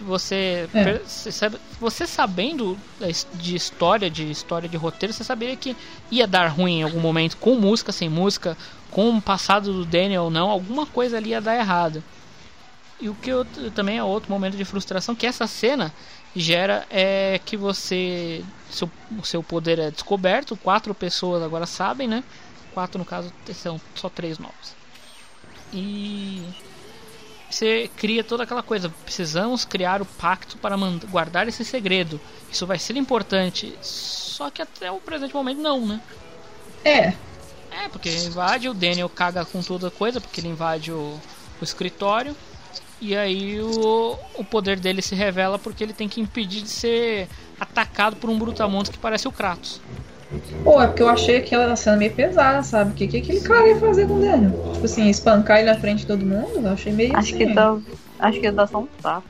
você, É. você sabe- você sabendo de história, de história de roteiro, você sabia que ia dar ruim em algum momento, com música, sem música, com o passado do Daniel ou não, alguma coisa ali ia dar errado. E o que eu, também é outro momento de frustração que essa cena gera é que você seu, o seu poder é descoberto, quatro pessoas agora sabem, né? Quatro no caso são só três novos. E você cria toda aquela coisa. Precisamos criar o pacto para guardar esse segredo. Isso vai ser importante. Só que até o presente momento não, né? É. É, porque invade, o Daniel caga com toda coisa, porque ele invade o, o escritório. E aí o, o poder dele se revela porque ele tem que impedir de ser atacado por um brutamontes que parece o Kratos. Pô, é porque eu achei aquela cena meio pesada, sabe? O que, que aquele cara ia fazer com o Daniel? Tipo assim, espancar ele na frente de todo mundo? Eu achei meio Acho assim. que dá, acho que dá só um tapa.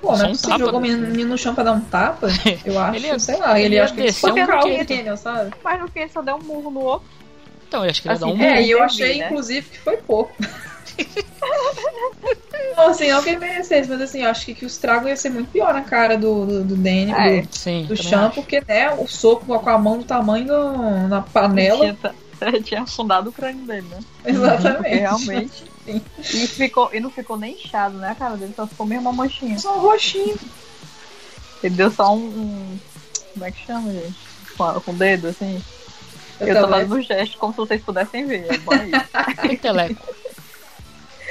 Pô, não Só é um possível, tapa, jogou o né? menino no chão pra dar um tapa? *laughs* Eu acho, Ele ia- sei lá, ele, ele acha que ele um espancar o. Daniel, sabe? Mas no fim ele só deu um murro no outro. Então, eu acho que ele ia dar Assim, um É, e eu achei, né? inclusive, que foi pouco. *laughs* *laughs* não, assim, não que ele merecesse, mas assim, eu acho que, que o estrago ia ser muito pior na cara do, do, do Daniel, É, do, Sim, do acho. porque, né, o soco com a mão do tamanho do, na panela. Tinha, *laughs* tinha afundado o crânio dele, né? *laughs* Exatamente. Porque realmente. Sim. E, ficou, e não ficou nem inchado, né, cara? Dele só ficou mesmo uma manchinha. Só um roxinho. Ele deu só um. um- como é que chama, gente? Com, com o dedo, assim. Eu, Eu tô fazendo um gesto como se vocês pudessem ver. É bom isso.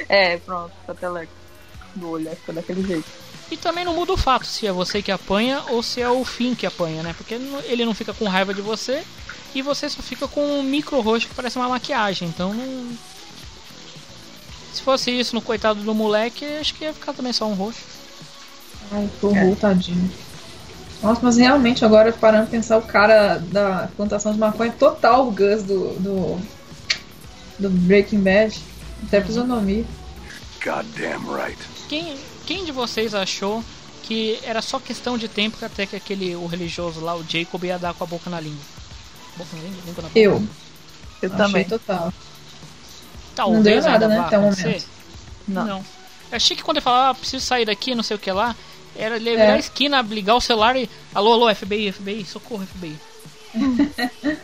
É, pronto, peteleco. Do olho, ficou daquele jeito. E também não muda o fato se é você que apanha ou se é o fim que apanha, né? Porque ele não- fica com raiva de você e você só fica com um micro roxo que parece uma maquiagem. Então não. Se fosse isso no coitado do moleque, acho que ia ficar também só um roxo. Ai, horror, tadinho. Nossa, mas realmente agora parando pra pensar o cara da plantação de maconha é total o Gus do, do, do Breaking Bad. Até fisionomia. Goddamn right. Quem, quem de vocês achou que era só questão de tempo que até que aquele o religioso lá, o Jacob, ia dar com a boca na língua? Boca na língua? Língua na boca? Eu. Eu Achei também. total. Talvez Não deu nada, né, até o momento. Não. Eu achei que quando ele falava, ah, preciso sair daqui, não sei o que lá, era ele É. virar a esquina, ligar o celular e. Alô, alô, FBI, FBI, socorro, FBI. *laughs*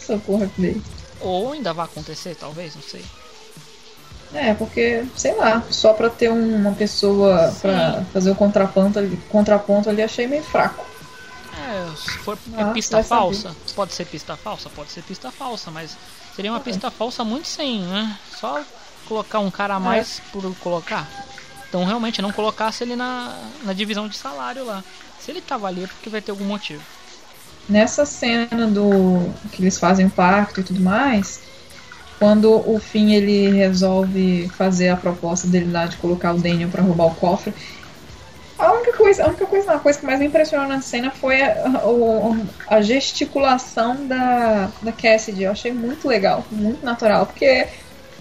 Socorro, FBI. Ou ainda vai acontecer, talvez, não sei. É, porque, sei lá, só pra ter um- uma pessoa pra fazer o contraponto ali, contraponto ali, achei meio fraco. É, se for é Ah, pista vai saber. falsa, pode ser pista falsa, pode ser pista falsa, mas seria uma pista falsa muito sem, né? Só colocar um cara a mais por colocar. Então realmente não colocasse ele na, na divisão de salário lá. Se ele tava ali é porque vai ter algum motivo. Nessa cena do que eles fazem o pacto e tudo mais, quando o Finn ele resolve fazer a proposta dele lá de colocar o Daniel pra roubar o cofre, a única coisa, a única coisa, a coisa que mais me impressionou na cena foi a, o- a gesticulação da, da Cassidy. Eu achei muito legal, muito natural, porque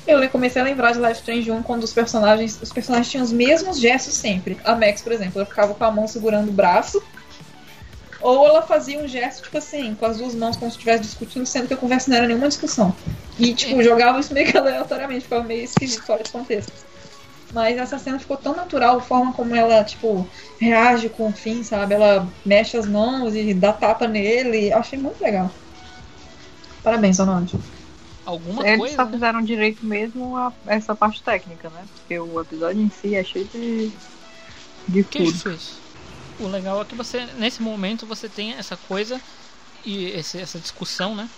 eu comecei a lembrar de Life Strange 1 quando os personagens, os personagens tinham os mesmos gestos sempre. A Max, por exemplo, ela ficava com a mão segurando o braço, ou ela fazia um gesto, tipo assim, com as duas mãos como se estivesse discutindo, sendo que a conversa não era nenhuma discussão. E, tipo, jogava isso meio que aleatoriamente, ficava meio esquisito fora de contexto. Mas essa cena ficou tão natural, a forma como ela, tipo, reage com o fim, sabe? Ela mexe as mãos e dá tapa nele. Eu achei muito legal. Parabéns, Ronaldo. Alguma Eles coisa. só né? fizeram direito mesmo a essa parte técnica, né? Porque o episódio em si é cheio de. de Que tudo. O legal é que você, nesse momento, você tem essa coisa e esse- essa discussão, né?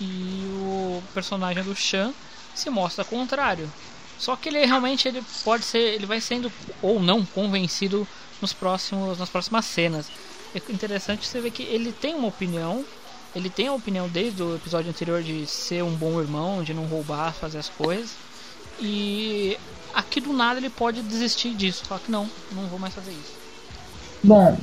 E o personagem do Chan se mostra contrário. Só que ele realmente ele pode ser, ele vai sendo ou não convencido nos próximos, nas próximas cenas. É interessante você ver que ele tem uma opinião, ele tem a opinião desde o episódio anterior de ser um bom irmão, de não roubar, fazer as coisas. E aqui do nada ele pode desistir disso, falar que não, não vou mais fazer isso. Bom.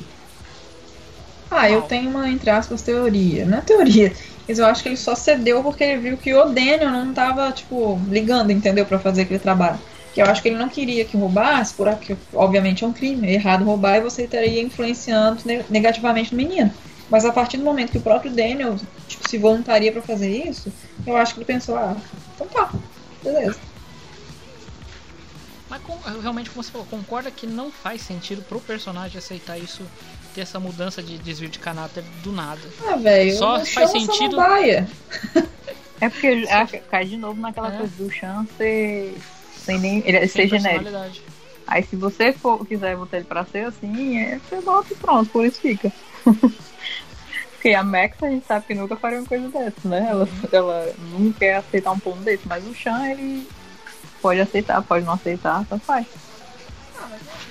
Ah, eu tenho uma, entre aspas, teoria. Não é teoria. Mas eu acho que ele só cedeu porque ele viu que o Daniel não tava, tipo, ligando, entendeu? Pra fazer aquele trabalho. Que eu acho que ele não queria que roubasse, porque obviamente é um crime, é errado roubar e você estaria influenciando ne- negativamente no menino. Mas a partir do momento que o próprio Daniel tipo, se voluntaria pra fazer isso, eu acho que ele pensou, ah, então tá, beleza. Mas com- realmente, como você falou, concorda que não faz sentido pro personagem aceitar isso, ter essa mudança de desvio de caráter do nada. Ah, velho, Só faz sentido. *laughs* É porque ah, cai de novo naquela É. coisa do Chan ser. sem nem. ele Sem ser genérico. Aí se você for, quiser botar ele pra ser assim, é, você bota e pronto, por isso fica. *laughs* Porque a Max a gente sabe que nunca faria uma coisa dessa, né? Ela, ela não quer aceitar um ponto desse, mas o Chan, ele pode aceitar, pode não aceitar, tanto faz.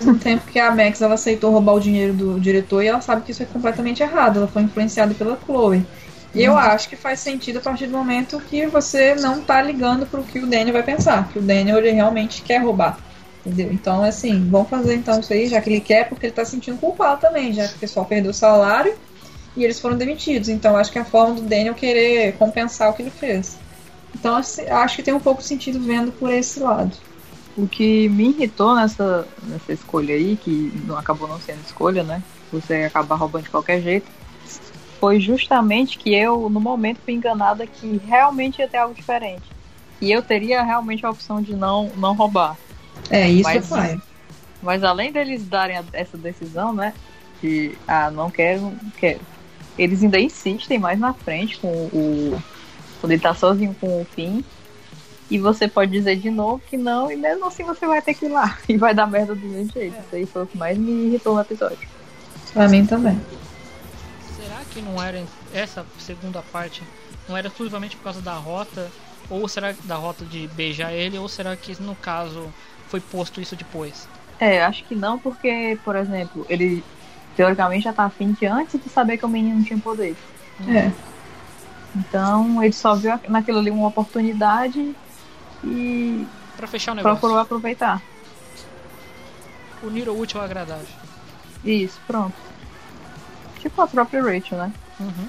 Um tempo que a Max ela aceitou roubar o dinheiro do diretor e ela sabe que isso é completamente errado. Ela foi influenciada pela Chloe. E eu acho que faz sentido a partir do momento que você não tá ligando pro que o Daniel vai pensar. Que o Daniel ele realmente quer roubar. Entendeu? Então, assim, vamos fazer então isso aí, já que ele quer, porque ele tá se sentindo culpado também, já que o pessoal perdeu o salário e eles foram demitidos. Então, acho que é a forma do Daniel querer compensar o que ele fez. Então, assim, acho que tem um pouco de sentido vendo por esse lado. O que me irritou nessa, nessa escolha aí, que não acabou não sendo escolha, né? Você acabar roubando de qualquer jeito, foi justamente que eu, no momento, fui enganada que realmente ia ter algo diferente. E eu teria realmente a opção de não, não roubar. É, isso mas, vai. Mas além deles darem a- essa decisão, né? De, ah, não quero, não quero. Eles ainda insistem mais na frente com o. Quando ele tá sozinho com o Finn. E você pode dizer de novo que não, e mesmo assim você vai ter que ir lá. *laughs* E vai dar merda do mesmo jeito. Isso aí foi o que mais me irritou no episódio. Pra mim também. Será que não era essa segunda parte não era exclusivamente por causa da rota ou será que da rota de beijar ele ou será que no caso foi posto isso depois? É, acho que não, porque, por exemplo, ele teoricamente já tá afim de antes de saber que o menino tinha poder. É. Então ele só viu naquilo ali uma oportunidade e Pra fechar o negócio. procurou aproveitar. Unir o útil ao agradável. Isso, pronto. Tipo a própria Rachel, né? Uhum.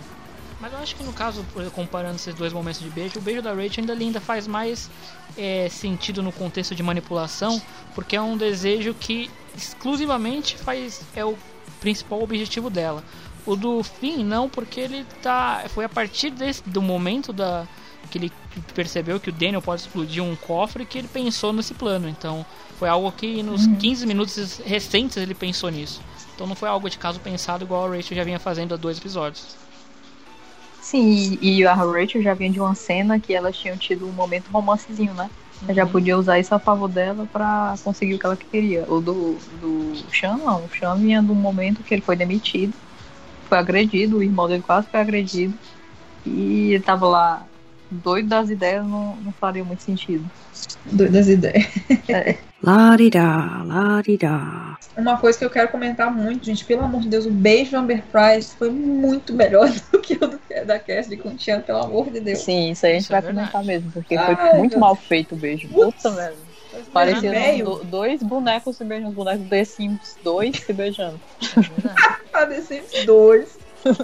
Mas eu acho que no caso, comparando esses dois momentos de beijo, o beijo da Rachel ainda, ainda faz mais é, sentido no contexto de manipulação, porque é um desejo que exclusivamente faz é o principal objetivo dela. O do Finn não, porque ele tá foi a partir desse, do momento da que ele percebeu que o Daniel pode explodir um cofre que ele pensou nesse plano. Então, foi algo que nos Uhum. 15 minutos recentes ele pensou nisso. Então não foi algo de caso pensado igual a Rachel já vinha fazendo há dois episódios. Sim, e, e a Rachel já vinha de uma cena que elas tinham tido um momento romancezinho, né? Ela já podia usar isso a favor dela pra conseguir o que ela queria. O do, do Sean, não. O Sean vinha de um momento que ele foi demitido, foi agredido, o irmão dele quase foi agredido. E ele tava lá doido das ideias, não, não faria muito sentido. Doido das ideias. É. Larirá, larirá. Uma coisa que eu quero comentar muito, gente, pelo amor de Deus, o beijo do Amber Price foi muito melhor *laughs* do que o do, da Cassidy com o Tian, pelo amor de Deus. Sim, isso aí a gente Isso é vai comentar mesmo, porque Ai, foi muito mal feito o beijo. Puta merda. Parecia velho. do- dois bonecos se beijando, os bonecos The Sims 2 se beijando. *laughs* Ah, The Sims 2. *laughs*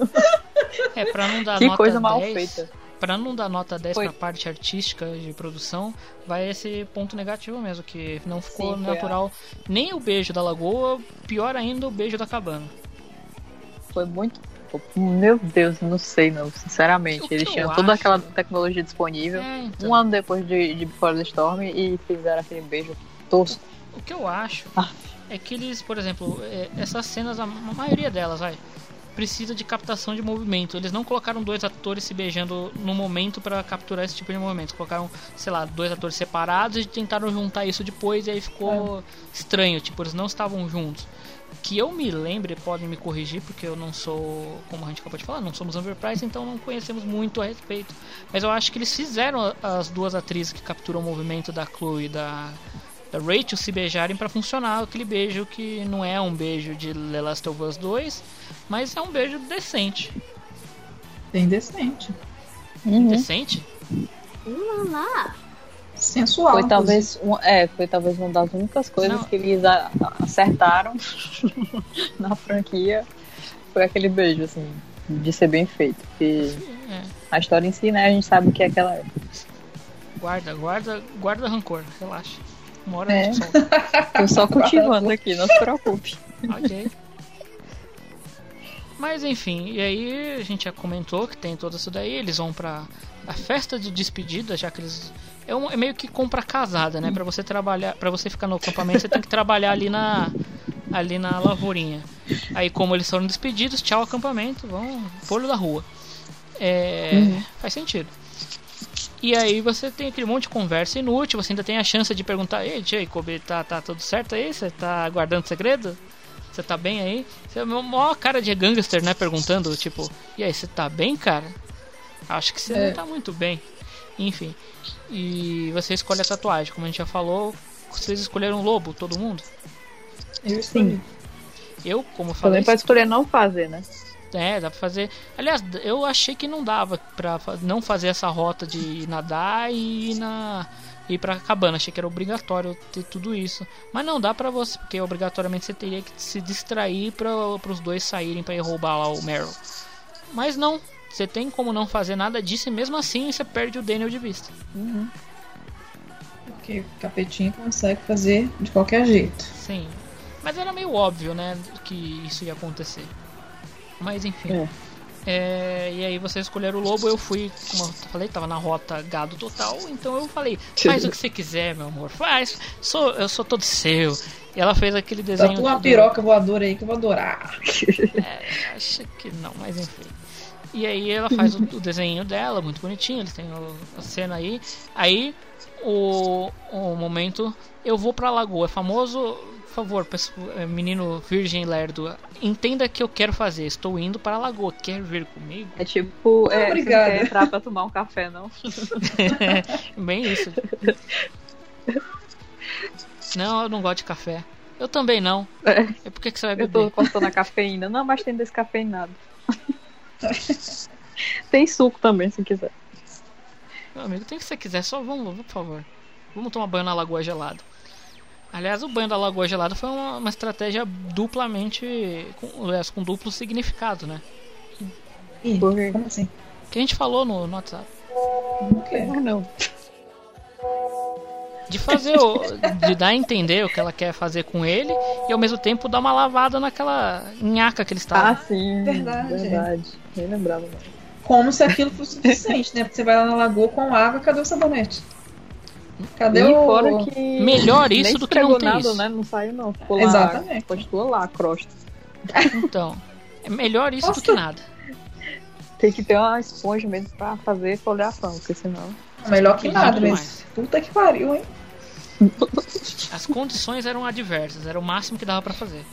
É, pra não dar Que nota coisa mal 10, feita. Pra não dar nota 10 Foi. pra parte artística de produção, vai esse ponto negativo mesmo, que não ficou Sim, natural. Nem o beijo da lagoa, pior ainda o beijo da cabana. Foi muito. Meu Deus, não sei não, sinceramente. Eles tinham toda acho- aquela tecnologia disponível. É, então. Um ano depois de, de Before the Storm e fizeram aquele beijo tosco. O que eu acho Ah. é que eles, por exemplo, é, essas cenas, a a maioria delas, vai, precisa de captação de movimento. Eles não colocaram dois atores se beijando no momento pra capturar esse tipo de movimento. Colocaram, sei lá, dois atores separados e tentaram juntar isso depois e aí ficou estranho, tipo, eles não estavam juntos. Que eu me lembre, podem me corrigir, porque eu não sou, como a gente acabou de falar, não somos Overprice, então não conhecemos muito a respeito. Mas eu acho que eles fizeram as duas atrizes que capturam o movimento da Chloe e da, da Rachel se beijarem pra funcionar aquele beijo que não é um beijo de The Last of Us 2, mas é um beijo decente. Bem decente. Decente? Lá. Sensual. Foi talvez, um, é, foi talvez uma das únicas coisas Não. que eles acertaram *laughs* na franquia. Foi aquele beijo, assim, de ser bem feito. Porque É. a história em si, né, a gente sabe o que é que ela é. Guarda, guarda, guarda rancor, relaxa. Uma hora É. a gente solta. *laughs* Eu só *laughs* cultivando aqui, não se preocupe. Ok. Mas enfim, e aí a gente já comentou que tem todo isso daí, eles vão pra a festa de despedida, já que eles é, um- é meio que compra casada, né? Pra você trabalhar, para você ficar no acampamento, você tem que trabalhar ali na ali na lavourinha. Aí como eles foram despedidos, tchau acampamento, vão pro olho da rua. É, Uhum. faz sentido. E aí você tem aquele monte de conversa inútil, você ainda tem a chance de perguntar, ei Jacob, tá, tá tudo certo aí? Você tá guardando segredo? Você tá bem aí? Você é uma maior cara de gangster, né? Perguntando, tipo, e aí, você tá bem, cara? Acho que você É. não tá muito bem. Enfim. E você escolhe a tatuagem, como a gente já falou. Vocês escolheram lobo, todo mundo? Eu escolhi. Eu, como falei. Também pode escolher não fazer, né? É, dá pra fazer. Aliás, eu achei que não dava pra não fazer essa rota de nadar e ir na ir pra cabana. Achei que era obrigatório ter tudo isso. Mas não dá pra você, porque obrigatoriamente você teria que se distrair para os dois saírem pra ir roubar lá o Meryl. Mas não, você tem como não fazer nada disso e mesmo assim você perde o Daniel de vista. Porque o capetinho consegue fazer de qualquer jeito. Sim. Mas era meio óbvio, né, que isso ia acontecer. Mas enfim. É, e aí vocês escolheram o lobo, eu fui, como eu falei, tava na rota gado total, então eu falei, faz o que você quiser, meu amor, faz, sou, eu sou todo seu. E ela fez aquele desenho. Tatua uma todo- piroca voadora aí que eu vou adorar. É, acho que não, mas enfim. E aí ela faz o, o desenho dela, muito bonitinho, eles têm o- a cena aí. Aí o, o momento eu vou pra lagoa, é famoso, por favor, é, menino virgem lerdo, entenda que eu quero fazer, estou indo para a lagoa, quer vir comigo? É tipo, é, você não Obrigada. quer entrar pra tomar um café, não? *laughs* Bem isso. Não, eu não gosto de café. Eu também não. É por que que você vai Eu tô beber? cortando a cafeína. Não, mas tem descafeinado. *laughs* tem suco também, se quiser. Meu amigo, tem que você quiser, só vamos, por favor. Vamos tomar banho na lagoa gelada. Aliás, o banho da lagoa gelada foi uma, uma estratégia duplamente. Com, aliás, com duplo significado, né? Ih, como assim? Que a gente falou no, no WhatsApp. Ah, não. De fazer o. De dar a entender o que ela quer fazer com ele e ao mesmo tempo dar uma lavada naquela nhaca que eles estavam. Ah, sim. Verdade. Verdade. Nem lembrava, não. Como se aquilo fosse suficiente, né? Porque você vai lá na lagoa com água, cadê o sabonete? Cadê e o. fora que. Melhor isso do que não ter nada, isso. né? Não saiu, não. Ficou lá. Exatamente. Continua lá a crosta. Então, é melhor isso do que nada. Tem que ter uma esponja mesmo pra fazer folhação, porque senão. Melhor que nada, mas. Puta que pariu, hein? As condições eram adversas, era o máximo que dava pra fazer.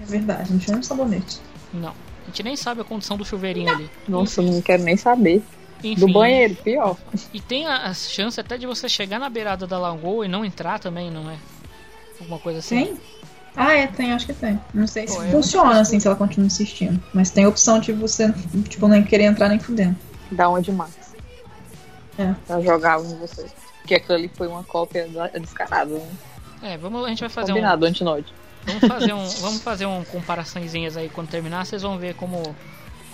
É verdade, não tinha um sabonete. Não. A gente nem sabe a condição do chuveirinho ali. Nossa, eu não quero nem saber. Enfim. Do banheiro, pior. E tem a, a chance até de você chegar na beirada da lagoa e não entrar também, não é? Alguma coisa assim. Tem? Ah, é, tem, acho que tem. Não sei se Pô, eu funciona assim se ela continua insistindo. Mas tem a opção de você, tipo, nem querer entrar nem fudendo. Dá uma demais. É. Pra jogar em você. Porque aquilo ali foi uma cópia da- descarada, né? É, vamos, a gente vai fazer um. Combinado, antinoide. Vamos fazer um, *laughs* vamos fazer um comparaçõezinhas aí quando terminar, vocês vão ver como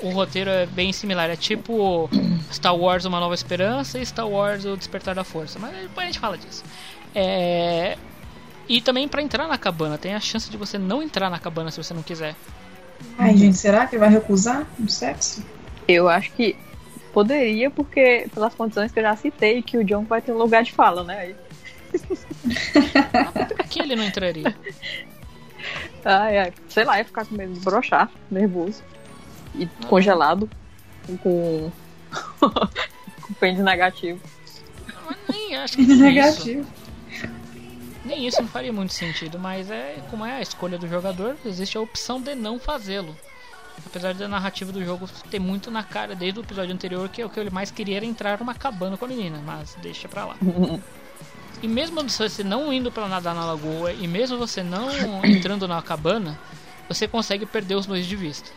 o roteiro é bem similar. É tipo Star Wars Uma Nova Esperança e Star Wars O Despertar da Força. Mas depois a gente fala disso. É, E também pra entrar na cabana, tem a chance de você não entrar na cabana se você não quiser. Ai, gente, será que ele vai recusar o sexo? Eu acho que poderia, porque pelas condições que eu já citei, que o John vai ter um lugar de fala, né? Aí- Por que ele não entraria? *laughs* Ai, ai, sei lá, ia ficar com medo de brochar, nervoso. E congelado. Com. com *laughs* pênis negativo. Nem acho que nem isso. Negativo. Nem isso não faria muito sentido, mas é como é a escolha do jogador, existe a opção de não fazê-lo. Apesar da narrativa do jogo ter muito na cara desde o episódio anterior que o que ele mais queria era entrar numa cabana com a menina, mas deixa pra lá. *laughs* E mesmo você não indo pra nadar na lagoa e mesmo você não entrando na cabana, você consegue perder os dois de vista.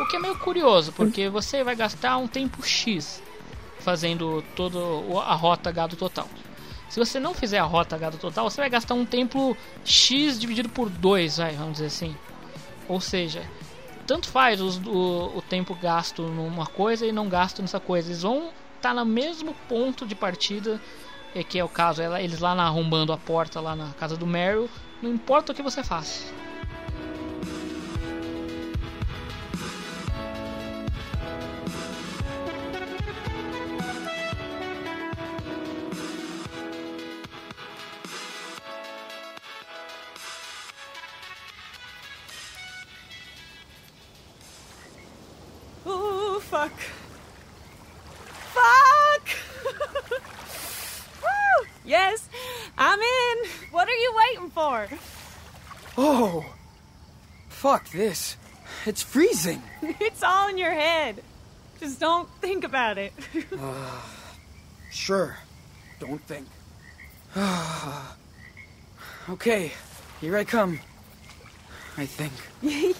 O que é meio curioso, porque você vai gastar um tempo X fazendo toda a rota gado total. Se você não fizer a rota gado total, você vai gastar um tempo X dividido por 2, vai, vamos dizer assim. Ou seja, tanto faz os- o, o tempo gasto numa coisa e não gasto nessa coisa. Eles vão estar no mesmo ponto de partida, que é o caso, eles lá na, arrombando a porta lá na casa do Meryl, não importa o que você faça. Fuck. Fuck! *laughs* Woo! Yes, I'm in. What are you waiting for? Oh! Fuck this. It's freezing. *laughs* It's all in your head. Just don't think about it. *laughs* Uh, sure. Don't think. *sighs* okay, here I come. I think.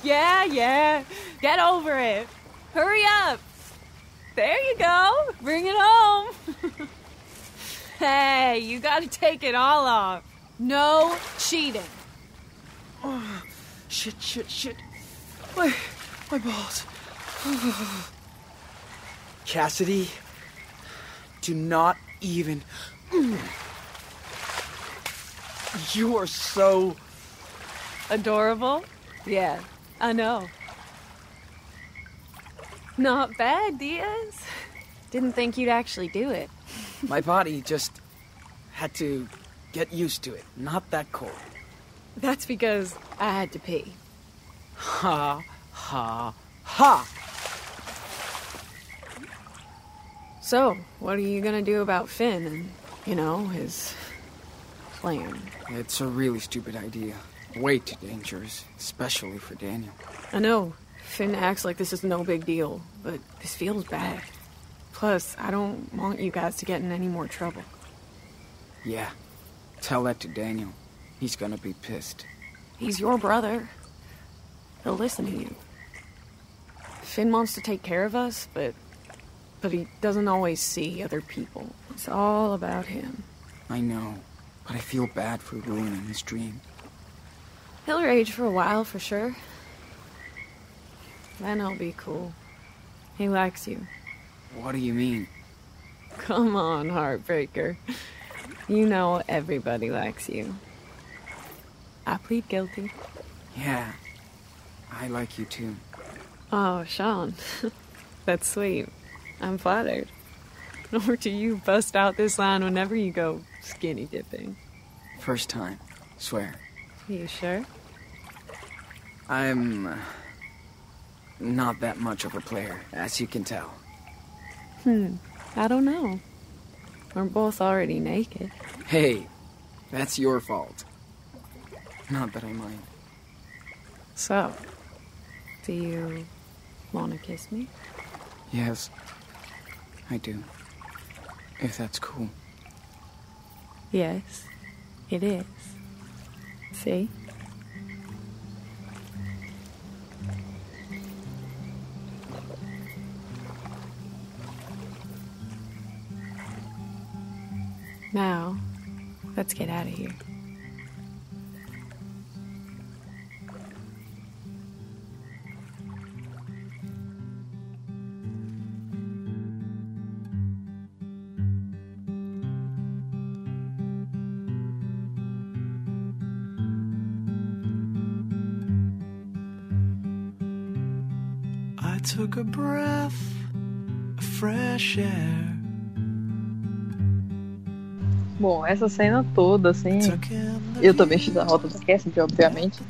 yeah, yeah. Get over it. Hurry up. Go. Bring it home. *laughs* hey, you gotta take it all off. No cheating. Oh, *sighs* shit, shit, shit. My, my balls. *sighs* Cassidy, do not even. *sighs* You are so. Adorable? Yeah, I know. Not bad, Diaz. Didn't think you'd actually do it. My body just had to get used to it. Not that cold. That's because I had to pee. Ha, ha, ha! So, what are you gonna do about Finn and, you know, his plan? It's a really stupid idea. Way too dangerous, especially for Daniel. I know. Finn acts like this is no big deal, but this feels bad. Plus, I don't want you guys to get in any more trouble. Yeah. Tell that to Daniel. He's gonna be pissed. He's your brother. He'll listen to you. Finn wants to take care of us, but but he doesn't always see other people. It's all about him. I know, but I feel bad for ruining his dream. He'll rage for a while for sure. Then he'll be cool. He likes you. What do you mean? Come on, Heartbreaker. You know everybody likes you. I plead guilty. Yeah. I like you too. Oh, Sean. *laughs* That's sweet. I'm flattered. Nor do you bust out this line whenever you go skinny dipping. First time. Swear. Are you sure? I'm. Uh, not that much of a player, as you can tell. I don't know. We're both already naked. Hey, that's your fault. Not that I mind. So, do you want to kiss me? Yes, I do. If that's cool. Yes, it is. See? Now, let's get out of here. I took a breath of fresh air. Bom, essa cena toda, assim. Eu também fiz a rota da Cassidy, obviamente.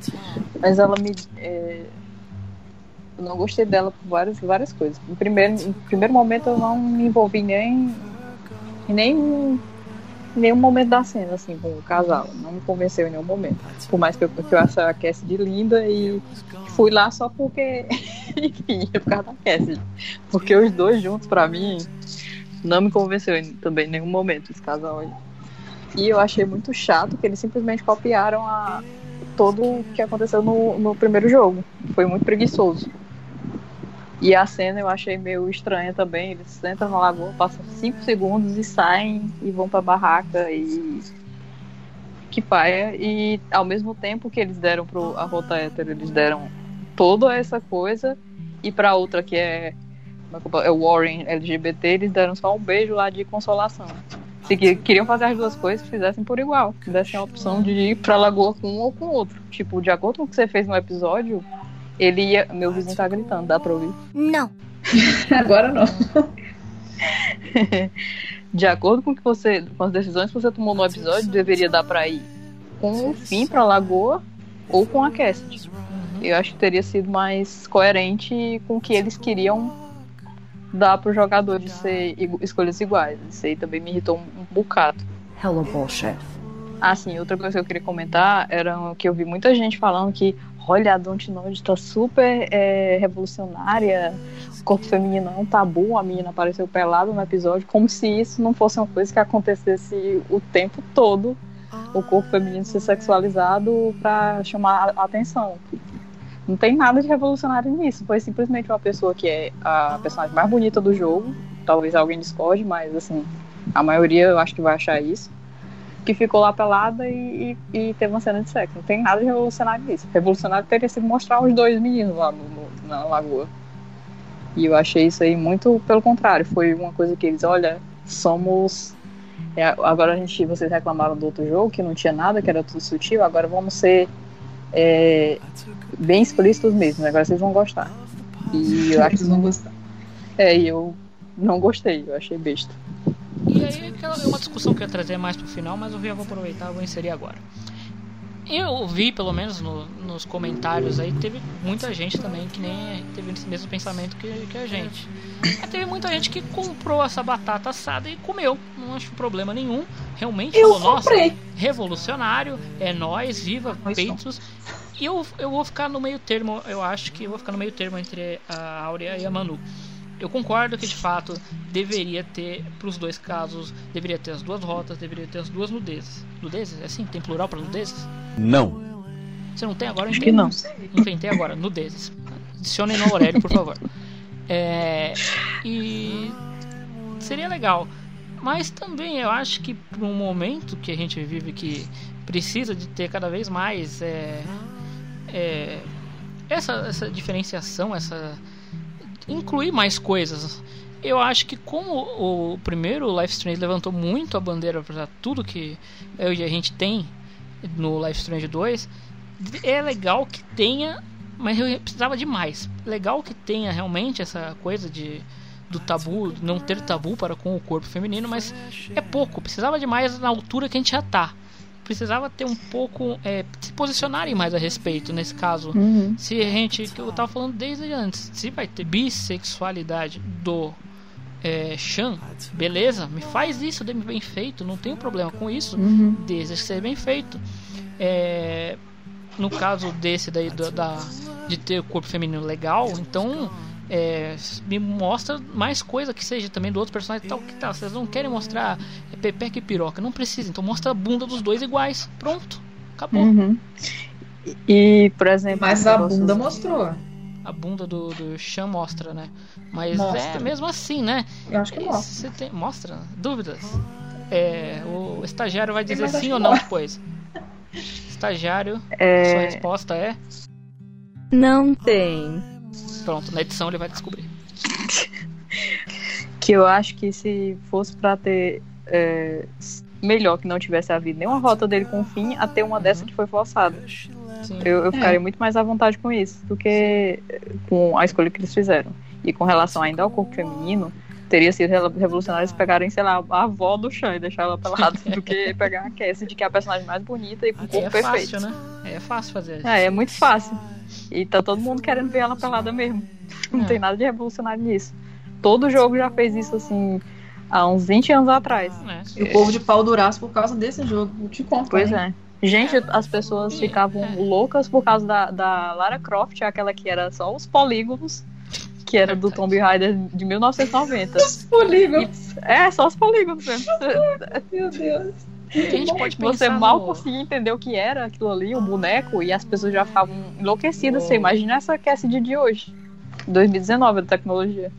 Mas ela me. é, eu não gostei dela por várias, várias coisas. No primeiro, no primeiro momento eu não me envolvi nem. em nenhum, em nenhum momento da cena, assim, com o casal. Não me convenceu em nenhum momento. Por mais que eu, que eu ache a Cassidy linda e fui lá só porque. *laughs* Enfim, é por causa da Cassidy. Porque os dois juntos, pra mim, não me convenceu em, também em nenhum momento esse casal aí. E eu achei muito chato que eles simplesmente copiaram a, todo o que aconteceu no, no primeiro jogo. Foi muito preguiçoso. E a cena eu achei meio estranha também. Eles entram na lagoa, passam 5 segundos e saem e vão pra barraca e. Que paia. E ao mesmo tempo que eles deram pro a rota hétero, eles deram toda essa coisa. E pra outra que é. é é o Warren LGBT, eles deram só um beijo lá de consolação. Se que- queriam fazer as duas coisas, fizessem por igual. Dessem a opção de ir pra lagoa com um ou com o outro. Tipo, de acordo com o que você fez no episódio, ele ia. Meu vizinho tá gritando, dá pra ouvir? Não. *laughs* Agora não. *laughs* de acordo com o que você. com as decisões que você tomou no episódio, deveria dar pra ir com o fim pra lagoa ou com a Cassidy. Eu acho que teria sido mais coerente com o que eles queriam dar pro jogador de ser escolhas iguais. Isso aí também me irritou um, bocado. Hella bullshit. Ah, sim, outra coisa que eu queria comentar era que eu vi muita gente falando que, olha, a Dontnod tá super é, revolucionária, o corpo feminino é um tabu, a menina apareceu pelada no episódio, como se isso não fosse uma coisa que acontecesse o tempo todo, o corpo feminino ser sexualizado pra chamar a atenção. Não tem nada de revolucionário nisso, foi simplesmente uma pessoa que é a personagem mais bonita do jogo, talvez alguém discorde, mas assim, a maioria eu acho que vai achar isso que ficou lá pelada e, e, e, teve uma cena de sexo. Não tem nada de revolucionário nisso. Revolucionário teria sido mostrar os dois meninos lá no, no, na lagoa. E eu achei isso aí muito pelo contrário. Foi uma coisa que eles, olha, somos. É, agora a gente, vocês reclamaram do outro jogo que não tinha nada, que era tudo sutil. Agora vamos ser é, bem explícitos mesmo. Agora vocês vão gostar. E eu acho que vão gostar. É, e eu não gostei. Eu achei besta. E aí é uma discussão que eu ia trazer mais pro final, mas eu vou aproveitar e vou inserir agora. Eu vi, pelo menos no, nos comentários aí, teve muita gente também que nem teve esse mesmo pensamento que, que a gente. Mas teve muita gente que comprou essa batata assada e comeu. Não acho problema nenhum. Realmente eu falou, nossa, comprei. revolucionário, é nós, viva, peitos. E eu, eu vou ficar no meio termo, eu acho que eu vou ficar no meio termo entre a Áurea e a Manu. Eu concordo que de fato deveria ter, para os dois casos, deveria ter as duas rotas, deveria ter as duas nudezes. Nudezes? É assim? Tem plural para nudezes? Não. Você não tem agora? Acho que não. Inventei agora, nudezes. Adicionem no Aurélio, por favor. *laughs* É, e seria legal. Mas também eu acho que para um momento que a gente vive que precisa de ter cada vez mais é, é, essa, essa diferenciação, essa incluir mais coisas. Eu acho que como o primeiro Life Strange levantou muito a bandeira para tudo que a gente tem no Life Strange 2, é legal que tenha, mas eu precisava de mais. Legal que tenha realmente essa coisa de do tabu, não ter tabu para com o corpo feminino, mas é pouco. Precisava de mais na altura que a gente já tá precisava ter um pouco é, se posicionarem mais a respeito nesse caso uhum. se a gente que eu tava falando desde antes se vai ter bissexualidade do é, Shan beleza me faz isso bem feito não tenho problema com isso uhum. desde que seja bem feito é, no caso desse daí da, da de ter o corpo feminino legal então é, me mostra mais coisa que seja também do outro personagem tal que tá. Vocês não querem mostrar Pepeca e Piroca, não precisa. Então mostra a bunda dos dois iguais. Pronto, acabou. Uhum. E, por exemplo. Mas a bunda mostrou. A bunda do, do Chan mostra, né? Mas mostra. é mesmo assim, né? Eu acho que mostra. Você tem, mostra? Dúvidas? É, o estagiário vai dizer sim ou não depois. Estagiário, é... sua resposta é? Não tem. Pronto, na edição ele vai descobrir. *laughs* que eu acho que se fosse pra ter. É, melhor que não tivesse havido nenhuma rota dele com fim, a ter uma dessa que foi forçada. Eu, eu, ficaria é. muito mais à vontade com isso do que com a escolha que eles fizeram. E com relação ainda ao corpo feminino, teria sido revolucionário eles pegarem, sei lá, a avó do Chan e deixar ela pelada *laughs* do que pegar a Cassie, de que é a personagem mais bonita e com o corpo é perfeito. Fácil, né? É fácil fazer. É, é muito fácil. E tá todo mundo querendo ver ela pelada mesmo. Não é. tem nada de revolucionário nisso. Todo jogo já fez isso assim há uns 20 anos atrás. É. E o povo de pau duraço por causa desse jogo. Eu te conto. Pois hein? é. Gente, as pessoas ficavam loucas por causa da, da Lara Croft, aquela que era só os polígonos, que era do Tomb Raider de 1990. Os polígonos. E, é, só os polígonos mesmo. *laughs* Meu Deus. A gente pode Você mal no... conseguia entender o que era aquilo ali, o boneco, e as pessoas já ficavam enlouquecidas. Você imagina essa Cassidy de hoje, 2019 da tecnologia.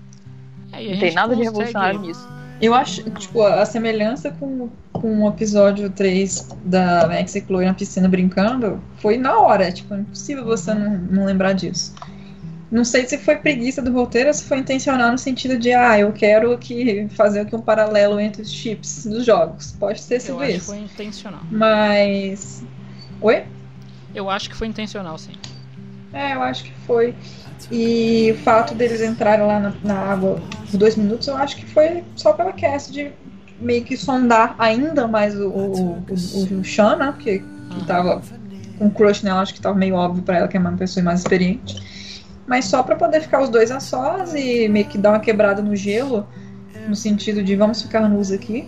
É, Não tem nada consegue... de revolucionário nisso. Eu acho, tipo, a semelhança com, com o episódio 3 da Max e Chloe na piscina brincando foi na hora. Tipo, é impossível você não, não lembrar disso. Não sei se foi preguiça do roteiro ou se foi intencional no sentido de, ah, eu quero que fazer aqui um paralelo entre os chips dos jogos. Pode ter sido eu acho isso. Que foi intencional. Mas. Oi? Eu acho que foi intencional, sim. É, eu acho que foi. E o fato deles entrarem lá na, na água por dois minutos, eu acho que foi só pela cast de meio que sondar ainda mais o, o, o, o Sean, né? Porque que tava com crush nela, acho que tava meio óbvio pra ela que é uma pessoa mais experiente mas só para poder ficar os dois a sós e meio que dar uma quebrada no gelo, no sentido de vamos ficar nus aqui.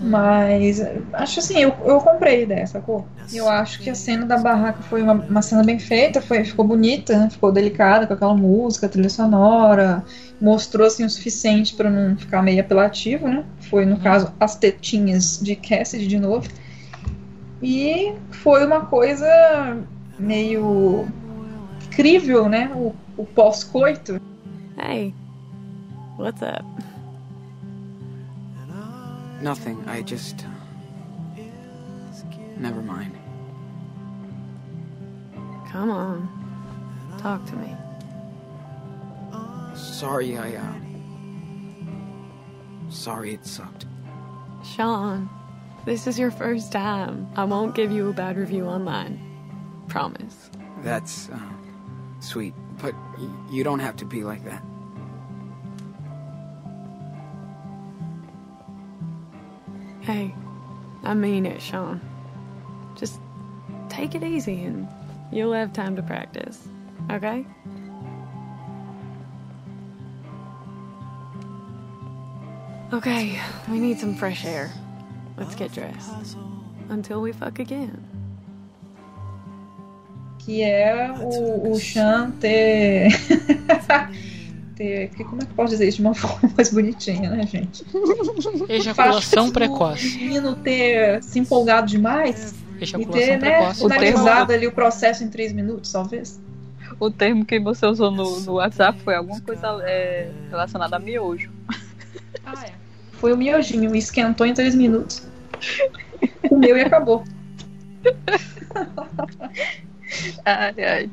Mas acho assim, eu, eu comprei a ideia, sacou? Eu acho que a cena da barraca foi uma, uma cena bem feita, foi, ficou bonita, né? ficou delicada com aquela música, trilha sonora, mostrou assim o suficiente para não ficar meio apelativo, né? Foi no caso as tetinhas de Cassidy de novo. E foi uma coisa meio incrível, né? O, o pós-coito. Hey, what's up? Nothing. I just. Never mind. Come on, talk to me. Sorry, I, uh. Sorry it sucked. Sean, this is your first time. I won't give you a bad review online. Promise. That's, uh. Sweet. But you don't have to be like that. Hey, I mean it, Sean. Just take it easy and you'll have time to practice. Okay? Okay, we need some fresh air. Let's get dressed. Until we fuck again. Que é o, o Sean ter. *laughs* ter. que- Como é que eu posso dizer isso de uma *laughs* forma mais bonitinha, né, gente? Ejaculação Faz precoce. O menino ter se empolgado demais e ter, né, finalizado ali o processo em três minutos, talvez. O termo que você usou no, no WhatsApp foi alguma coisa é, relacionada a miojo. Ah, é. Foi o miojinho, esquentou em três minutos. Comeu e acabou. *laughs* Ai, ai.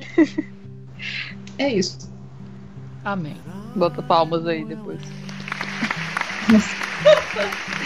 *laughs* É isso. Amém. Bota palmas aí depois. *laughs*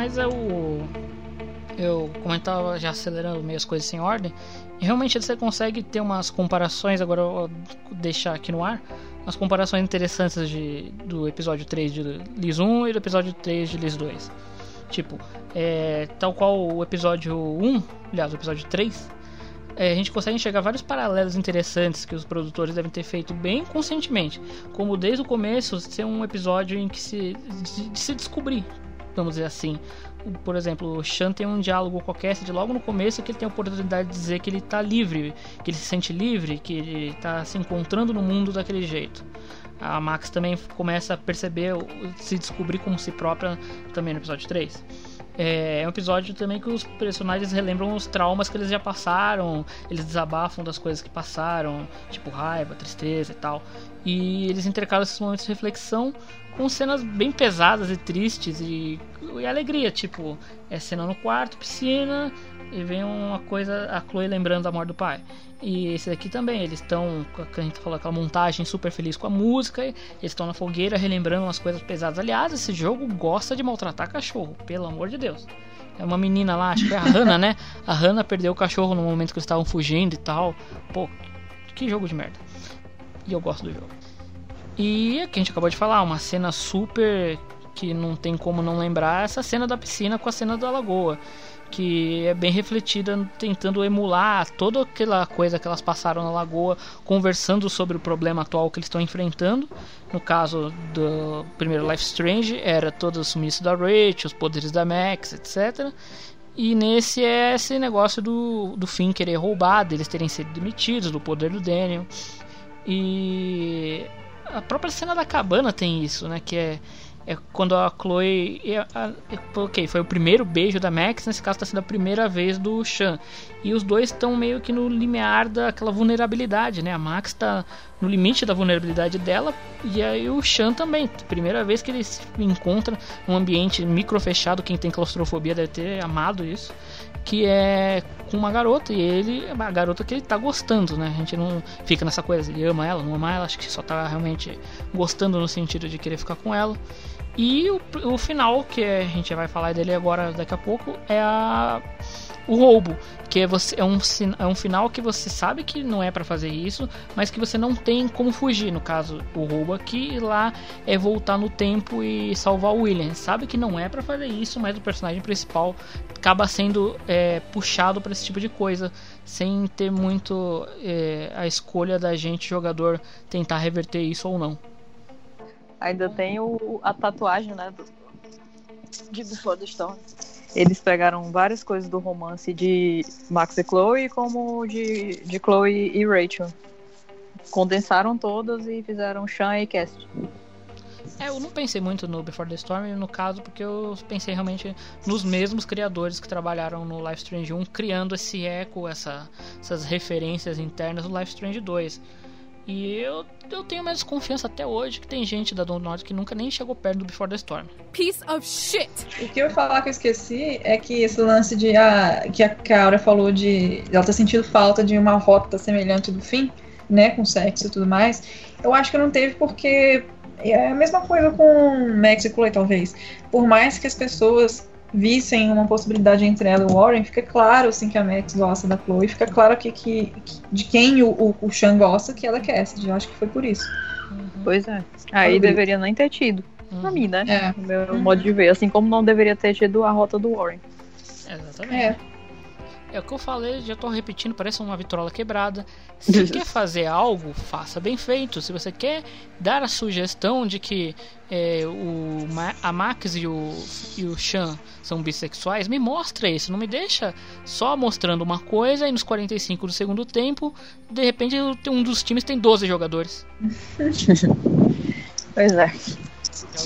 Mas o. Eu comentava já acelerando meio as coisas sem ordem. E realmente você consegue ter umas comparações. Agora eu vou deixar aqui no ar. Umas comparações interessantes de, do episódio 3 de Liz 1 e do episódio 3 de Liz 2. Tipo, é, tal qual o episódio 1, aliás, o episódio 3, é, a gente consegue enxergar vários paralelos interessantes que os produtores devem ter feito bem conscientemente. Como desde o começo ser um episódio em que se, de, de se descobrir, vamos dizer assim. Por exemplo, o Shan tem um diálogo com a Cassidy logo no começo que ele tem a oportunidade de dizer que ele está livre, que ele se sente livre, que ele está se encontrando no mundo daquele jeito. A Max também começa a perceber, se descobrir como si própria também no episódio 3. É um episódio também que os personagens relembram os traumas que eles já passaram, eles desabafam das coisas que passaram, tipo raiva, tristeza e tal. E eles intercalam esses momentos de reflexão com cenas bem pesadas e tristes e, e alegria, tipo, é cena no quarto, piscina, e vem uma coisa, a Chloe lembrando da morte do pai. E esse daqui também, eles estão, a gente falou, aquela montagem super feliz com a música, eles estão na fogueira relembrando umas coisas pesadas. Aliás, esse jogo gosta de maltratar cachorro, pelo amor de Deus. É uma menina lá, acho que é a Hannah, né? A Hannah perdeu o cachorro no momento que eles estavam fugindo e tal. Pô, que jogo de merda. E eu gosto do jogo. E aqui a gente acabou de falar, uma cena super que não tem como não lembrar essa cena da piscina com a cena da lagoa, que é bem refletida tentando emular toda aquela coisa que elas passaram na lagoa, conversando sobre o problema atual que eles estão enfrentando. No caso do primeiro Life Strange, era todo o sumiço da Rachel, os poderes da Max, etc. E nesse é esse negócio do, do Finn querer roubar, deles terem sido demitidos, do poder do Daniel. E a própria cena da cabana tem isso, né? Que é, é quando a Chloe. a- é- ok, foi o primeiro beijo da Max, nesse caso está sendo a primeira vez do Sean. E os dois estão meio que no limiar daquela vulnerabilidade, né? A Max está no limite da vulnerabilidade dela. E aí o Shan também. Primeira vez que ele se encontra num ambiente micro fechado, quem tem claustrofobia deve ter amado isso. Que é com uma garota, e ele é uma garota que ele tá gostando, né? A gente não fica nessa coisa, ele ama ela, não ama ela, acho que só tá realmente gostando no sentido de querer ficar com ela. E o, o final, que a gente vai falar dele agora daqui a pouco, é a o roubo, que é, você, é, um, é um final que você sabe que não é pra fazer isso, mas que você não tem como fugir. No caso, o roubo aqui, e lá é voltar no tempo e salvar o William. Sabe que não é pra fazer isso, mas o personagem principal acaba sendo é, puxado pra esse tipo de coisa, sem ter muito é, a escolha da gente, jogador, tentar reverter isso ou não. Ainda tem o, a tatuagem, né? Do, de the Storm. Eles pegaram várias coisas do romance de Max e Chloe, como de, de Chloe e Rachel. Condensaram todas e fizeram Sean e Cast. É, eu não pensei muito no Before the Storm, no caso, porque eu pensei realmente nos mesmos criadores que trabalharam no Life Strange 1, criando esse eco, essa, essas referências internas no Life Strange 2. E eu, eu tenho mais desconfiança até hoje que tem gente da Don't Norte que nunca nem chegou perto do Before the Storm. Piece of shit. O que eu ia falar que eu esqueci é que esse lance de a, que a Cara falou de ela ter sentido falta de uma rota semelhante do fim, né, com sexo e tudo mais. Eu acho que não teve porque é a mesma coisa com Max e Chloe, talvez. Por mais que as pessoas vissem uma possibilidade entre ela e o Warren, fica claro assim que a Max gosta da Chloe, fica claro que, que, que- de quem o, o, o Sean gosta que ela é Cassidy. Eu acho que foi por isso. Pois é. Aí deveria nem ter tido. Pra mim, né? É. No meu modo de ver. Assim como não deveria ter tido a rota do Warren. Exatamente. É. o que eu falei, já tô repetindo, parece uma vitrola quebrada. Se *laughs* quer fazer algo, faça bem feito. Se você quer dar a sugestão de que é, o, a Max e o, e o Sean são bissexuais, me mostra isso. Não me deixa só mostrando uma coisa e nos 45 do segundo tempo, de repente um dos times tem 12 jogadores. *laughs* Pois é.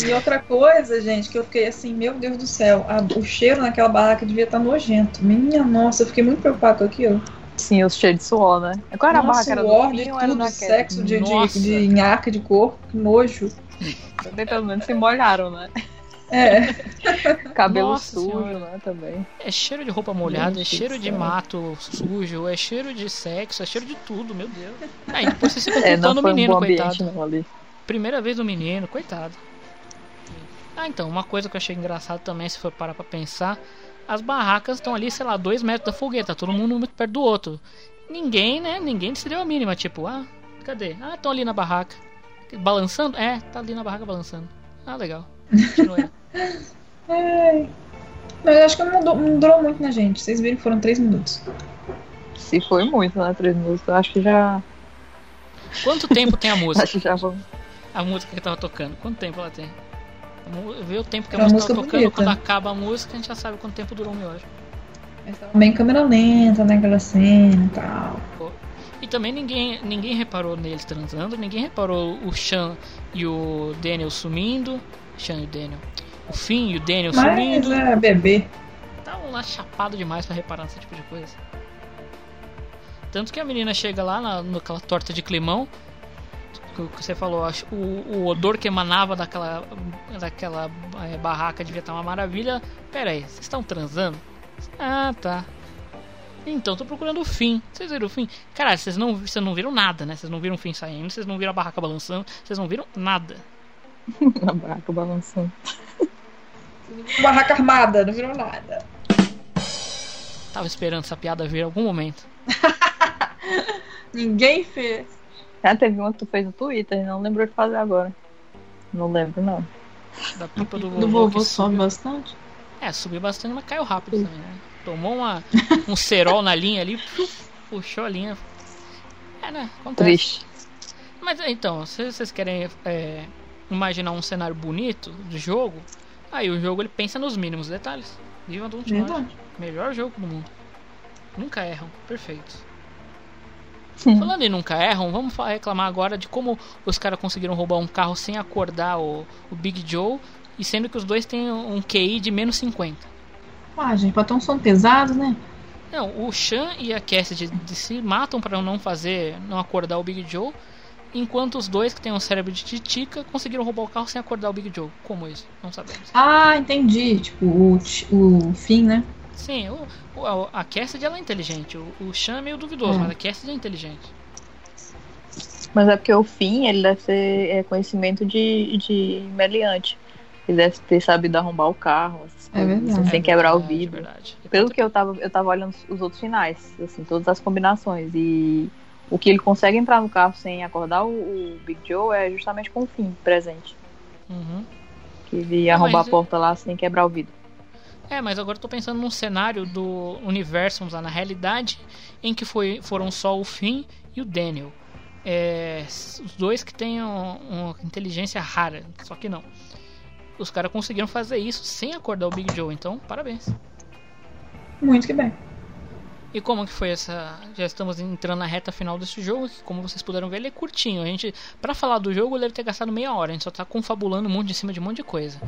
E outra coisa, gente, que eu fiquei assim, meu Deus do céu, a- o cheiro naquela barraca devia estar nojento. Minha nossa, eu fiquei muito preocupada com aquilo. Sim, os cheios de suor, né? Qual era a Nossa, barraca? Era do suor fim era tudo, da sexo, de, Nossa. de, de nhaca de corpo, que nojo. Também pelo menos se molharam, né? É. *laughs* Cabelo Nossa sujo, Senhora. né? Também. É cheiro de roupa molhada, é cheiro de mato sujo, é cheiro de sexo, é cheiro de tudo, meu Deus. Aí depois você fica *laughs* É, não culpando o foi um menino, bom ambiente, coitado. não, ali. Primeira vez do menino, coitado. Ah, então, uma coisa que eu achei engraçado também, se for parar pra pensar, as barracas estão ali, sei lá, dois metros da fogueira, tá todo mundo muito perto do outro. Ninguém, né? Ninguém se deu a mínima, tipo, ah, cadê? Ah, estão ali na barraca. Balançando? É, tá ali na barraca balançando. Ah, legal. Continua. *laughs* Mas acho que não, não durou muito na gente. Vocês viram que foram três minutos. Se foi muito, né? Três minutos. Eu acho que já. Quanto tempo tem a *laughs* música? Acho que já vamos. A música que tava tocando, quanto tempo ela tem? Vê o tempo que a É música música tocando, bonita. quando acaba a música, a gente já sabe quanto tempo durou o miojo. Mas tava bem câmera lenta, né? Aquela cena e tal. E também ninguém, ninguém reparou neles transando, ninguém reparou o Sean e o Daniel sumindo. Sean e o Daniel. O Finn e o Daniel Mas sumindo. é bebê. Estavam lá chapado demais pra reparar nesse tipo de coisa. Tanto que a menina chega lá na, naquela torta de climão. Que o que Você falou, acho- o, o odor que emanava daquela, daquela eh, barraca devia estar uma maravilha. Pera aí, vocês estão transando? Ah, tá. Então, tô procurando o fim. Vocês viram o fim? Caralho, vocês não, vocês não viram nada, né? Vocês não viram o fim saindo, vocês não viram a barraca balançando, vocês não viram nada. *laughs* A barraca balançando. *laughs* Barraca armada, não virou nada. Tava esperando essa piada vir em algum momento. *laughs* Ninguém fez. Ah, teve uma que tu fez no Twitter, não lembrou de fazer agora. Não lembro, não. Da pipa do vovô. Do vovô sobe bastante. É, subiu bastante, mas caiu rápido também, né? Tomou uma, um cerol na linha ali, puxou a linha. É, né? Acontece. Triste. Mas então, se vocês querem é, imaginar um cenário bonito do jogo, aí o jogo ele pensa nos mínimos detalhes. Viva do último Verdade. Melhor jogo do mundo. Nunca erram, perfeitos. Uhum. Falando em nunca erram, vamos reclamar agora de como os caras conseguiram roubar um carro sem acordar o, o Big Joe, e sendo que os dois têm um QI de menos 50. Ah, gente, pode ter um som pesado, né? Não, o Sean e a Cassidy de- se matam para não fazer, não acordar o Big Joe. Enquanto os dois que têm um cérebro de titica conseguiram roubar o carro sem acordar o Big Joe. Como isso? Não sabemos. Ah, entendi. Tipo, o, o Finn, né? Sim, o, o- a Cassidy ela é inteligente. O, o Sean é meio duvidoso, É. mas a Cassidy é inteligente. Mas é porque o fim, ele deve ser é, conhecimento de, de meliante. Ele deve ter sabido arrombar o carro, essas É coisas, verdade. sem É quebrar o verdade, vidro. verdade. Pelo que eu tava, eu tava olhando os outros finais, assim, todas as combinações. E o que ele consegue entrar no carro sem acordar o, o Big Joe é justamente com o fim presente. Uhum. Que ele ia arrombar mas- a porta lá sem quebrar o vidro. É, mas agora eu tô pensando num cenário do universo, vamos lá, na realidade, em que foi, foram só o Finn e o Daniel. É, os dois que têm um- uma inteligência rara, só que não. Os caras conseguiram fazer isso sem acordar o Big Joe, então parabéns. Muito que bem. E como que foi essa? Já estamos entrando na reta final desse jogo, que como vocês puderam ver, ele é curtinho. A gente, para falar do jogo, ele deve ter gastado meia hora. A gente só tá confabulando um monte em cima de um monte de coisa.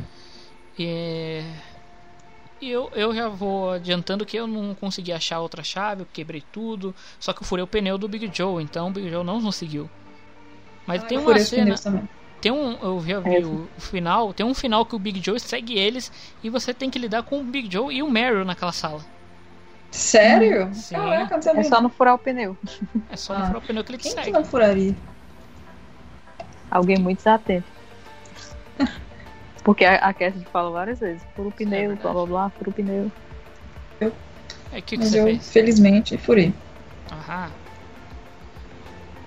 E, e eu, eu já vou adiantando que eu não consegui achar outra chave, eu quebrei tudo. Só que eu furei o pneu do Big Joe, então o Big Joe não conseguiu. Mas tem Eu uma cena. Tem um, eu já vi o, o final, tem um final que o Big Joe segue eles e você tem que lidar com o Big Joe e o Meryl naquela sala. Sério? Sim. Caraca, não É só não furar o pneu. *laughs* É só Ah. não furar o pneu que ele te Quem que segue. não furaria? Alguém muito desatento. *laughs* Porque a, a Cassidy fala várias vezes, fura o pneu, verdade. blá blá blá, fura o pneu. É, o que, que Mas você eu, fez? felizmente, furei. Aham.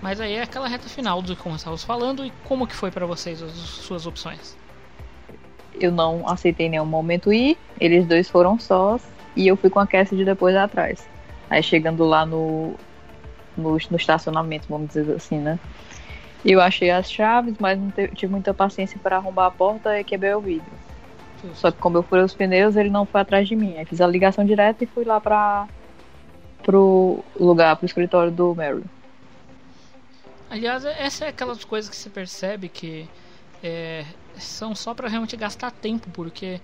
Mas aí é aquela reta final do que como estávamos falando e como que foi pra vocês as suas opções? Eu não aceitei em nenhum momento ir, eles dois foram sós e eu fui com a Cassidy depois atrás. Aí chegando lá no, no, no estacionamento, vamos dizer assim, né? Eu achei as chaves, mas não tive muita paciência para arrombar a porta e quebrei o vidro. Só que como eu furei os pneus, ele não foi atrás de mim. Aí fiz a ligação direta e fui lá para pro lugar, pro escritório do Mary. Aliás, essa é aquelas coisas que você percebe que é, são só pra realmente gastar tempo, porque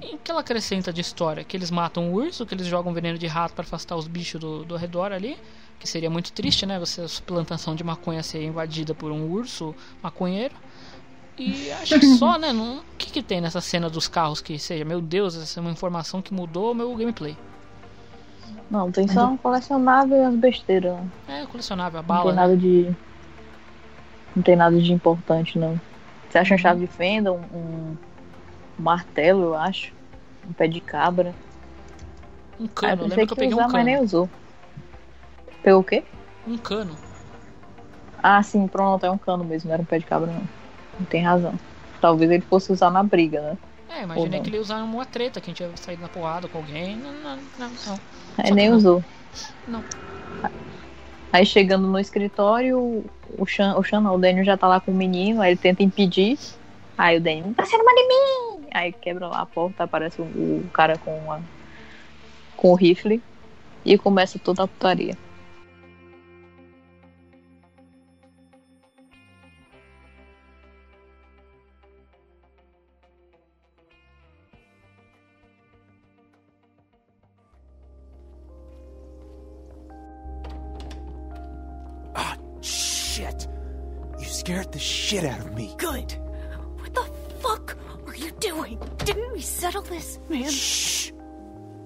em que ela acrescenta de história? Que eles matam o urso, que eles jogam veneno de rato pra afastar os bichos do, do redor ali, que seria muito triste, né? Você, a plantação de maconha ser invadida por um urso maconheiro. E *laughs* acho que só, né? Não, o que, que tem nessa cena dos carros que seja, meu Deus, essa é uma informação que mudou o meu gameplay. Não, tem só um colecionável e as besteiras. né? É colecionável, a Não bala. tem né? nada de. Não tem nada de importante, não. Você acha uma chave de fenda, um, um martelo, eu acho. Um pé de cabra. Um Ah, cano, eu eu lembro que eu que peguei ia usar, um mas nem cano. usou. Pegou o quê? Um cano. Ah, sim, pronto, é um cano mesmo, não era um pé de cabra, não. Não tem razão. Talvez ele fosse usar na briga, né? É, imaginei que ele ia usar uma treta, que a gente ia sair na porrada com alguém. Não, não, não. não. Aí nem não. usou. Não. Aí chegando no escritório, o Chan, o Chan não, o Daniel já tá lá com o menino, aí ele tenta impedir. Aí o Daniel, tá sendo uma de mim! Aí quebra lá a porta, aparece o, o cara com, a, com o rifle e começa toda a putaria. Shit! You scared the shit out of me. Good. What the fuck are you doing? Didn't we settle this, man? Shh!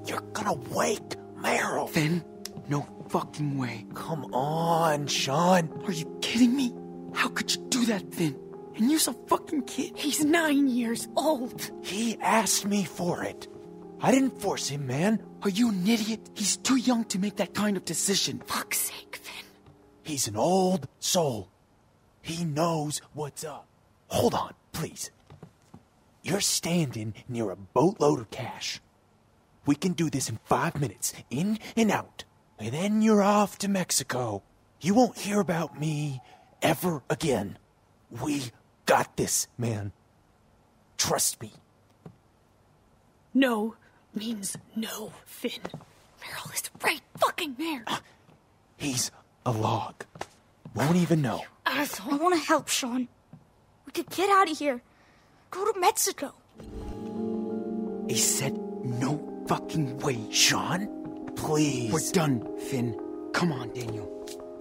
You're gonna wake Meryl. Finn, no fucking way. Come on, Sean. Are you kidding me? How could you do that, Finn? And you're a fucking kid. He's nine years old. He asked me for it. I didn't force him, man. Are you an idiot? He's too young to make that kind of decision. Fuck's sake, Finn. He's an old soul. He knows what's up. Hold on, please. You're standing near a boatload of cash. We can do this in five minutes, in and out. And then you're off to Mexico. You won't hear about me ever again. We got this, man. Trust me. No means no, Finn. Meryl is right fucking there. He's a log. Won't even know. Asshole. I want to help, Sean. We could get out of here. Go to Mexico. He said no fucking way. Sean, please. We're done, Finn. Come on, Daniel.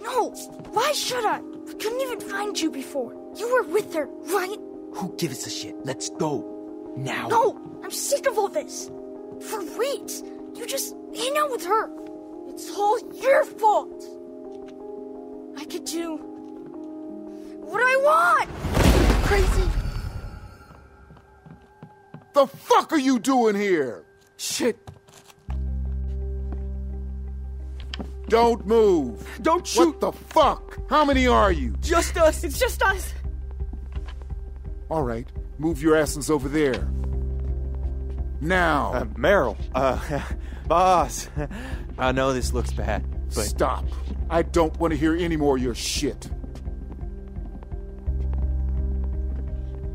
No. Why should I? We couldn't even find you before. You were with her, right? Who gives a shit? Let's go. Now. No, I'm sick of all this. For weeks, you just hang out with her. It's all your fault. I could do what I want. Crazy. The fuck are you doing here? Shit. Don't move. Don't shoot. What the fuck? How many are you? Just us. It's just us. All right, move your asses over there. Now. Uh, Meryl, uh, *laughs* boss. *laughs* I know this looks bad, but. Stop. I don't want to hear any more of your shit.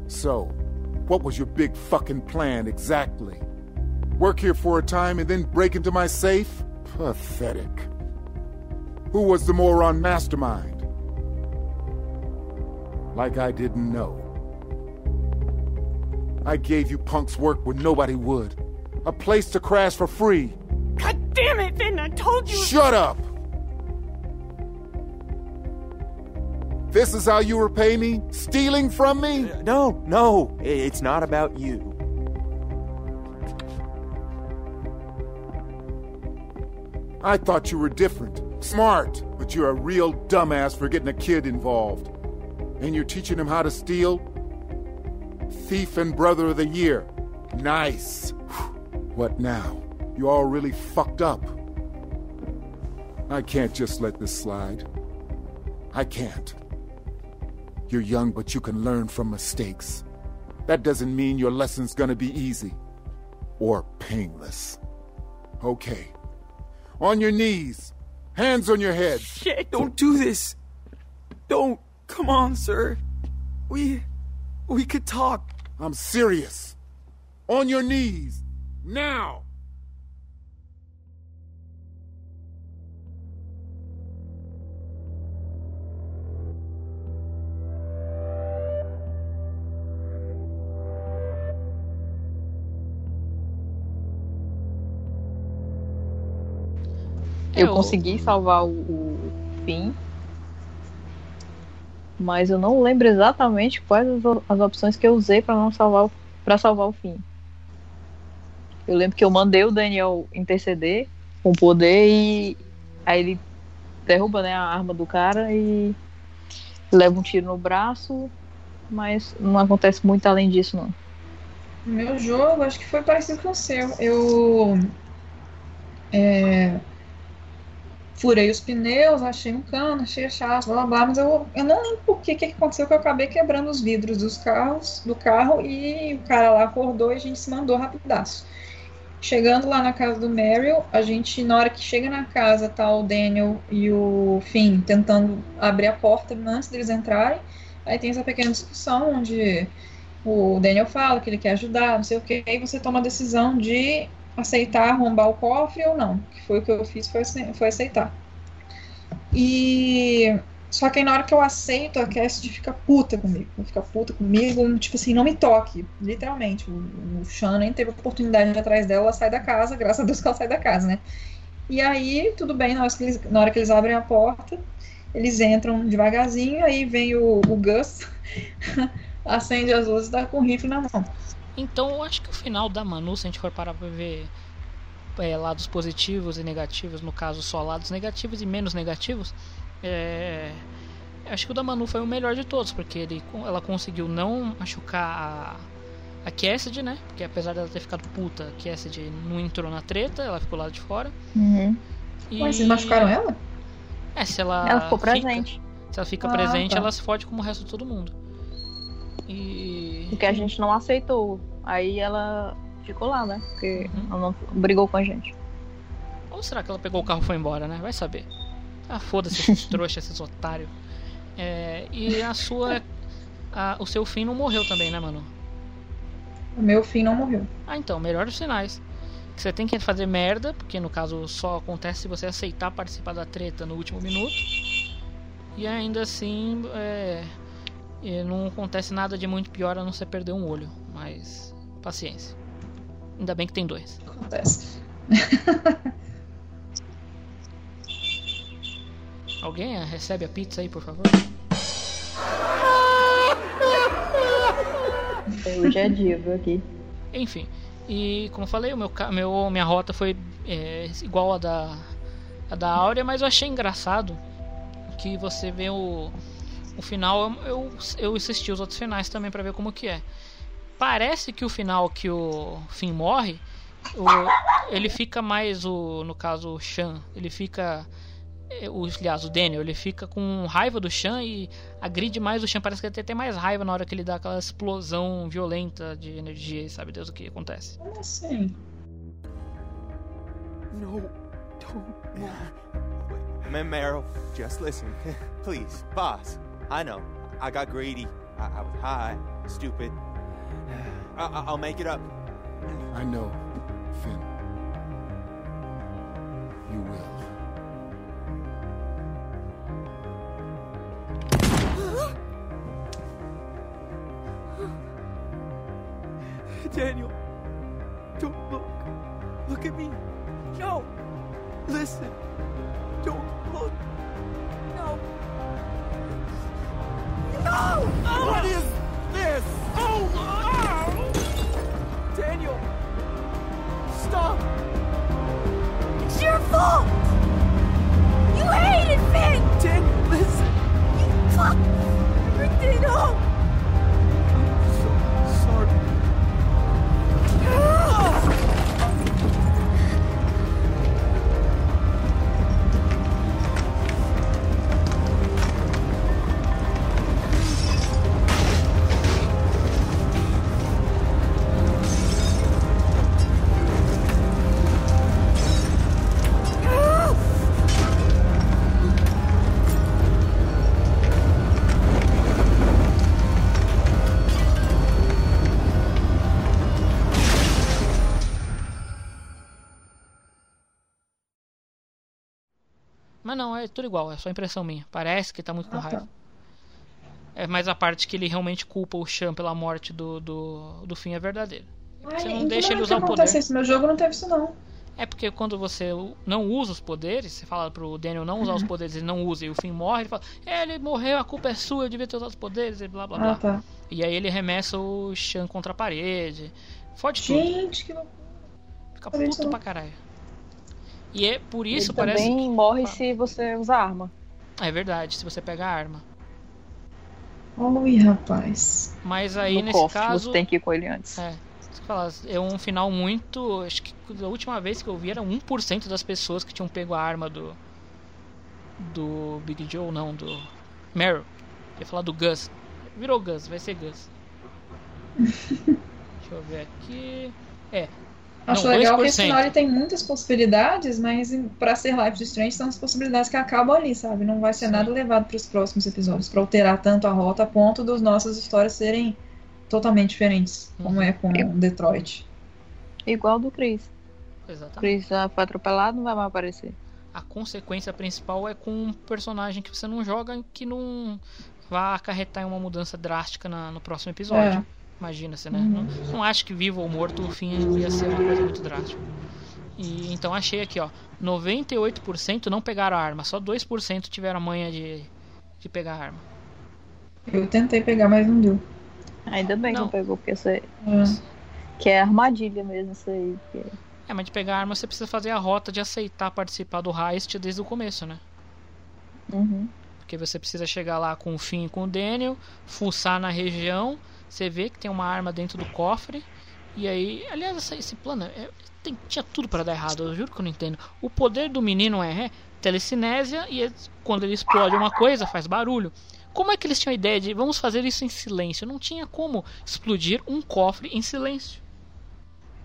So, what was your big fucking plan exactly? Work here for a time and then break into my safe? Pathetic. Who was the moron mastermind? Like I didn't know. I gave you punks work when nobody would. A place to crash for free. God damn it, Finn! I told you. Shut up! This is how you repay me? Stealing from me? Uh, no, no, it's not about you. I thought you were different, smart, but you're a real dumbass for getting a kid involved. And you're teaching him how to steal? Thief and brother of the year. Nice. What now? You all really fucked up. I can't just let this slide. I can't. You're young, but you can learn from mistakes. That doesn't mean your lesson's gonna be easy or painless. Okay. On your knees. Hands on your head. Shit, don't do this. Don't. Come on, sir. We. We could talk. I'm serious. On your knees. Now. Eu consegui salvar o, o Finn. Mas eu não lembro exatamente quais as, as opções que eu usei pra não salvar o, para salvar o Finn. Eu lembro que eu mandei o Daniel interceder com poder e aí ele derruba né, a arma do cara e leva um tiro no braço, mas não acontece muito além disso não. Meu jogo, acho que foi parecido com o seu. Eu é, furei os pneus, achei um cano, achei chato, blá blá blá, mas eu, eu não lembro por que, que aconteceu que eu acabei quebrando os vidros dos carros, do carro e o cara lá acordou e a gente se mandou rapidaço. Chegando lá na casa do Meryl, a gente, na hora que chega na casa, tá o Daniel e o Finn tentando abrir a porta antes deles entrarem. Aí tem essa pequena discussão onde o Daniel fala que ele quer ajudar, não sei o que, e você toma a decisão de aceitar arrombar o cofre ou não. Que foi o que eu fiz, foi, foi aceitar. E só que aí na hora que eu aceito, a Cassidy fica puta comigo. Fica puta comigo, tipo assim, não me toque. Literalmente. O, o Sean nem teve oportunidade de atrás dela, ela sai da casa, *laughs* graças a Deus que ela sai da casa, né? E aí, tudo bem, na hora que eles, na hora que eles abrem a porta, eles entram devagarzinho, aí vem o, o Gus, *laughs* acende as luzes e tá com o rifle na mão. Então eu acho que o final da Manu, se a gente for parar pra ver é, lados positivos e negativos, no caso só lados negativos e menos negativos, é, acho que o da Manu foi o melhor de todos, porque ele, ela conseguiu não machucar a, a Cassidy, né? Porque apesar dela ter ficado puta, a Cassidy não entrou na treta, ela ficou lá de fora. Uhum. E- Mas vocês machucaram ela? É, se ela. Ela ficou fica- presente. se ela fica Ah, presente, tá. ela se fode como o resto de todo mundo. E. Porque a gente não aceitou. Aí ela ficou lá, né? Porque Uhum. ela não brigou com a gente. Ou será que ela pegou o carro e foi embora, né? Vai saber. Ah, foda-se esses *laughs* trouxas, esses otários. É, e a sua. a- o seu fim não morreu também, né, mano? O meu fim não morreu. Ah, então, melhores sinais. Que você tem que fazer merda, porque no caso só acontece se você aceitar participar da treta no último minuto. E ainda assim, é, e não acontece nada de muito pior a não ser perder um olho. Mas, paciência. Ainda bem que tem dois. Acontece. *laughs* Alguém recebe a pizza aí, por favor? Hoje é dia, viu, aqui. Enfim, e como eu falei, o meu, meu, minha rota foi é, igual a da, a da Áurea, mas eu achei engraçado que você vê o, o final. Eu, eu assisti os outros finais também pra ver como que é. Parece que o final que o Finn morre, o- ele fica mais o. No caso, o Shan, ele fica. é, O, aliás, o Daniel, ele fica com raiva do Shan e agride mais o Shan. Parece que ele tem até mais raiva na hora que ele dá aquela explosão violenta de energia e sabe Deus o que acontece. Como assim? No, don't move. Meryl, just listen. *laughs* Please, boss. I know. I got greedy. I, I was high, stupid. *sighs* I, I- I'll make it up. I know, Finn. You will. *gasps* Daniel, Mas não, é tudo igual, é só impressão minha. Parece que tá muito com Ah, tá. raiva. É mais a parte que ele realmente culpa o Shan pela morte do, do, do fim é verdadeira. Ai, Você não deixa ele que usar o poder. isso? Meu jogo não teve isso, não. É porque quando você não usa os poderes, você fala pro Daniel não usar os Uhum. poderes, ele não usa e o Finn morre, ele fala, é, ele morreu, a culpa é sua, eu devia ter usado os poderes e blá blá blá. Ah, tá. E aí ele remessa o Shan contra a parede. Fode tudo. Gente, que loucura. Fica puto pra caralho. E é por isso Ele parece também morre se você usar arma. que... É verdade, se você pegar a arma. Oi, rapaz. Mas aí no nesse cofre, caso. você tem que ir com ele antes. É. que falo, É um final muito. Acho que a última vez que eu vi era 1% das pessoas que tinham pego a arma do. Do Big Joe, não, do. Meryl. Eu ia falar do Gus. Virou Gus, vai ser Gus. *laughs* Deixa eu ver aqui. É. Acho não, legal que 2%. esse ele tem muitas possibilidades, mas pra ser Life is Strange são as possibilidades que acabam ali, sabe? Não vai ser nada levado pros próximos episódios pra alterar tanto a rota a ponto das nossas histórias serem totalmente diferentes, como é com Detroit. Igual do Chris. Exatamente. Chris já foi atropelado, não vai mais aparecer. A consequência principal é com um personagem que você não joga que não vai acarretar em uma mudança drástica na- no próximo episódio. É. Imagina-se, né? Uhum. Não, não acho que vivo ou morto o fim ia ser uma coisa muito drástica. E então achei aqui, ó, 98% não pegaram a arma, só 2% tiveram a manha de, de pegar a arma. Eu tentei pegar, mas não deu. Ainda bem que Não. não pegou, porque isso aí. É. Que é armadilha mesmo, isso aí. que- É, mas de pegar a arma você precisa fazer a rota de aceitar participar do heist desde o começo, né? Uhum. Porque você precisa chegar lá com o Finn e com o Daniel, fuçar na região, você vê que tem uma arma dentro do cofre. E aí, aliás, essa- esse plano é- tem- tinha tudo para dar errado, eu juro que eu não entendo. O poder do menino é, é telecinésia e ele- quando ele explode uma coisa faz barulho. Como é que eles tinham a ideia de vamos fazer isso em silêncio? Não tinha como explodir um cofre em silêncio.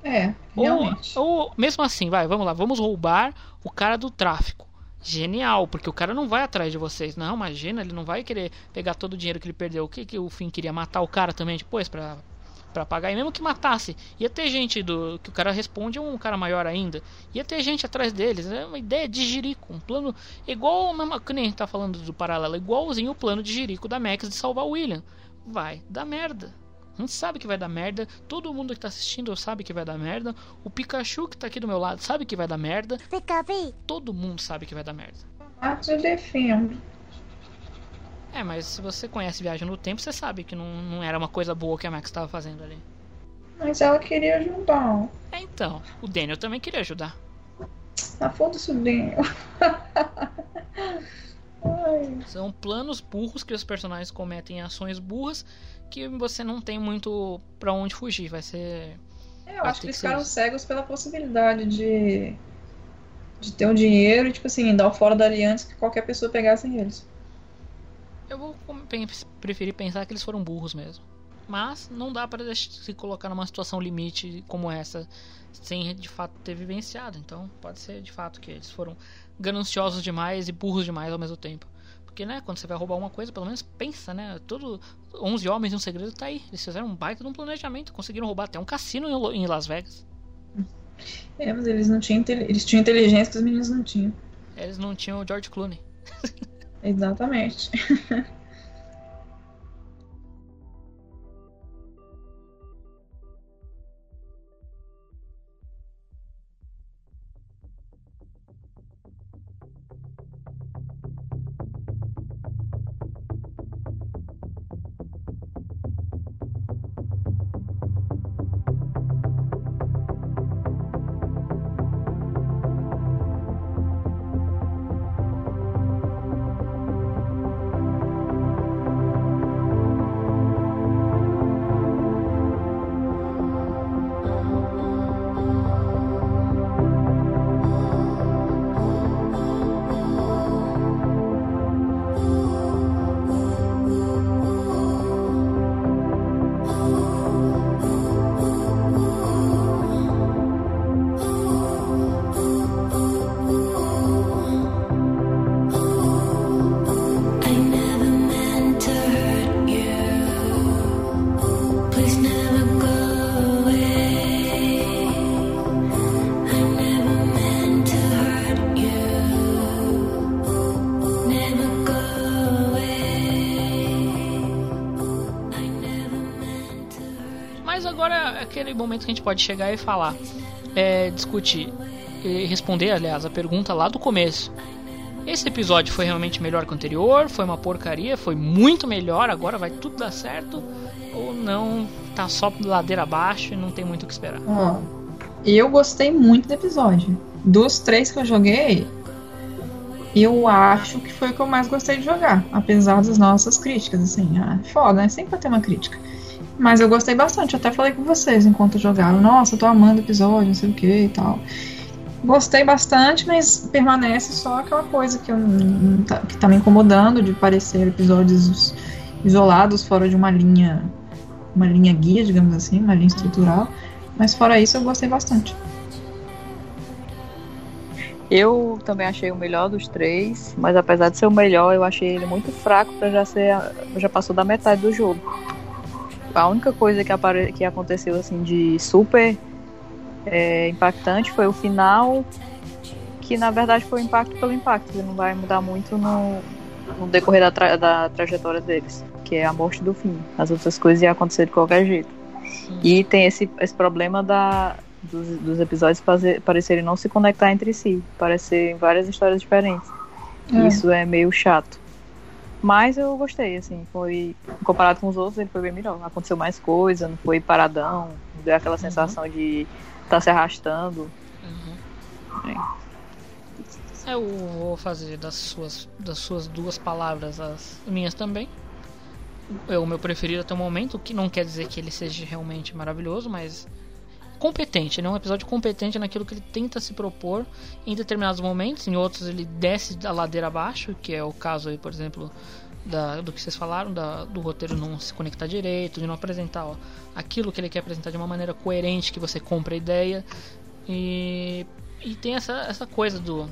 É, Ou, realmente. ou mesmo assim, vai, vamos lá, vamos roubar o cara do tráfico. Genial, porque o cara não vai atrás de vocês. Não, imagina, ele não vai querer pegar todo o dinheiro que ele perdeu. O que, que o Finn queria matar o cara também depois pra, pra pagar? E mesmo que matasse, ia ter gente do. que o cara responde um cara maior ainda. Ia ter gente atrás deles. É uma ideia de Jerico. Um plano igual. Que nem a gente tá falando do paralelo, igualzinho o plano de Jerico da Max de salvar o William. Vai dar merda. A gente sabe que vai dar merda. Todo mundo que tá assistindo sabe que vai dar merda. O Pikachu que tá aqui do meu lado sabe que vai dar merda. Todo mundo sabe que vai dar merda. Arte de filme. É, mas se você conhece Viagem no Tempo, você sabe que não, não era uma coisa boa que a Max estava fazendo ali. Mas ela queria ajudar. É, então. O Daniel também queria ajudar. Ah, foda-se o Daniel. *laughs* São planos burros que os personagens cometem ações burras que você não tem muito pra onde fugir. Vai ser. É, eu acho que eles ficaram isso. cegos pela possibilidade de, de ter o dinheiro e, tipo assim, dar o fora dali antes que qualquer pessoa pegasse eles. Eu vou preferir pensar que eles foram burros mesmo. Mas não dá pra deixar- se colocar numa situação limite como essa sem de fato ter vivenciado. Então pode ser de fato que eles foram gananciosos demais e burros demais ao mesmo tempo. Porque, né, quando você vai roubar uma coisa, pelo menos pensa, né? Todo 11 homens e um segredo tá aí. Eles fizeram um baita de um planejamento, conseguiram roubar até um cassino em Las Vegas. É, mas eles não tinham, eles tinham inteligência que os meninos não tinham. Eles não tinham o George Clooney. Exatamente. *laughs* momento que a gente pode chegar e falar, é, discutir e responder, aliás, a pergunta lá do começo. Esse episódio foi realmente melhor que o anterior? Foi uma porcaria? Foi muito melhor? Agora vai tudo dar certo? Ou não? Tá só ladeira abaixo e não tem muito o que esperar? Ó, eu gostei muito do episódio. Dos três que eu joguei, eu acho que foi o que eu mais gostei de jogar. Apesar das nossas críticas, assim. Ah, foda, né? Sempre vai ter uma crítica. Mas eu gostei bastante. Até falei com vocês enquanto jogaram. Nossa, tô amando o episódio, não sei o que e tal. Gostei bastante, mas permanece só aquela coisa que, eu, tá, que tá me incomodando de parecer episódios isolados fora de uma linha uma linha guia, digamos assim, uma linha estrutural. Mas fora isso, eu gostei bastante. Eu também achei o melhor dos três, mas apesar de ser o melhor, eu achei ele muito fraco para já ser. Já passou da metade do jogo. A única coisa que, apare... que aconteceu assim de super é, impactante foi o final, que na verdade foi o impacto pelo impacto, não vai mudar muito no, no decorrer da, tra... da trajetória deles, que é a morte do fim. As outras coisas iam acontecer de qualquer jeito. E tem esse, esse problema da, dos, dos episódios fazer, parecerem não se conectar entre si, parecerem várias histórias diferentes. É. Isso é meio chato. Mas eu gostei, assim, foi. Comparado com os outros, ele foi bem melhor. Aconteceu mais coisa, não foi paradão, não deu aquela sensação de estar se arrastando. Eu vou fazer das suas, das suas duas palavras as minhas também. É o meu preferido até o momento, o que não quer dizer que ele seja realmente maravilhoso, mas competente, né? Um episódio competente naquilo que ele tenta se propor em determinados momentos, em outros ele desce da ladeira abaixo, que é o caso aí, por exemplo, da, do que vocês falaram, da, do roteiro não se conectar direito, de não apresentar ó, aquilo que ele quer apresentar de uma maneira coerente, que você compra a ideia. E, e tem essa, essa coisa do,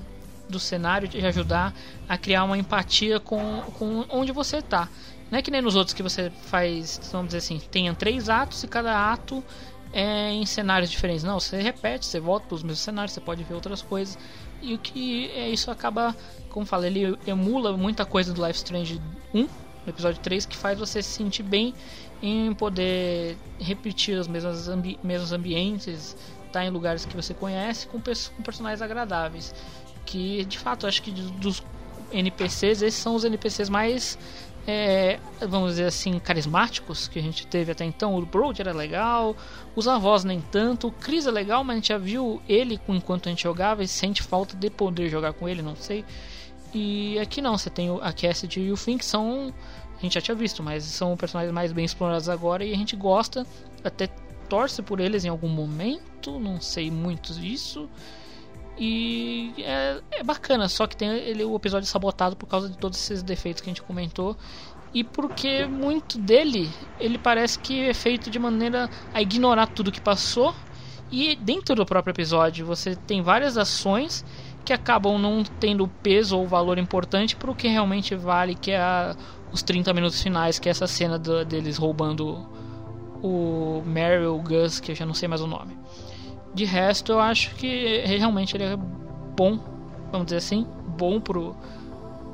do cenário de ajudar a criar uma empatia com, com onde você está. Não é que nem nos outros que você faz, vamos dizer assim, tenha três atos e cada ato é em cenários diferentes. Não, você repete, você volta para os mesmos cenários, você pode ver outras coisas. E o que é isso acaba, como falei, ele emula muita coisa do Life Strange 1, no episódio 3, que faz você se sentir bem em poder repetir os mesmos, ambi mesmos ambientes, estar em lugares que você conhece com, com personagens agradáveis. Que de fato acho que dos NPCs, esses são os NPCs mais é, vamos dizer assim, carismáticos que a gente teve até então. O Brody era legal, os avós nem tanto. O Chris é legal, mas a gente já viu ele enquanto a gente jogava e sente falta de poder jogar com ele, não sei. E aqui não, você tem a Cassidy e o Finn que são. A gente já tinha visto, mas são personagens mais bem explorados agora e a gente gosta, até torce por eles em algum momento, não sei muito disso. E é, é bacana, só que tem ele, o episódio sabotado por causa de todos esses defeitos que a gente comentou. E porque muito dele, ele parece que é feito de maneira a ignorar tudo que passou. E dentro do próprio episódio, você tem várias ações que acabam não tendo peso ou valor importante para o que realmente vale, que é a, os 30 minutos finais, que é essa cena do, deles roubando o Meryl Gus, que eu já não sei mais o nome. De resto, eu acho que realmente ele é bom, vamos dizer assim, bom pro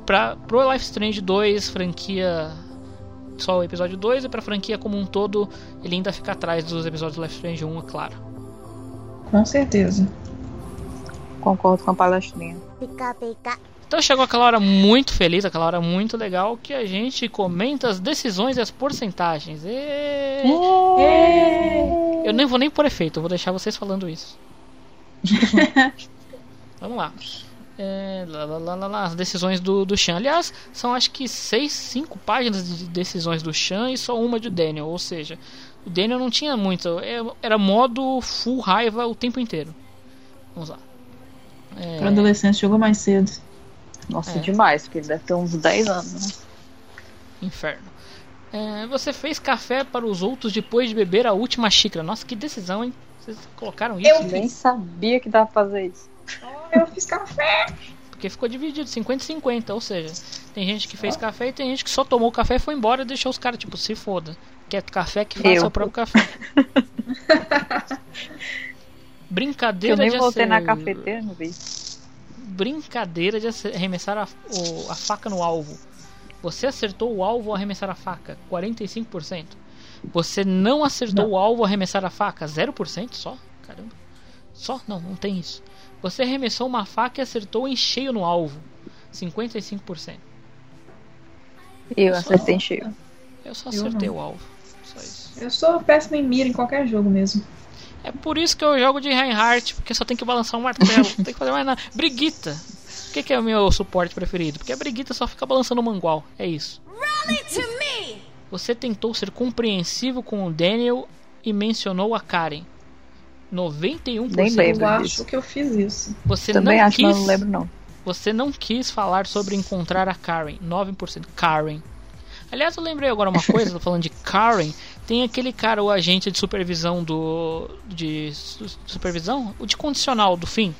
para pro Life Strange 2, franquia só o episódio 2 e pra franquia como um todo, ele ainda fica atrás dos episódios do Life Strange 1, é claro. Com certeza. Concordo com a palestrinha. Pica, pica. Então chegou aquela hora muito feliz, aquela hora muito legal que a gente comenta as decisões e as porcentagens. E... Eu nem vou nem por efeito, eu vou deixar vocês falando isso. *laughs* Vamos lá. É, lá, lá, lá, as decisões do, do Chan. Aliás, são acho que 6, 5 páginas de decisões do Chan e só uma de Daniel. Ou seja, o Daniel não tinha muito. é- Era modo full raiva o tempo inteiro. Vamos lá. É, Pra adolescente jogou mais cedo. Nossa, É. demais, porque ele deve ter uns 10 anos. né? Inferno. É, você fez café para os outros depois de beber a última xícara. Nossa, que decisão, hein? Vocês colocaram isso? Eu nem sabia que dava pra fazer isso. Eu fiz café. Porque ficou dividido, 50 e 50. Ou seja, tem gente que fez café e tem gente que só tomou o café e foi embora e deixou os caras, tipo, se foda. Quer café que faça Eu. o próprio café. *laughs* Brincadeira Eu nem de voltei na cafeteira, não vi. Brincadeira de arremessar a, o- a faca no alvo. Você acertou o alvo ao arremessar a faca, 45%. Você não acertou o alvo ao arremessar a faca, 0% só? Caramba. Só? Não, não tem isso. Você arremessou uma faca e acertou em cheio no alvo, 55%. Eu acertei em cheio. Eu só Eu acertei não. o alvo. Só isso. Eu sou péssimo em mira em qualquer jogo mesmo. É por isso que eu jogo de Reinhardt, porque só tem que balançar um martelo, não tem que fazer mais nada. Briguita. Por que, que é o meu suporte preferido? Porque a Briguita só fica balançando o mangual. É isso. Rally to me! Você tentou ser compreensivo com o Daniel e mencionou a Karen. 91%. Nem lembro Eu acho que eu fiz isso. Você Também não acho, quis, mas não lembro não. Você não quis falar sobre encontrar a Karen. 9%. Karen. Aliás, eu lembrei agora uma coisa, tô falando de Karen. Tem aquele cara, o agente de supervisão do. De su- supervisão? O de condicional do fim.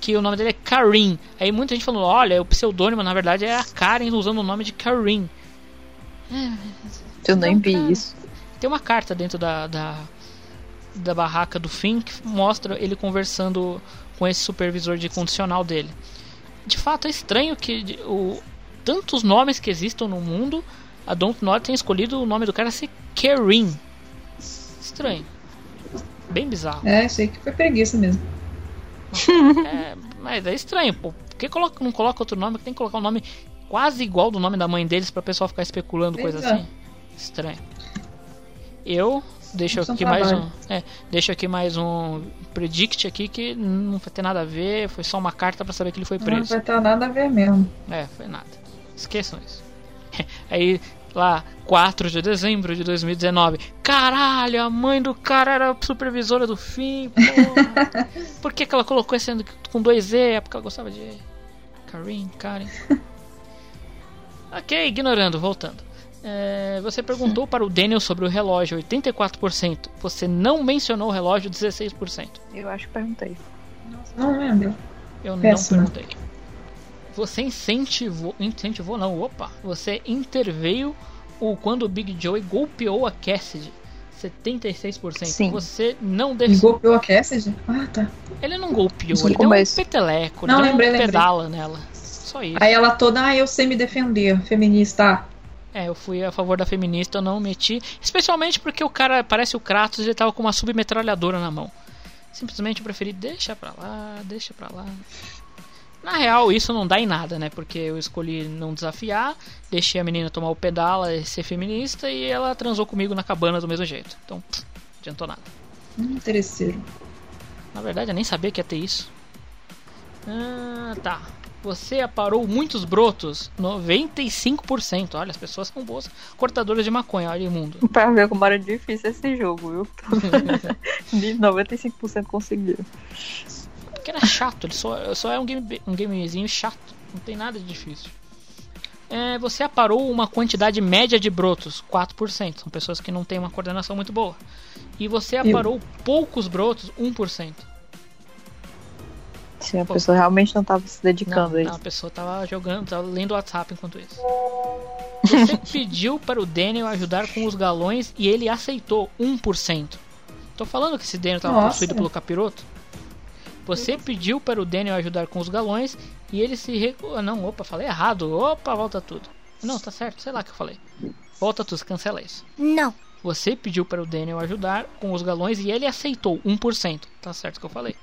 Que o nome dele é Karim. Aí muita gente falou: olha, o pseudônimo na verdade é a Karen usando o nome de Karim. Eu nem vi isso. Tem uma carta dentro da, da, da barraca do Finn que mostra ele conversando com esse supervisor de condicional dele. De fato, é estranho que o, tantos nomes que existam no mundo, a Dontnod tenha escolhido o nome do cara ser Karim. Estranho. Bem bizarro. É, aí que foi preguiça mesmo. *laughs* É, mas é estranho, pô. Por que coloca, não coloca outro nome? Tem que colocar um nome quase igual do nome da mãe deles pra pessoal ficar especulando coisa Pois é. assim. Estranho. Eu deixo aqui mais um. É, deixo aqui mais um predict aqui que não vai ter nada a ver, foi só uma carta pra saber que ele foi Não preso. vai ter nada a ver mesmo. É, foi nada. Esqueçam isso. *laughs* Aí, lá, 4 de dezembro de 2019. Caralho, a mãe do cara era supervisora do fim. porra. *laughs* Por que, que ela colocou esse com dois E? É porque ela gostava de. Karin, Karen. *laughs* ok, ignorando, voltando. É, você perguntou para o Daniel sobre o relógio, 84%. Você não mencionou o relógio, 16%. Eu acho que perguntei. Não lembro. Eu Péssima. não perguntei. Você incentivou. Incentivou não, opa. Você interveio o quando o Big Joey golpeou a Cassidy. 76%. Sim. Você não deve. golpeou a Cassidy? Ah, tá. Ele não golpeou, ele deu um peteleco, Não, ele deu lembrei, um lembrei. pedala nela. Só isso. Aí ela toda, ah, eu sei me defender, feminista. É, eu fui a favor da feminista, eu não meti. Especialmente porque o cara parece o Kratos e ele tava com uma submetralhadora na mão. Simplesmente eu preferi deixa pra lá, deixa pra lá. Na real, isso não dá em nada, né? Porque eu escolhi não desafiar, deixei a menina tomar o pedala e ser feminista e ela transou comigo na cabana do mesmo jeito. Então, pff, não adiantou nada. Hum, Interesseiro. Na verdade, eu nem sabia que ia ter isso. Ah, tá. Você aparou muitos brotos, 95%. Olha, as pessoas são boas cortadoras de maconha, olha imundo. *laughs* Pra ver como era difícil esse jogo, viu? *laughs* *laughs* De 95% conseguiram. Porque era chato, ele só, só é um, game, um gamezinho chato. Não tem nada de difícil. É, você aparou uma quantidade média de brotos, 4%. São pessoas que não têm uma coordenação muito boa. E você aparou poucos brotos, 1%. Sim, a pessoa realmente não tava se dedicando Não, a não, a isso. pessoa tava jogando, tava lendo o WhatsApp enquanto isso. Você *laughs* pediu para o Daniel ajudar com os galões e ele aceitou 1%. Tô falando que esse Daniel tava Nossa. possuído pelo capiroto? Você pediu para o Daniel ajudar com os galões e ele se recusou. Não, opa, falei errado. Opa, volta tudo. Não, tá certo, sei lá o que eu falei. Volta tudo, cancela isso. Não. Você pediu para o Daniel ajudar com os galões e ele aceitou 1%. Tá certo o que eu falei.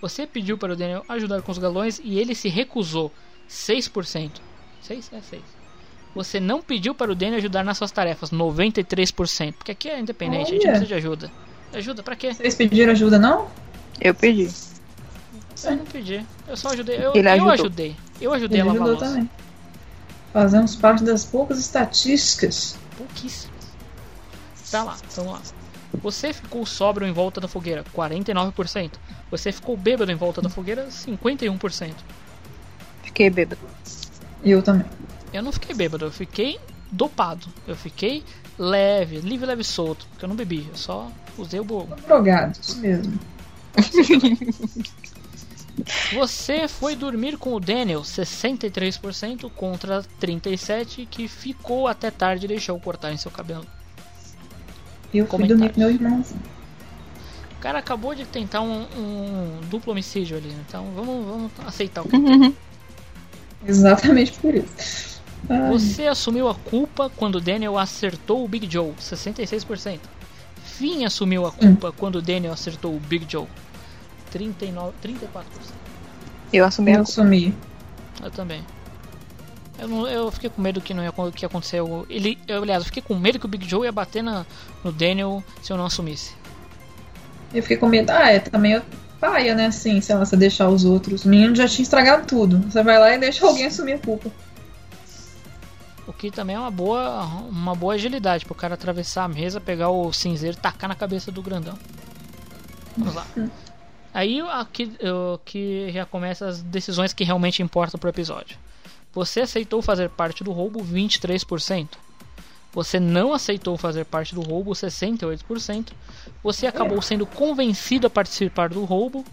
Você pediu para o Daniel ajudar com os galões e ele se recusou 6%. 6 é 6. Você não pediu para o Daniel ajudar nas suas tarefas 93%. Porque aqui é independente, a gente não Olha. precisa de ajuda. Ajuda pra quê? Vocês pediram ajuda, não? Eu pedi. Eu não pedi. Eu só ajudei. Eu, Ele eu ajudei. Eu ajudei Ele a lavar ajudou também. Fazemos parte das poucas estatísticas. Pouquíssimas. Tá lá, vamos lá. Você ficou sóbrio em volta da fogueira, 49%. Você ficou bêbado em volta da fogueira, 51%. Fiquei bêbado. Eu também. Eu não fiquei bêbado, eu fiquei dopado. Eu fiquei leve, livre, leve e solto. Porque eu não bebi, eu só usei o bobo. Drogado, isso mesmo. *laughs* Você foi dormir com o Daniel, 63% contra 37% que ficou até tarde e deixou cortar em seu cabelo. Eu fui dormir com meu irmãozinho. O cara acabou de tentar um, um duplo homicídio ali, então vamos, vamos aceitar o *laughs* que. Exatamente por isso. Ai, Você assumiu a culpa quando Daniel acertou o Big Joe, 66%. Finn assumiu a culpa quando Daniel acertou o Big Joe, 39, 34%. Eu assumi eu culpa. sumi. Eu também. Eu, não, eu fiquei com medo que não ia que aconteceu. Ele, eu, aliás, eu fiquei com medo que o Big Joe ia bater na, no Daniel se eu não assumisse. Eu fiquei com medo. Ah, é também eu paia, né? Assim, sei lá, você deixar os outros. O menino já tinha estragado tudo. Você vai lá e deixa alguém assumir a culpa. O que também é uma boa, uma boa agilidade pro cara atravessar a mesa, pegar o cinzeiro e tacar na cabeça do grandão. Vamos lá. *laughs* Aí aqui o que já começa as decisões que realmente importam pro episódio. Você aceitou fazer parte do roubo 23%. Você não aceitou fazer parte do roubo 68%. Você acabou sendo convencido a participar do roubo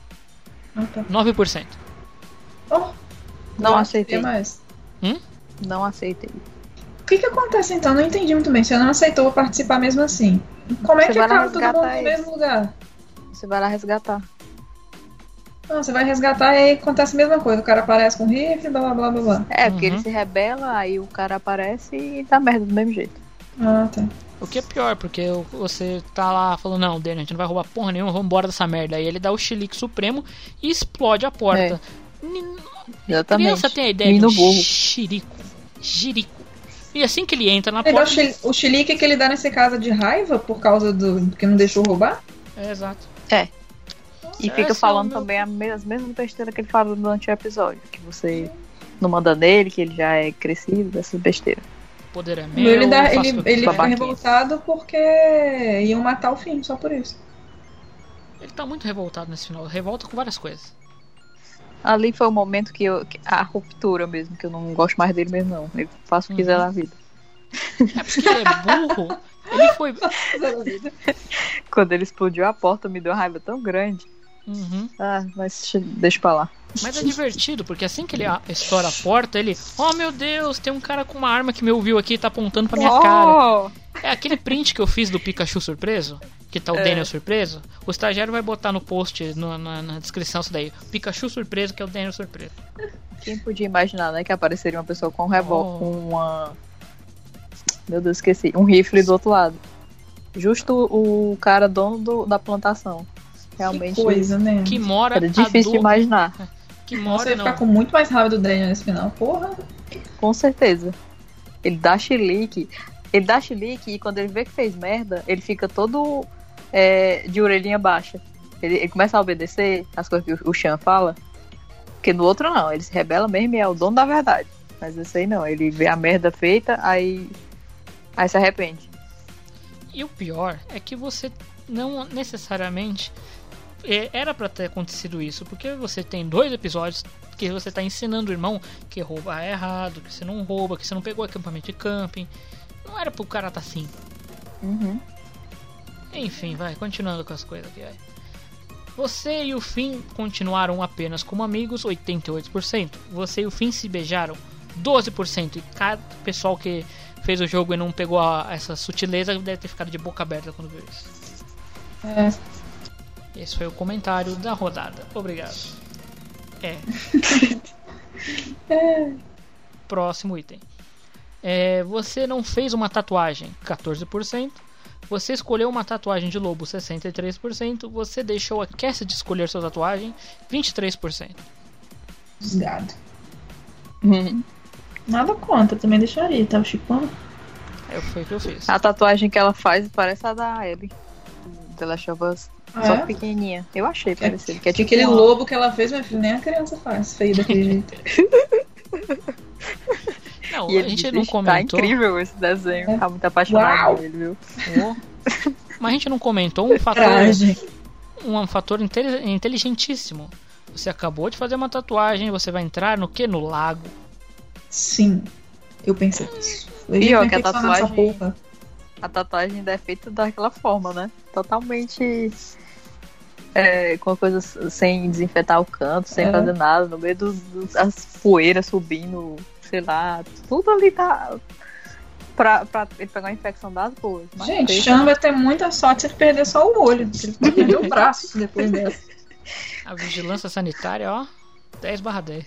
Ah, tá. 9%. Oh, Não aceitei. mais. Hum? Não aceitei. O que que acontece então? Não entendi muito bem. Você não aceitou participar mesmo assim. Como é Você que acaba todo mundo no mesmo lugar? Você vai lá resgatar. Não, você vai resgatar e aí acontece a mesma coisa. O cara aparece com rifle, blá blá blá blá blá. É, porque Uhum. ele se rebela, aí o cara aparece e dá merda do mesmo jeito. Ah, tá. O que é pior, porque você tá lá falando, não, Daniel, a gente não vai roubar porra nenhuma, vamos embora dessa merda. Aí ele dá o chilique supremo e explode a porta. Exatamente. Criança tem a ideia Menino de um xirico. Jirico. E assim que ele entra na Ele porta. o chilique que ele dá nesse caso é de raiva por causa do que não deixou roubar? É, exato. É. E Esse fica é falando também as mesmas besteiras que ele fala durante o episódio. Que você não manda nele, que ele já é crescido, dessas besteiras. Poder é meu. ele dá, ele, ele fica revoltado porque iam matar o fim, só por isso. Ele tá muito revoltado nesse final. Revolta com várias coisas. Ali foi o momento que eu. que- a ruptura mesmo, que eu não gosto mais dele mesmo, não. Ele faz o que Uhum. quiser na vida. É porque ele é burro. Ele foi. *laughs* Quando ele explodiu a porta, me deu uma raiva tão grande. Uhum. Ah, mas deixa- deixa pra lá. Mas é divertido, porque assim que ele estoura a porta, ele. Oh meu Deus, tem um cara com uma arma que me ouviu aqui e tá apontando pra minha Oh! cara. É aquele print que eu fiz do Pikachu surpreso, que tá o É. Daniel surpreso. O estagiário vai botar no post, no- na, na descrição isso daí. Pikachu surpreso, que é o Daniel surpreso. Quem podia imaginar, né? Que apareceria uma pessoa com um revólver, Oh. com uma. Meu Deus, esqueci. Um rifle do outro lado. Justo o cara dono do- da plantação. Realmente. coisa, né? Que mora Era a difícil de imaginar. *laughs* Que mora eu ia não. ficar com muito mais raiva do Daniel nesse final. Porra. Com certeza. Ele dá chilique. Ele dá chilique e quando ele vê que fez merda, ele fica todo é, de orelhinha baixa. Ele, ele começa a obedecer as coisas que o, o Chan fala. Porque no outro não, ele se rebela mesmo e é o dono da verdade. Mas esse aí não, ele vê a merda feita, aí. Aí se arrepende. E o pior é que você não necessariamente era pra ter acontecido isso, porque você tem dois episódios que você tá ensinando o irmão que roubar é errado, que você não rouba, que você não pegou acampamento de camping. Não era pro cara tá assim. Uhum. Enfim, vai, continuando com as coisas aqui. Vai. Você e o Finn continuaram apenas como amigos, 88%. Você e o Finn se beijaram, 12%. E cada pessoal que fez o jogo e não pegou a- essa sutileza deve ter ficado de boca aberta quando viu isso. É. Esse foi o comentário da rodada. Obrigado. É. *laughs* Próximo item. É, você não fez uma tatuagem, 14%. Você escolheu uma tatuagem de lobo, 63%. Você deixou a Cassidy escolher sua tatuagem, 23%. Desgado. Nada contra, também deixaria, tá? O Chipão. É, foi o que eu fiz. A tatuagem que ela faz parece a da Abby. do The Last of Us. Só é? que pequenininha. Eu achei parecido. Que é Que tipo aquele uma- lobo que ela fez, minha filha, nem a criança faz feio daquele jeito. *laughs* Não, E a gente não "Tá comentou. incrível esse desenho. Tá muito apaixonado Uau! por ele, viu? Oh. *laughs* Mas a gente não comentou um fator, um fator inteligentíssimo. Você acabou de fazer uma tatuagem, você vai entrar no que? No lago. Sim, eu pensei nisso. E ó, que a essa tatuagem. A tatuagem ainda é feita daquela forma, né? Totalmente. é, com a coisa sem desinfetar o canto, sem É. fazer nada, no meio dos, dos- as poeiras subindo, sei lá, tudo ali tá. Pra, pra ele pegar uma infecção das boas. Mas Gente, Chan vai ter muita sorte se ele perder só o olho. Ele perder o braço depois dessa. *laughs* A vigilância sanitária, ó, 10 barra 10.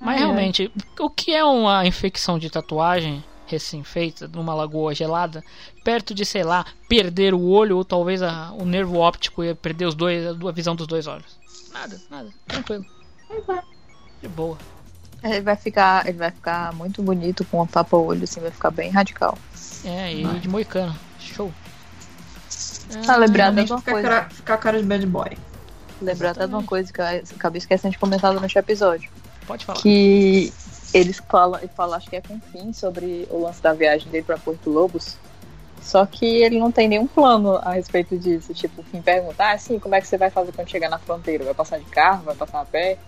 Mas realmente, o que é uma infecção de tatuagem recém-feita numa lagoa gelada, perto de, sei lá, perder o olho ou talvez a- o nervo óptico e perder os dois, a visão dos dois olhos? Nada, nada, tranquilo. De boa. Ele vai ficar. Ele vai ficar muito bonito com um tapa-olho, assim, vai ficar bem radical. É, e de moicano. Show. Tá lembrado de uma ficar, coisa. cara, ficar cara de bad boy. Lembrar até de uma coisa que eu acabei esquecendo de comentar durante o episódio. Pode falar. Que eles falam, ele fala, acho que é com o Finn, sobre o lance da viagem dele pra Porto Lobos. Só que ele não tem nenhum plano a respeito disso. Tipo, o Finn pergunta, ah, sim, como é que você vai fazer quando chegar na fronteira? Vai passar de carro? Vai passar a pé?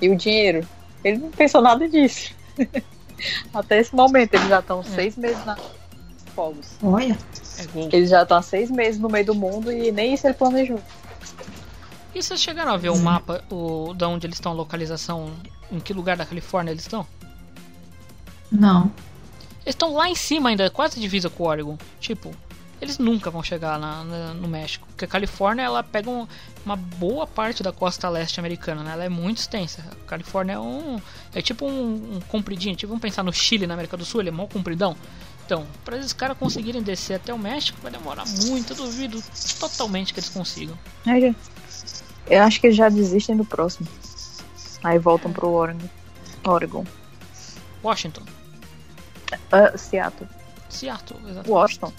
E o dinheiro? Ele não pensou nada disso. *laughs* Até esse momento, eles já estão seis meses na fogos. Olha. É. Eles já estão há seis meses no meio do mundo e nem isso ele planejou. E vocês chegaram a ver o mapa o, da onde eles estão, a localização, em que lugar da Califórnia eles estão? Não. Eles estão lá em cima ainda, quase divisa com o Oregon. Tipo, eles nunca vão chegar na, na- no México. Porque a Califórnia, ela pega um- uma boa parte da costa leste americana, né? Ela é muito extensa. A Califórnia é um... É tipo um, um compridinho. Tipo, vamos pensar no Chile, na América do Sul, ele é mó compridão. Então, para esses caras conseguirem descer até o México, vai demorar muito. Eu duvido totalmente que eles consigam. Já- Eu acho que eles já desistem do próximo. Aí voltam pro Oregon. Oregon. Washington. Ah, Seattle. Seattle, exatamente. Washington.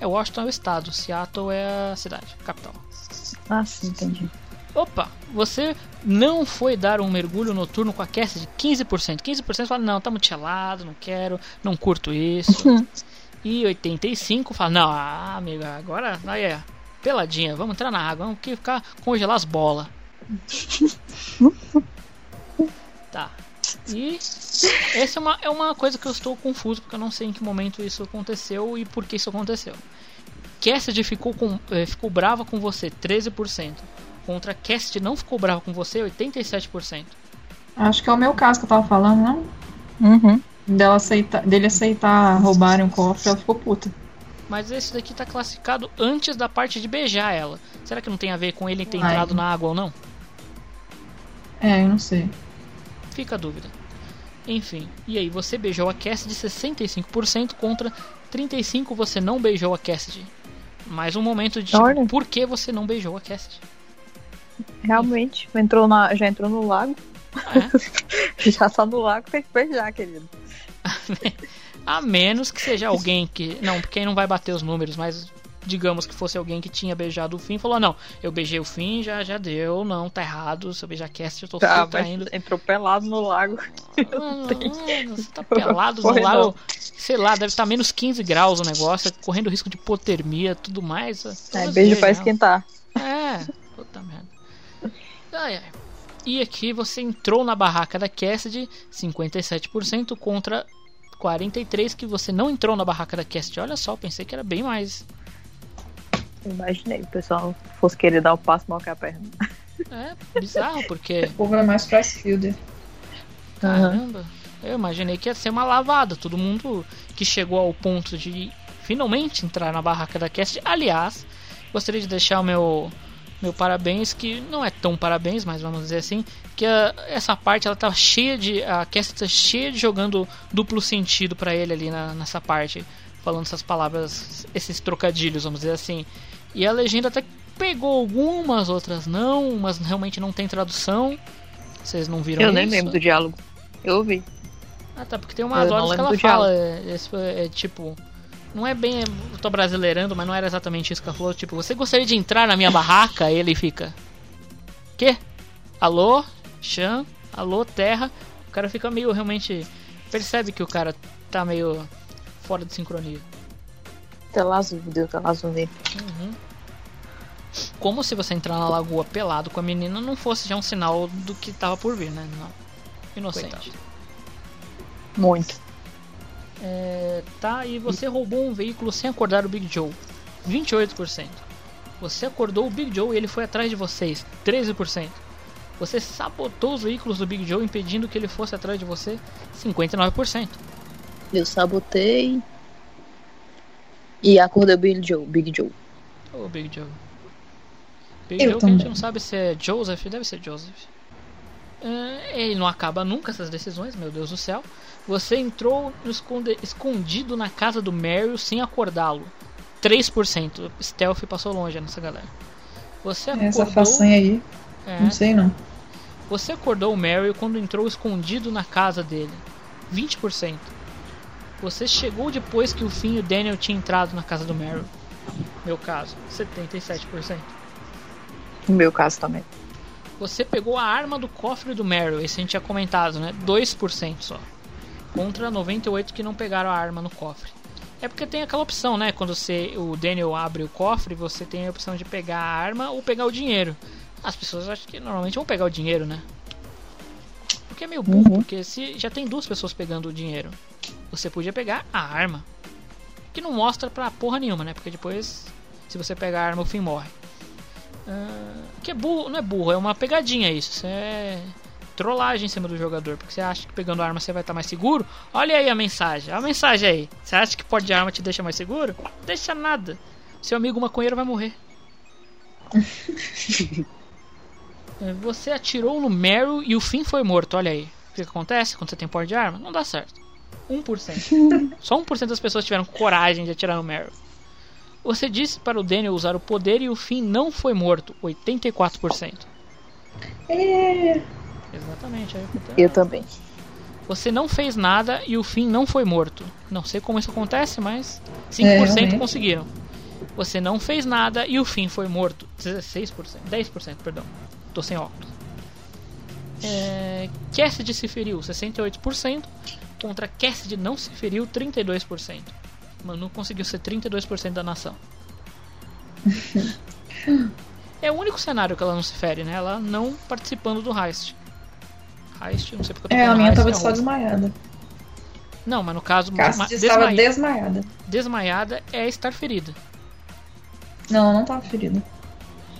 É, Washington é o estado, Seattle é a cidade, capital. Ah, sim, entendi. Opa, você não foi dar um mergulho noturno com a Cassidy? 15%. 15% fala, não, tá muito gelado, não quero, não curto isso. e 85% fala, não, ah, amiga, agora aí é peladinha, vamos entrar na água, vamos ficar congelar as bolas. *laughs* tá. E essa é uma, é uma coisa que eu estou confuso, porque eu não sei em que momento isso aconteceu e por que isso aconteceu. Cassidy ficou, com, eh, ficou brava com você, 13%. Contra Cassidy não ficou brava com você, 87%. Acho que é o meu caso que eu tava falando, não? Uhum. Dela aceitar, dele aceitar roubarem um cofre, ela ficou puta. Mas esse daqui tá classificado antes da parte de beijar ela. Será que não tem a ver com ele ter Ai. entrado na água ou não? É, eu não sei. Fica a dúvida. Enfim, e aí, você beijou a Cassidy 65% contra 35% você não beijou a Cassidy. Mais um momento de tipo, por que você não beijou a Cassidy? Realmente, entrou na, já entrou no lago. É. *laughs* já tá no lago, tem que beijar, querido. *laughs* A menos que seja *laughs* alguém que. Não, porque aí não vai bater os números, mas digamos que fosse alguém que tinha beijado o fim falou: Não, eu beijei o fim, já, já deu, não, tá errado. Se eu beijar cast, eu tô Tá, tá, mas indo. entrou pelado no lago. Mano, *laughs* mano, você tá *laughs* pelado no Corre não. lago. Sei lá, deve estar menos 15 graus o negócio, correndo risco de hipotermia tudo mais. É, Todas beijo pra esquentar. É, puta merda. Ai, ai. E aqui você entrou na barraca da Cassidy, 57% contra 43% que você não entrou na barraca da Cassidy. Olha só, pensei que era bem mais. Imaginei, o pessoal fosse querer dar o passo mal que a perna. É bizarro, porque. *laughs* O povo é mais Pricefielder. Caramba, eu imaginei que ia ser uma lavada. Todo mundo que chegou ao ponto de finalmente entrar na barraca da Cast. Aliás, gostaria de deixar o meu, meu parabéns, que não é tão parabéns, mas vamos dizer assim, que a- essa parte ela tá cheia de. A Cast tá cheia de jogando duplo sentido pra ele ali na- nessa parte. Falando essas palavras, esses trocadilhos, vamos dizer assim. E a legenda até pegou algumas, outras não, umas realmente não tem tradução. Vocês não viram Eu isso? nem lembro do diálogo. Eu ouvi. Ah, tá, porque tem umas Eu horas que ela fala. É, foi- é, tipo. Não é bem. Eu tô brasileirando, mas não era exatamente isso que ela falou. Tipo, você gostaria de entrar na minha barraca? E ele fica. Quê? Alô? Chan? Alô, terra? O cara fica meio realmente. Percebe que o cara tá meio fora de sincronia. Tela azul, deu tela azul nele. Uhum. Como se você entrar na lagoa pelado com a menina não fosse já um sinal do que tava por vir, né? Não. Inocente. Muito. É, tá, e você roubou um veículo sem acordar o Big Joe. 28%. Você acordou o Big Joe e ele foi atrás de vocês. 13%. Você sabotou os veículos do Big Joe impedindo que ele fosse atrás de você. 59%. Eu sabotei. E acordei o Big Joe. Big Joe. Ô Big Joe. Eu que a gente também. não sabe se é Joseph, deve ser Joseph. É, ele não acaba nunca essas decisões, meu Deus do céu. Você entrou escondido na casa do Meryl sem acordá-lo. 3%. Stealth passou longe nessa galera. Você acordou. Essa façanha aí. É. Não sei não. Você acordou o Meryl quando entrou escondido na casa dele. 20%. Você chegou depois que o Finn e o Daniel tinham entrado na casa do Meryl. Meu caso, 77%. No meu caso também. Você pegou a arma do cofre do Meryl, esse a gente tinha comentado, né? 2% só. Contra 98 que não pegaram a arma no cofre. É porque tem aquela opção, né? Quando você, o Daniel abre o cofre, você tem a opção de pegar a arma ou pegar o dinheiro. As pessoas acho que normalmente vão pegar o dinheiro, né? Porque é meio burro, Uhum. porque se já tem duas pessoas pegando o dinheiro, você podia pegar a arma. Que não mostra pra porra nenhuma, né? Porque depois, se você pegar a arma, o fim morre. Ah, que é burro, não é burro, é uma pegadinha isso. Isso é trollagem em cima do jogador. Porque você acha que pegando arma você vai estar mais seguro. Olha aí a mensagem, a mensagem aí. Você acha que pode de arma te deixa mais seguro? Deixa nada. Seu amigo maconheiro vai morrer. *laughs* É, Você atirou no Meryl e o fim foi morto. Olha aí. O que que acontece quando você tem porte de arma? Não dá certo. 1%. *laughs* Só 1% das pessoas tiveram coragem de atirar no Meryl. Você disse para o Daniel usar o poder e o fim não foi morto. 84%. É. Exatamente. Aí eu Eu também. Você não fez nada e o fim não foi morto. Não sei como isso acontece, mas 5% É, conseguiram. Você não fez nada e o fim foi morto. 16%. 10%, perdão. Tô sem óculos. É, Cassidy se feriu 68% contra Cassidy não se feriu 32%. Manu conseguiu ser 32% da nação. *laughs* É o único cenário que ela não se fere, né? Ela não participando do heist. Heist, não sei porque eu tô É, a minha heist, tava é só desmaiada. Não, mas no caso, Cassidy ma- estava desmaia- desmaiada. Desmaiada é estar ferida. Não, não tava ferida.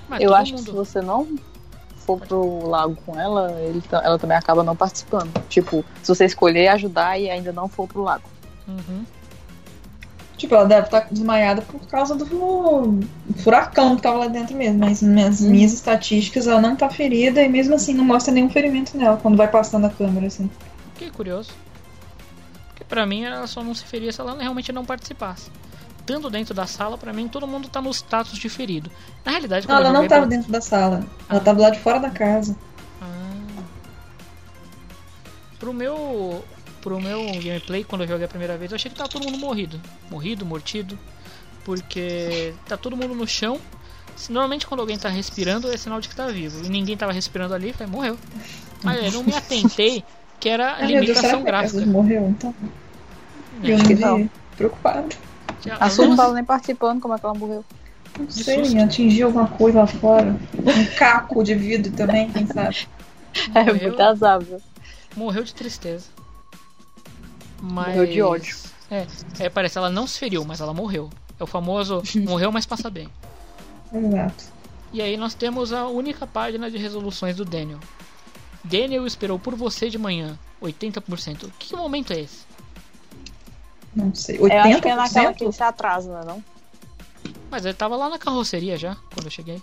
Mas eu acho que mundo- se você não for pro lago com ela, ela também acaba não participando. Tipo, se você escolher ajudar e ainda não for pro lago. Uhum. Tipo, ela deve estar desmaiada por causa do furacão que tava lá dentro mesmo. Mas nas minhas estatísticas ela não tá ferida e mesmo assim não mostra nenhum ferimento nela quando vai passando a câmera, assim. Que curioso. Porque pra mim ela só não se feria se ela realmente não participasse. estando dentro da sala, pra mim todo mundo tá no status de ferido. Na realidade, Não, quando ela não tava pela- dentro da sala. Ela tava lá de fora da casa. Pro meu. Pro meu gameplay, quando eu joguei a primeira vez, eu achei que tava todo mundo morrido. Morrido, mortido. Porque tá todo mundo no chão. Normalmente quando alguém tá respirando é sinal de que tá vivo. E ninguém tava respirando ali, falei, morreu. Mas eu não me atentei que era Ai, Deus, limitação casa gráfica. morreu então? É, eu acho que não. Preocupado. A Su não tava nem participando, como é que ela morreu? Não sei, atingiu alguma coisa lá fora. Um caco de vidro também, quem sabe? *laughs* É Morreu. muito azável. Morreu de tristeza. Mas... Morreu de ódio. É, é, parece, ela não se feriu, mas ela morreu. É o famoso *laughs* morreu, mas passa bem. Exato. E aí nós temos a única página de resoluções do Daniel. Daniel esperou por você de manhã, 80%. Que momento é esse? Não sei. Eu acho que é 80%? naquela que ele se atrasa, não é não? Mas ele tava lá na carroceria já, quando eu cheguei.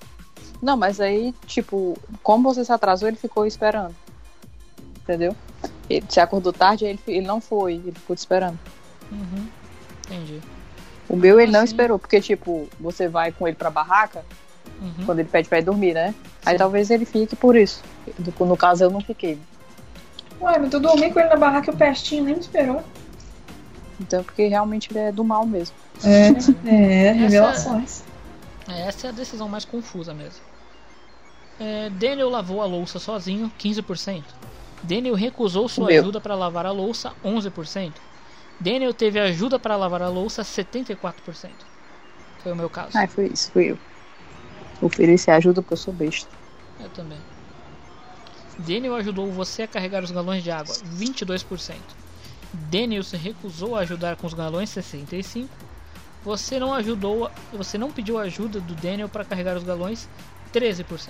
Não, mas aí, tipo, como você se atrasou, ele ficou esperando. Entendeu? Ele se acordou tarde, ele, ele não foi, ele ficou te esperando. Uhum. Entendi. O meu ele não esperou, porque, tipo, você vai com ele pra barraca, Uhum. quando ele pede pra ir dormir, né? Aí talvez ele fique por isso. No- No caso, eu não fiquei. Ué, mas tu dormi com ele na barraca e o pestinho nem me esperou. Então, porque realmente ele é do mal mesmo. É, é, Essa- revelações. É, Essa é a decisão mais confusa mesmo. É, Daniel lavou a louça sozinho, 15%. Daniel recusou sua Meu. ajuda para lavar a louça, 11%. Daniel teve ajuda para lavar a louça, 74%. Foi o meu caso. Ai, foi isso, fui eu. Oferecer ajuda porque eu sou besta. Eu também. Daniel ajudou você a carregar os galões de água, 22%. Daniel se recusou a ajudar com os galões, 65%. Você não ajudou, você não pediu ajuda do Daniel para carregar os galões, 13%.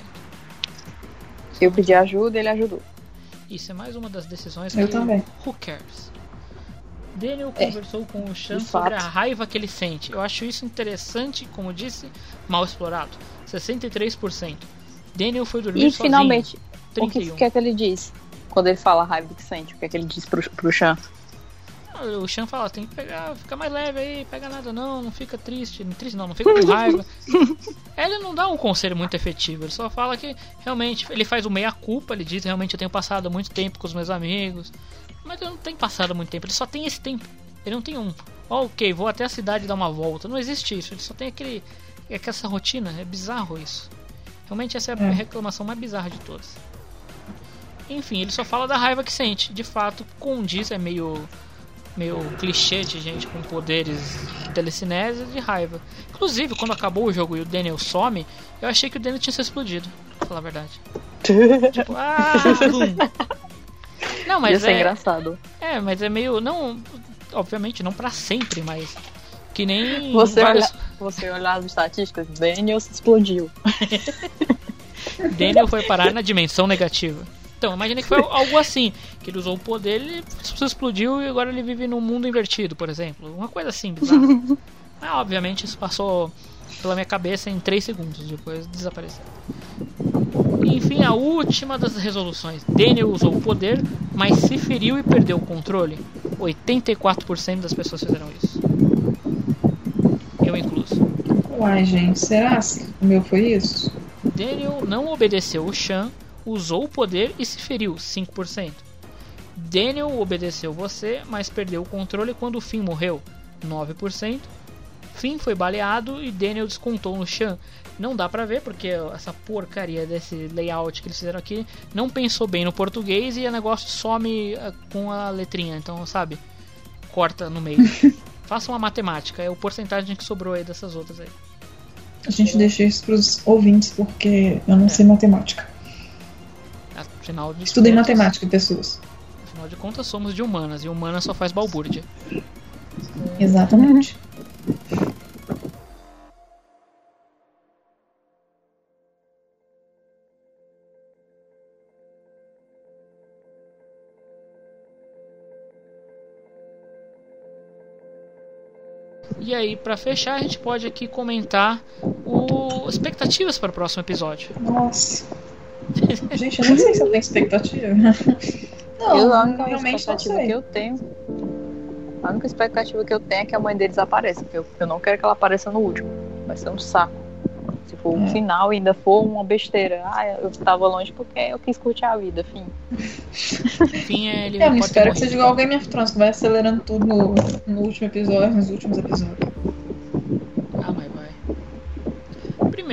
Eu pedi ajuda ele ajudou. Isso é mais uma das decisões Eu que também. who cares? Daniel É, conversou com o Chan sobre a raiva que ele sente. Eu acho isso interessante, como disse, mal explorado. 63%. Daniel foi dormir E sozinho. finalmente, o que, 31. que é que ele diz? Quando ele fala a raiva que sente, o que é que ele diz pro, pro Chan? Ah, O Chan fala, tem que pegar, fica mais leve aí, pega nada não, não fica triste, não triste não, não fica com raiva. *laughs* ele não dá um conselho muito efetivo, ele só fala que realmente ele faz o meia culpa, ele diz realmente eu tenho passado muito tempo com os meus amigos, mas ele não tem passado muito tempo, ele só tem esse tempo. Ele não tem um, "Ó, ok, vou até a cidade dar uma volta. Não existe isso, ele só tem aquele, é que essa rotina, é bizarro isso. Realmente essa é a É. reclamação mais bizarra de todas. Enfim, ele só fala da raiva que sente. De fato, condiz, é meio meio clichê de gente com poderes telecinese de raiva. Inclusive, quando acabou o jogo e o Daniel some, eu achei que o Daniel tinha se explodido, pra falar a verdade. *laughs* tipo, ah. Não, mas Ia ser é, engraçado. é, mas é meio não, obviamente não pra sempre, mas que nem Você, vários- olha, você olhar as estatísticas, Daniel se explodiu. *laughs* Daniel foi parar na dimensão negativa. Então, imagina que foi algo assim, que ele usou o poder, ele explodiu e agora ele vive num mundo invertido, por exemplo. Uma coisa assim, bizarra. *laughs* Mas, obviamente, isso passou pela minha cabeça em 3 segundos, depois desapareceu. Enfim, a última das resoluções. Daniel usou o poder, mas se feriu e perdeu o controle. 84% das pessoas fizeram isso. Eu incluso. Uai, gente, será que o meu foi isso? Daniel não obedeceu o Shan, usou o poder e se feriu, 5%. Daniel obedeceu você, mas perdeu o controle quando o Finn morreu, 9%. Finn foi baleado e Daniel descontou no Shan. Não dá pra ver porque essa porcaria desse layout que eles fizeram aqui não pensou bem no português e o negócio some ah, com a letrinha, então sabe? Corta no meio. *laughs* Faça uma matemática, é o porcentagem que sobrou aí dessas outras aí. A gente deixa isso pros ouvintes porque eu não sei matemática. Afinal de Estudei contas- matemática, pessoas. Afinal de contas, somos de humanas e humanas só faz balbúrdia. Exatamente. E aí, pra fechar, a gente pode aqui comentar o expectativas para o próximo episódio. Nossa. *laughs* Gente, eu nem sei se eu tenho expectativa. *laughs* Não, eu, a única realmente não expectativa sei. que eu tenho A única expectativa que eu tenho é que a mãe deles apareça, porque eu, eu não quero que ela apareça no último. Vai ser um saco. Se for o É. final e ainda for uma besteira. Ah, eu tava longe porque eu quis curtir a vida, fim. *laughs* Enfim, é, ele É, eu não espero que seja igual Game of Thrones, que vai acelerando tudo no, no último episódio, nos últimos episódios. Ah, mas vai.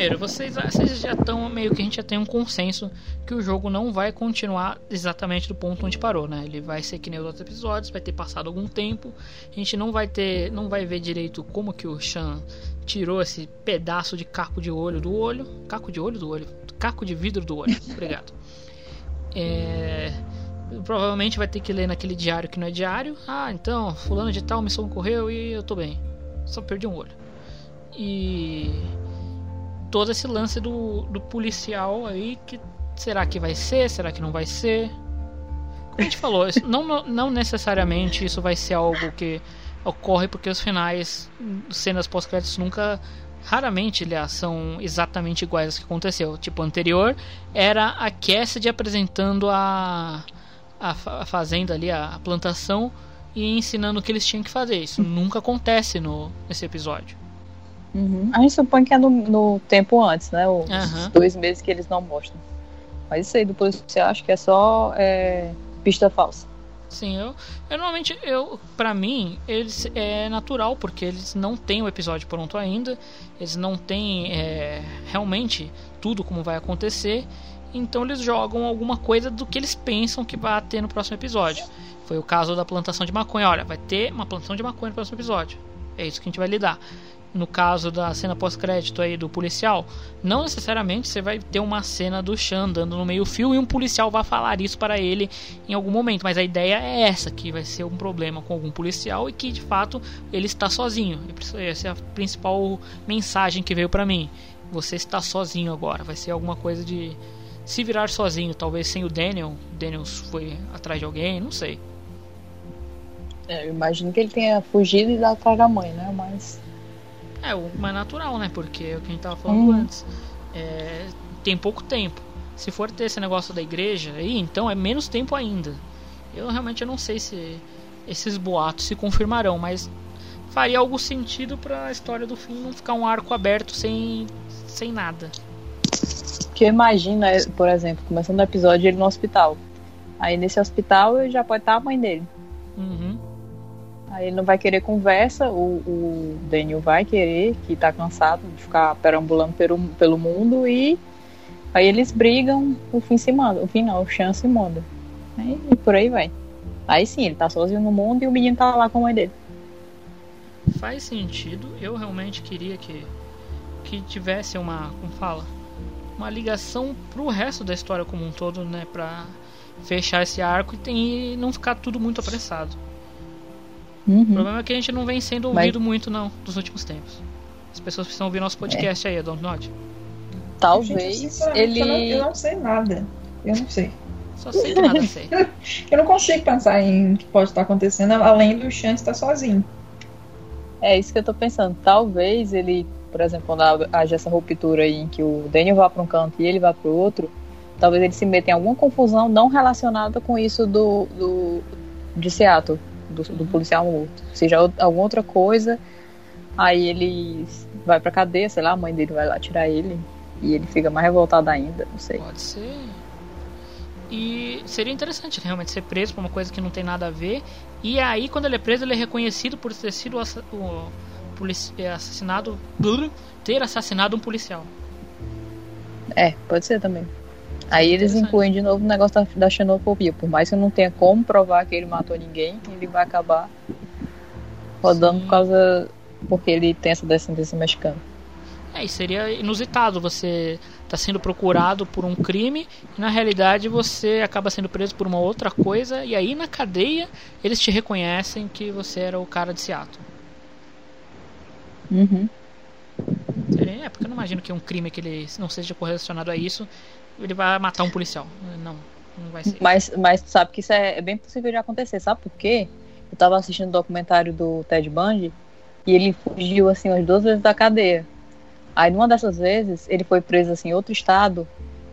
Primeiro, vocês, vocês já estão meio que a gente já tem um consenso que o jogo não vai continuar exatamente do ponto onde parou, né? Ele vai ser que nem os outros episódios, vai ter passado algum tempo. A gente não vai ter, não vai ver direito como que o Shan tirou esse pedaço de caco de olho do olho, caco de olho do olho, caco de vidro do olho. *laughs* Obrigado. É, provavelmente vai ter que ler naquele diário que não é diário. Ah, então, fulano de tal me socorreu e eu tô bem. Só perdi um olho. E todo esse lance do, do policial aí que será que vai ser, será que não vai ser? Como a gente falou, não, não- necessariamente isso vai ser algo que ocorre porque os finais, cenas pós-créditos nunca raramente aliás, são exatamente iguais aos que aconteceu. Tipo, anterior era a Cassidy apresentando a, a fazenda ali, a, a plantação e ensinando o que eles tinham que fazer. Isso nunca acontece no, nesse episódio. Uhum. A gente supõe que é no, no tempo antes, né? Os Aham. dois meses que eles não mostram. Mas isso aí do policial acho que é só é, pista falsa. Sim, eu, eu normalmente, eu, pra mim, eles é natural, porque eles não têm o episódio pronto ainda, eles não têm é, realmente tudo como vai acontecer, então eles jogam alguma coisa do que eles pensam que vai ter no próximo episódio. Foi o caso da plantação de maconha, olha, vai ter uma plantação de maconha no próximo episódio. É isso que a gente vai lidar. No caso da cena pós-crédito aí do policial, não necessariamente você vai ter uma cena do Chan andando no meio-fio e um policial vai falar isso para ele em algum momento, mas a ideia é essa, que vai ser um problema com algum policial e que de fato ele está sozinho. Essa é a principal mensagem que veio para mim. Você está sozinho agora, vai ser alguma coisa de se virar sozinho, talvez sem o Daniel. O Daniel foi atrás de alguém, não sei. É, eu imagino que ele tenha fugido e ido atrás da mãe, né? Mas. É o mais natural, né? Porque é o que a gente tava falando Uhum. antes. É, tem pouco tempo. Se for ter esse negócio da igreja aí, então é menos tempo ainda. Eu realmente não sei se esses boatos se confirmarão, mas faria algum sentido para a história do fim não ficar um arco aberto sem, sem nada. Que eu imagino, é, por exemplo, começando o episódio ele no hospital. Aí nesse hospital já pode estar a mãe dele. Uhum. Ele não vai querer conversa, o, o Daniel vai querer, que tá cansado de ficar perambulando pelo, pelo mundo e aí eles brigam, o fim se manda, o fim não, o Chan se manda. Aí por aí vai. Aí sim, ele tá sozinho no mundo e o menino tá lá com a mãe dele. Faz sentido. Eu realmente queria que que tivesse uma, como fala, uma ligação pro resto da história como um todo, né, para fechar esse arco e, tem, e não ficar tudo muito apressado. O problema é que a gente não vem sendo Mas- ouvido muito não dos últimos tempos. As pessoas precisam ouvir nosso podcast aí, Don't Not. Talvez Gente, sinceramente, Eu não, ele. eu não sei nada. Eu não sei. Só sei que nada sei. *laughs* Eu não consigo pensar em o que pode estar acontecendo além do Shan estar sozinho. É isso que eu tô pensando. Talvez ele, por exemplo, quando haja essa ruptura aí em que o Daniel vá para um canto e ele vá para o outro, talvez ele se meta em alguma confusão não relacionada com isso do, do de Seattle, do, do policial morto. Seja alguma outra coisa, aí ele vai pra cadeia, sei lá, a mãe dele vai lá tirar ele e ele fica mais revoltado ainda, não sei. Pode ser. E seria interessante realmente ser preso por uma coisa que não tem nada a ver. E aí, quando ele é preso, ele é reconhecido por ter sido o é, assassinado. ter assassinado um policial. É, pode ser também. Aí eles incluem de novo o negócio da, da xenofobia. Por mais que não tenha como provar que ele matou ninguém, ele vai acabar rodando por causa. porque ele tem essa descendência mexicana. É, e seria inusitado você tá sendo procurado por um crime e na realidade você acaba sendo preso por uma outra coisa e aí na cadeia eles te reconhecem que você era o cara de Seattle. Uhum. Seria- É, porque eu não imagino que um crime que ele não seja correlacionado a isso, ele vai matar um policial. Não, não vai ser. Mas, mas sabe que isso é, é bem possível de acontecer, sabe por quê? Eu tava assistindo o documentário do Ted Bundy e ele fugiu assim umas duas vezes da cadeia. Aí numa dessas vezes ele foi preso assim em outro estado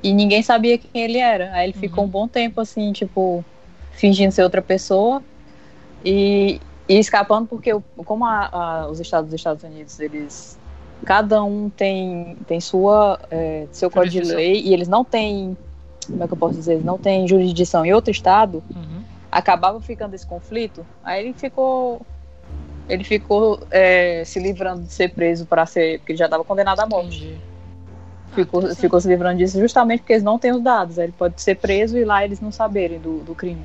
e ninguém sabia quem ele era. Aí ele ficou um bom tempo assim, tipo, fingindo ser outra pessoa. E E escapando porque como a- a- os estados dos Estados Unidos, eles cada um tem tem sua é, seu código de lei e eles não têm como é que eu posso dizer, eles não têm jurisdição em outro estado, Uhum. acabava ficando esse conflito. Aí ele ficou ele ficou é, se livrando de ser preso para ser porque ele já estava condenado à morte. Ficou, ficou se livrando disso justamente porque eles não têm os dados. Aí ele pode ser preso e lá eles não saberem do, do crime.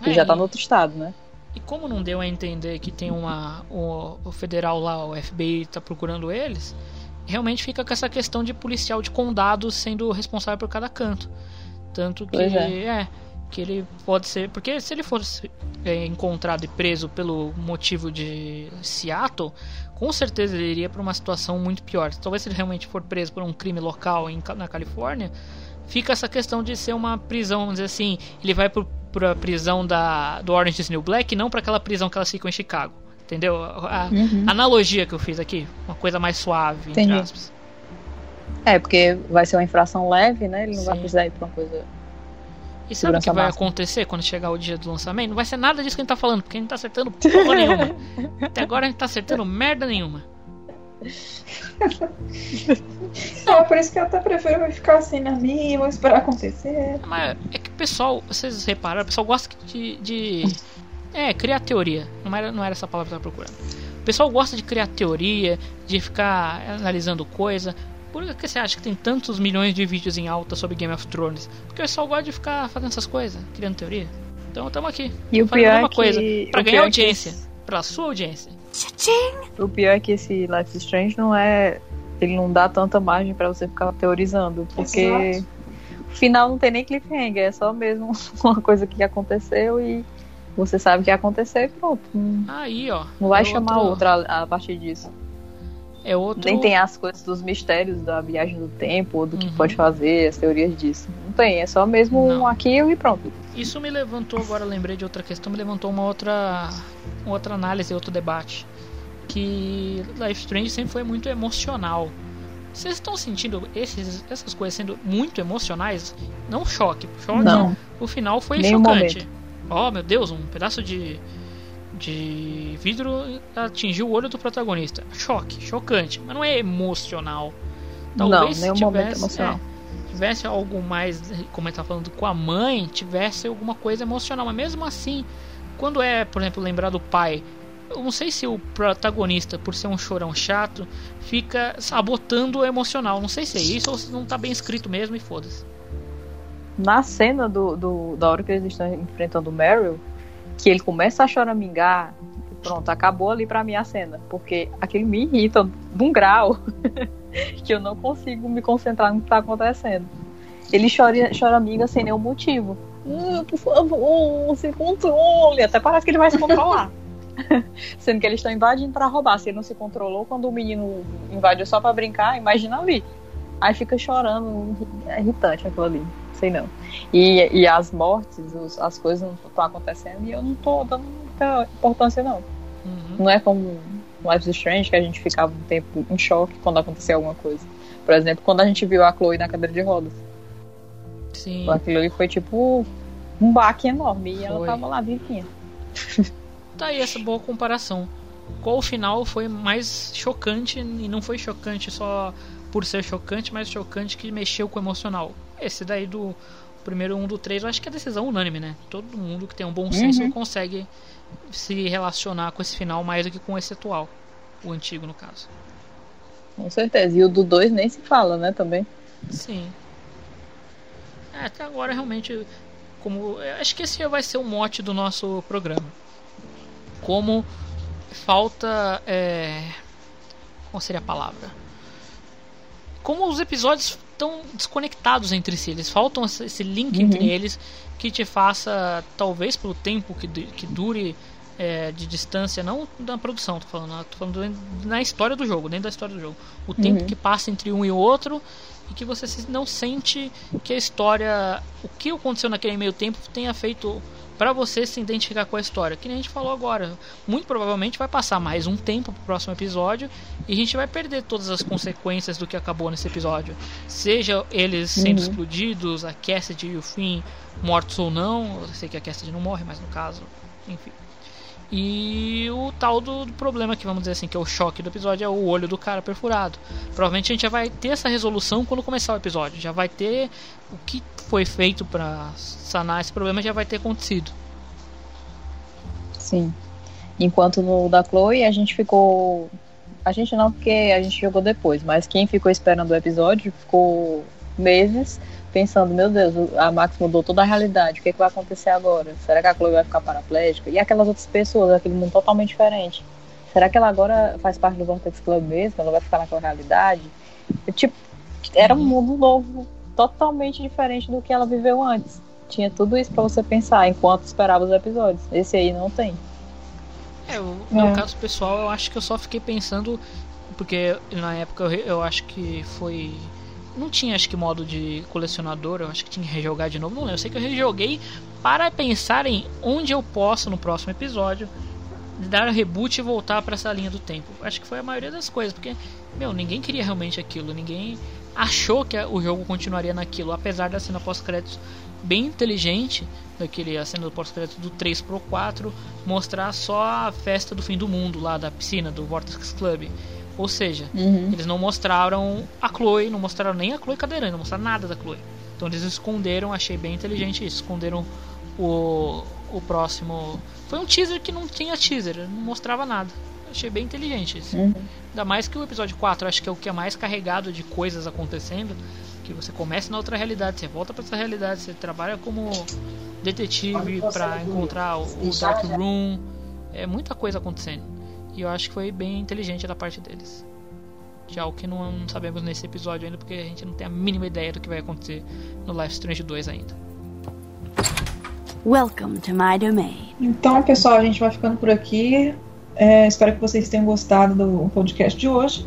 Ele É, já tá e- no outro estado, né? E como não deu a entender que tem uma. O, o federal lá, o FBI, tá procurando eles, realmente fica com essa questão de policial de condado sendo responsável por cada canto. Tanto que. É. é, que ele pode ser. Porque se ele fosse é, encontrado e preso pelo motivo de Seattle, com certeza ele iria para uma situação muito pior. Talvez se ele realmente for preso por um crime local em, na Califórnia, fica essa questão de ser uma prisão, vamos dizer assim, ele vai pro, pra prisão da, do Orange is New Black e não para aquela prisão que elas ficam em Chicago. Entendeu? A, Uhum. analogia que eu fiz aqui, uma coisa mais suave, entre Entendi. aspas. É, porque vai ser uma infração leve, né? Ele não vai Sim. precisar ir pra uma coisa. E sabe o que vai acontecer quando chegar o dia do lançamento? Não vai ser nada disso que a gente tá falando, porque a gente tá acertando porra nenhuma. *laughs* Até agora a gente tá acertando merda nenhuma. *laughs* É, por isso que eu até prefiro vai ficar assim na minha, vou esperar acontecer. Mas é que o pessoal, vocês repararam, o pessoal gosta de. de é, criar teoria. Não era, não era essa palavra que eu tava procurando. O pessoal gosta de criar teoria, de ficar analisando coisa. Por que você acha que tem tantos milhões de vídeos em alta sobre Game of Thrones? Porque o pessoal gosta de ficar fazendo essas coisas, criando teoria. Então estamos aqui. E o fazendo pior é que- coisa. Pra o ganhar é que audiência. esse- Pra sua audiência. O pior é que esse Life is Strange não é. Ele não dá tanta margem pra você ficar teorizando. Porque Exato. o final não tem nem cliffhanger, é só mesmo *laughs* uma coisa que aconteceu e você sabe que aconteceu e pronto. Aí, ó. não vai chamar outro- outra a partir disso. É outro. Nem tem as coisas dos mistérios da viagem do tempo, ou do que Uhum. pode fazer, as teorias disso. Não tem, é só mesmo um aquilo e pronto. Isso me levantou, agora lembrei de outra questão, me levantou uma outra, outra análise, outro debate. Que Life Strange sempre foi muito emocional. Vocês estão sentindo esses, essas coisas sendo muito emocionais? Não choque. Choque, Não. o final foi chocante. Oh, meu Deus, um pedaço de, de vidro atingiu o olho do protagonista. Choque, chocante, mas não é emocional. Talvez nenhum se momento tivesse, emocional. é, tivesse algo mais, como ele tá falando, com a mãe, tivesse alguma coisa emocional. Mas mesmo assim, quando é, por exemplo, lembrar do pai, eu não sei se o protagonista, por ser um chorão chato, fica sabotando o emocional. Não sei se é isso ou se não tá bem escrito mesmo e foda-se. Na cena do, do- da hora que eles estão enfrentando o Meryl, que ele começa a choramingar, pronto, acabou ali pra mim a cena. Porque aquilo me irrita de um grau *laughs* que eu não consigo me concentrar no que tá acontecendo. Ele chora, choraminga sem nenhum motivo. Hum, por favor, se controle. Até parece que ele vai se controlar. *laughs* Sendo que eles estão invadindo pra roubar. Se ele não se controlou, quando o menino invadiu só pra brincar, imagina ali. Aí fica chorando. É irritante aquilo ali. Sei não. E, e as mortes, os- as coisas não estão acontecendo e eu não tô dando muita importância, não. Não é como Life is Strange que a gente ficava um tempo em choque quando acontecia alguma coisa. Por exemplo, quando a gente viu a Chloe na cadeira de rodas. Sim. Aquilo ali foi tipo um baque enorme e ela Foi. tava lá vivinha. Tá aí essa boa comparação. Qual final foi mais chocante e não foi chocante só por ser chocante, mas chocante que mexeu com o emocional? Esse daí do primeiro um do três, eu acho que é decisão unânime, né? Todo mundo que tem um bom senso Uhum. consegue se relacionar com esse final mais do que com esse atual, o antigo no caso. Com certeza. E o do 2 nem se fala, né, também. Sim. É, até agora realmente como acho que esse vai ser o mote do nosso programa. Como falta é, qual seria a palavra? Como os episódios estão desconectados entre si, eles faltam esse link Uhum. entre eles que te faça, talvez pelo tempo que, que dure é, de distância, não da produção, tô falando, tô falando na história do jogo, dentro da história do jogo. O tempo Uhum. que passa entre um e outro e que você não sente que a história, o que aconteceu naquele meio tempo tenha feito pra você se identificar com a história. Que nem a gente falou agora, muito provavelmente vai passar mais um tempo pro próximo episódio e a gente vai perder todas as consequências do que acabou nesse episódio. Seja eles sendo Uhum. explodidos, a Cassidy e o Finn mortos ou não. Eu sei que a Cassidy não morre, mas no caso, enfim. E o tal do, do problema que vamos dizer assim, que é o choque do episódio, é o olho do cara perfurado. Provavelmente a gente já vai ter essa resolução quando começar o episódio. Já vai ter o que foi feito para sanar esse problema já vai ter acontecido. Sim. Enquanto no da Chloe a gente ficou. A gente não, porque a gente jogou depois, mas quem ficou esperando o episódio ficou meses pensando, meu Deus, a Max mudou toda a realidade, o que, é que vai acontecer agora? Será que a Chloe vai ficar paraplégica? E aquelas outras pessoas, aquele mundo totalmente diferente. Será que ela agora faz parte do Vortex Club mesmo? Ela vai ficar naquela realidade? E, tipo, era um mundo novo, totalmente diferente do que ela viveu antes. Tinha tudo isso pra você pensar enquanto esperava os episódios. Esse aí não tem. É, o meu caso pessoal, eu acho que eu só fiquei pensando. Porque na época eu, eu acho que foi. Não tinha, acho que, modo de colecionador. Eu acho que tinha que rejogar de novo. Não lembro. Eu sei que eu rejoguei para pensar em onde eu posso, no próximo episódio, dar reboot e voltar para essa linha do tempo. Acho que foi a maioria das coisas. Porque, meu, ninguém queria realmente aquilo. Ninguém achou que o jogo continuaria naquilo. Apesar da cena pós-créditos bem inteligente daquele a cena do pós-crédito do 3 pro 4 mostrar só a festa do fim do mundo lá da piscina do Vortex Club. Ou seja, Uhum. eles não mostraram a Chloe, não mostraram nem a Chloe cadeirante, não mostraram nada da Chloe. Então eles esconderam, achei bem inteligente isso, esconderam o, o próximo. Foi um teaser que não tinha teaser, não mostrava nada. Achei bem inteligente isso. Uhum. Ainda mais que o episódio 4 acho que é o que é mais carregado de coisas acontecendo. Que você começa na outra realidade, você volta para essa realidade, você trabalha como detetive para encontrar o, o Dark Room. É muita coisa acontecendo. E eu acho que foi bem inteligente da parte deles. De algo que não, não sabemos nesse episódio ainda, porque a gente não tem a mínima ideia do que vai acontecer no Life Strange 2 ainda. Welcome to my domain. Então, pessoal, a gente vai ficando por aqui. É, espero que vocês tenham gostado do podcast de hoje.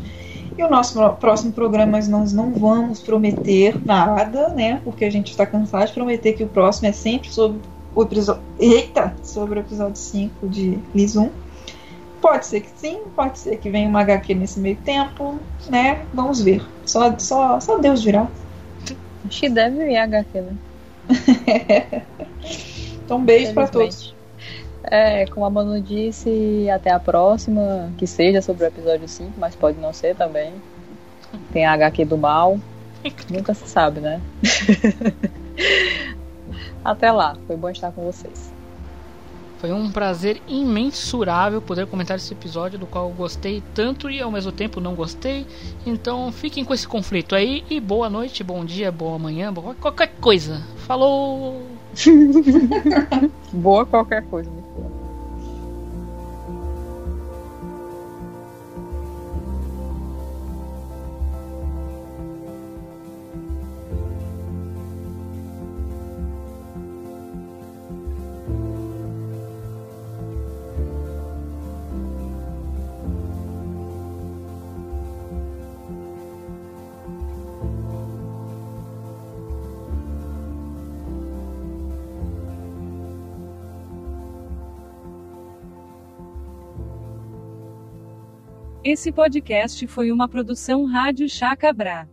E o nosso próximo programa nós não vamos prometer nada, né? Porque a gente está cansado de prometer que o próximo é sempre sobre o episódio. Eita! Sobre o episódio 5 de Liz 1. Pode ser que sim, pode ser que venha uma HQ nesse meio tempo, né? Vamos ver. Só, só, só Deus dirá. Acho que deve ir HQ, né? *laughs* Então, beijo pra todos. É, como a Manu disse, até a próxima, que seja sobre o episódio 5, mas pode não ser também. Tem a HQ do mal. Nunca se sabe, né? *laughs* até lá, foi bom estar com vocês. Foi um prazer imensurável poder comentar esse episódio do qual eu gostei tanto e ao mesmo tempo não gostei. Então fiquem com esse conflito aí e boa noite, bom dia, boa manhã, boa qualquer coisa. Falou! *laughs* Boa qualquer coisa, Esse podcast foi uma produção Rádio Chacabra.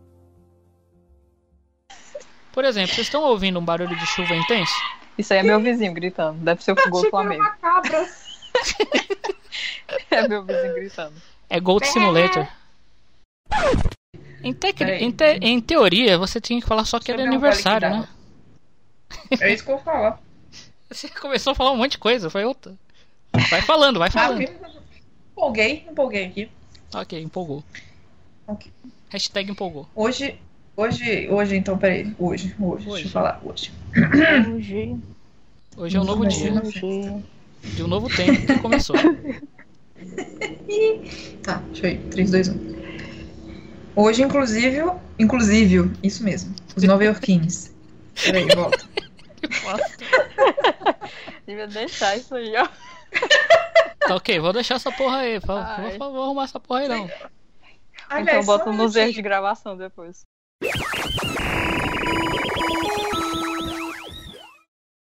Por exemplo, vocês estão ouvindo um barulho de chuva intenso? Isso aí é meu vizinho gritando. Deve ser o gol do Flamengo. cabra. *laughs* é meu vizinho gritando. É Gold Simulator. Em, tec- em, te- em teoria, você tinha que falar só que era ver um aniversário, né? É isso que eu vou falar. *laughs* Você começou a falar um monte de coisa, foi outra. Vai falando, vai falando. Empolguei, empolguei aqui. Ok, empolgou. Ok. Hashtag empolgou. Hoje, hoje, hoje, então, peraí. Hoje, hoje, deixa eu falar. Hoje. Hoje. Hoje é um novo dia. Hoje. De um novo tempo que começou. *laughs* Tá, deixa eu ir. 3, 2, 1. Hoje, inclusive, inclusive, isso mesmo. Os nova-iorquines. Peraí, volta. *laughs* Devia deixar isso aí, ó. Tá ok, vou deixar essa porra aí. Vou, vou arrumar essa porra aí não. Ai, então bota um nos erros de gravação depois.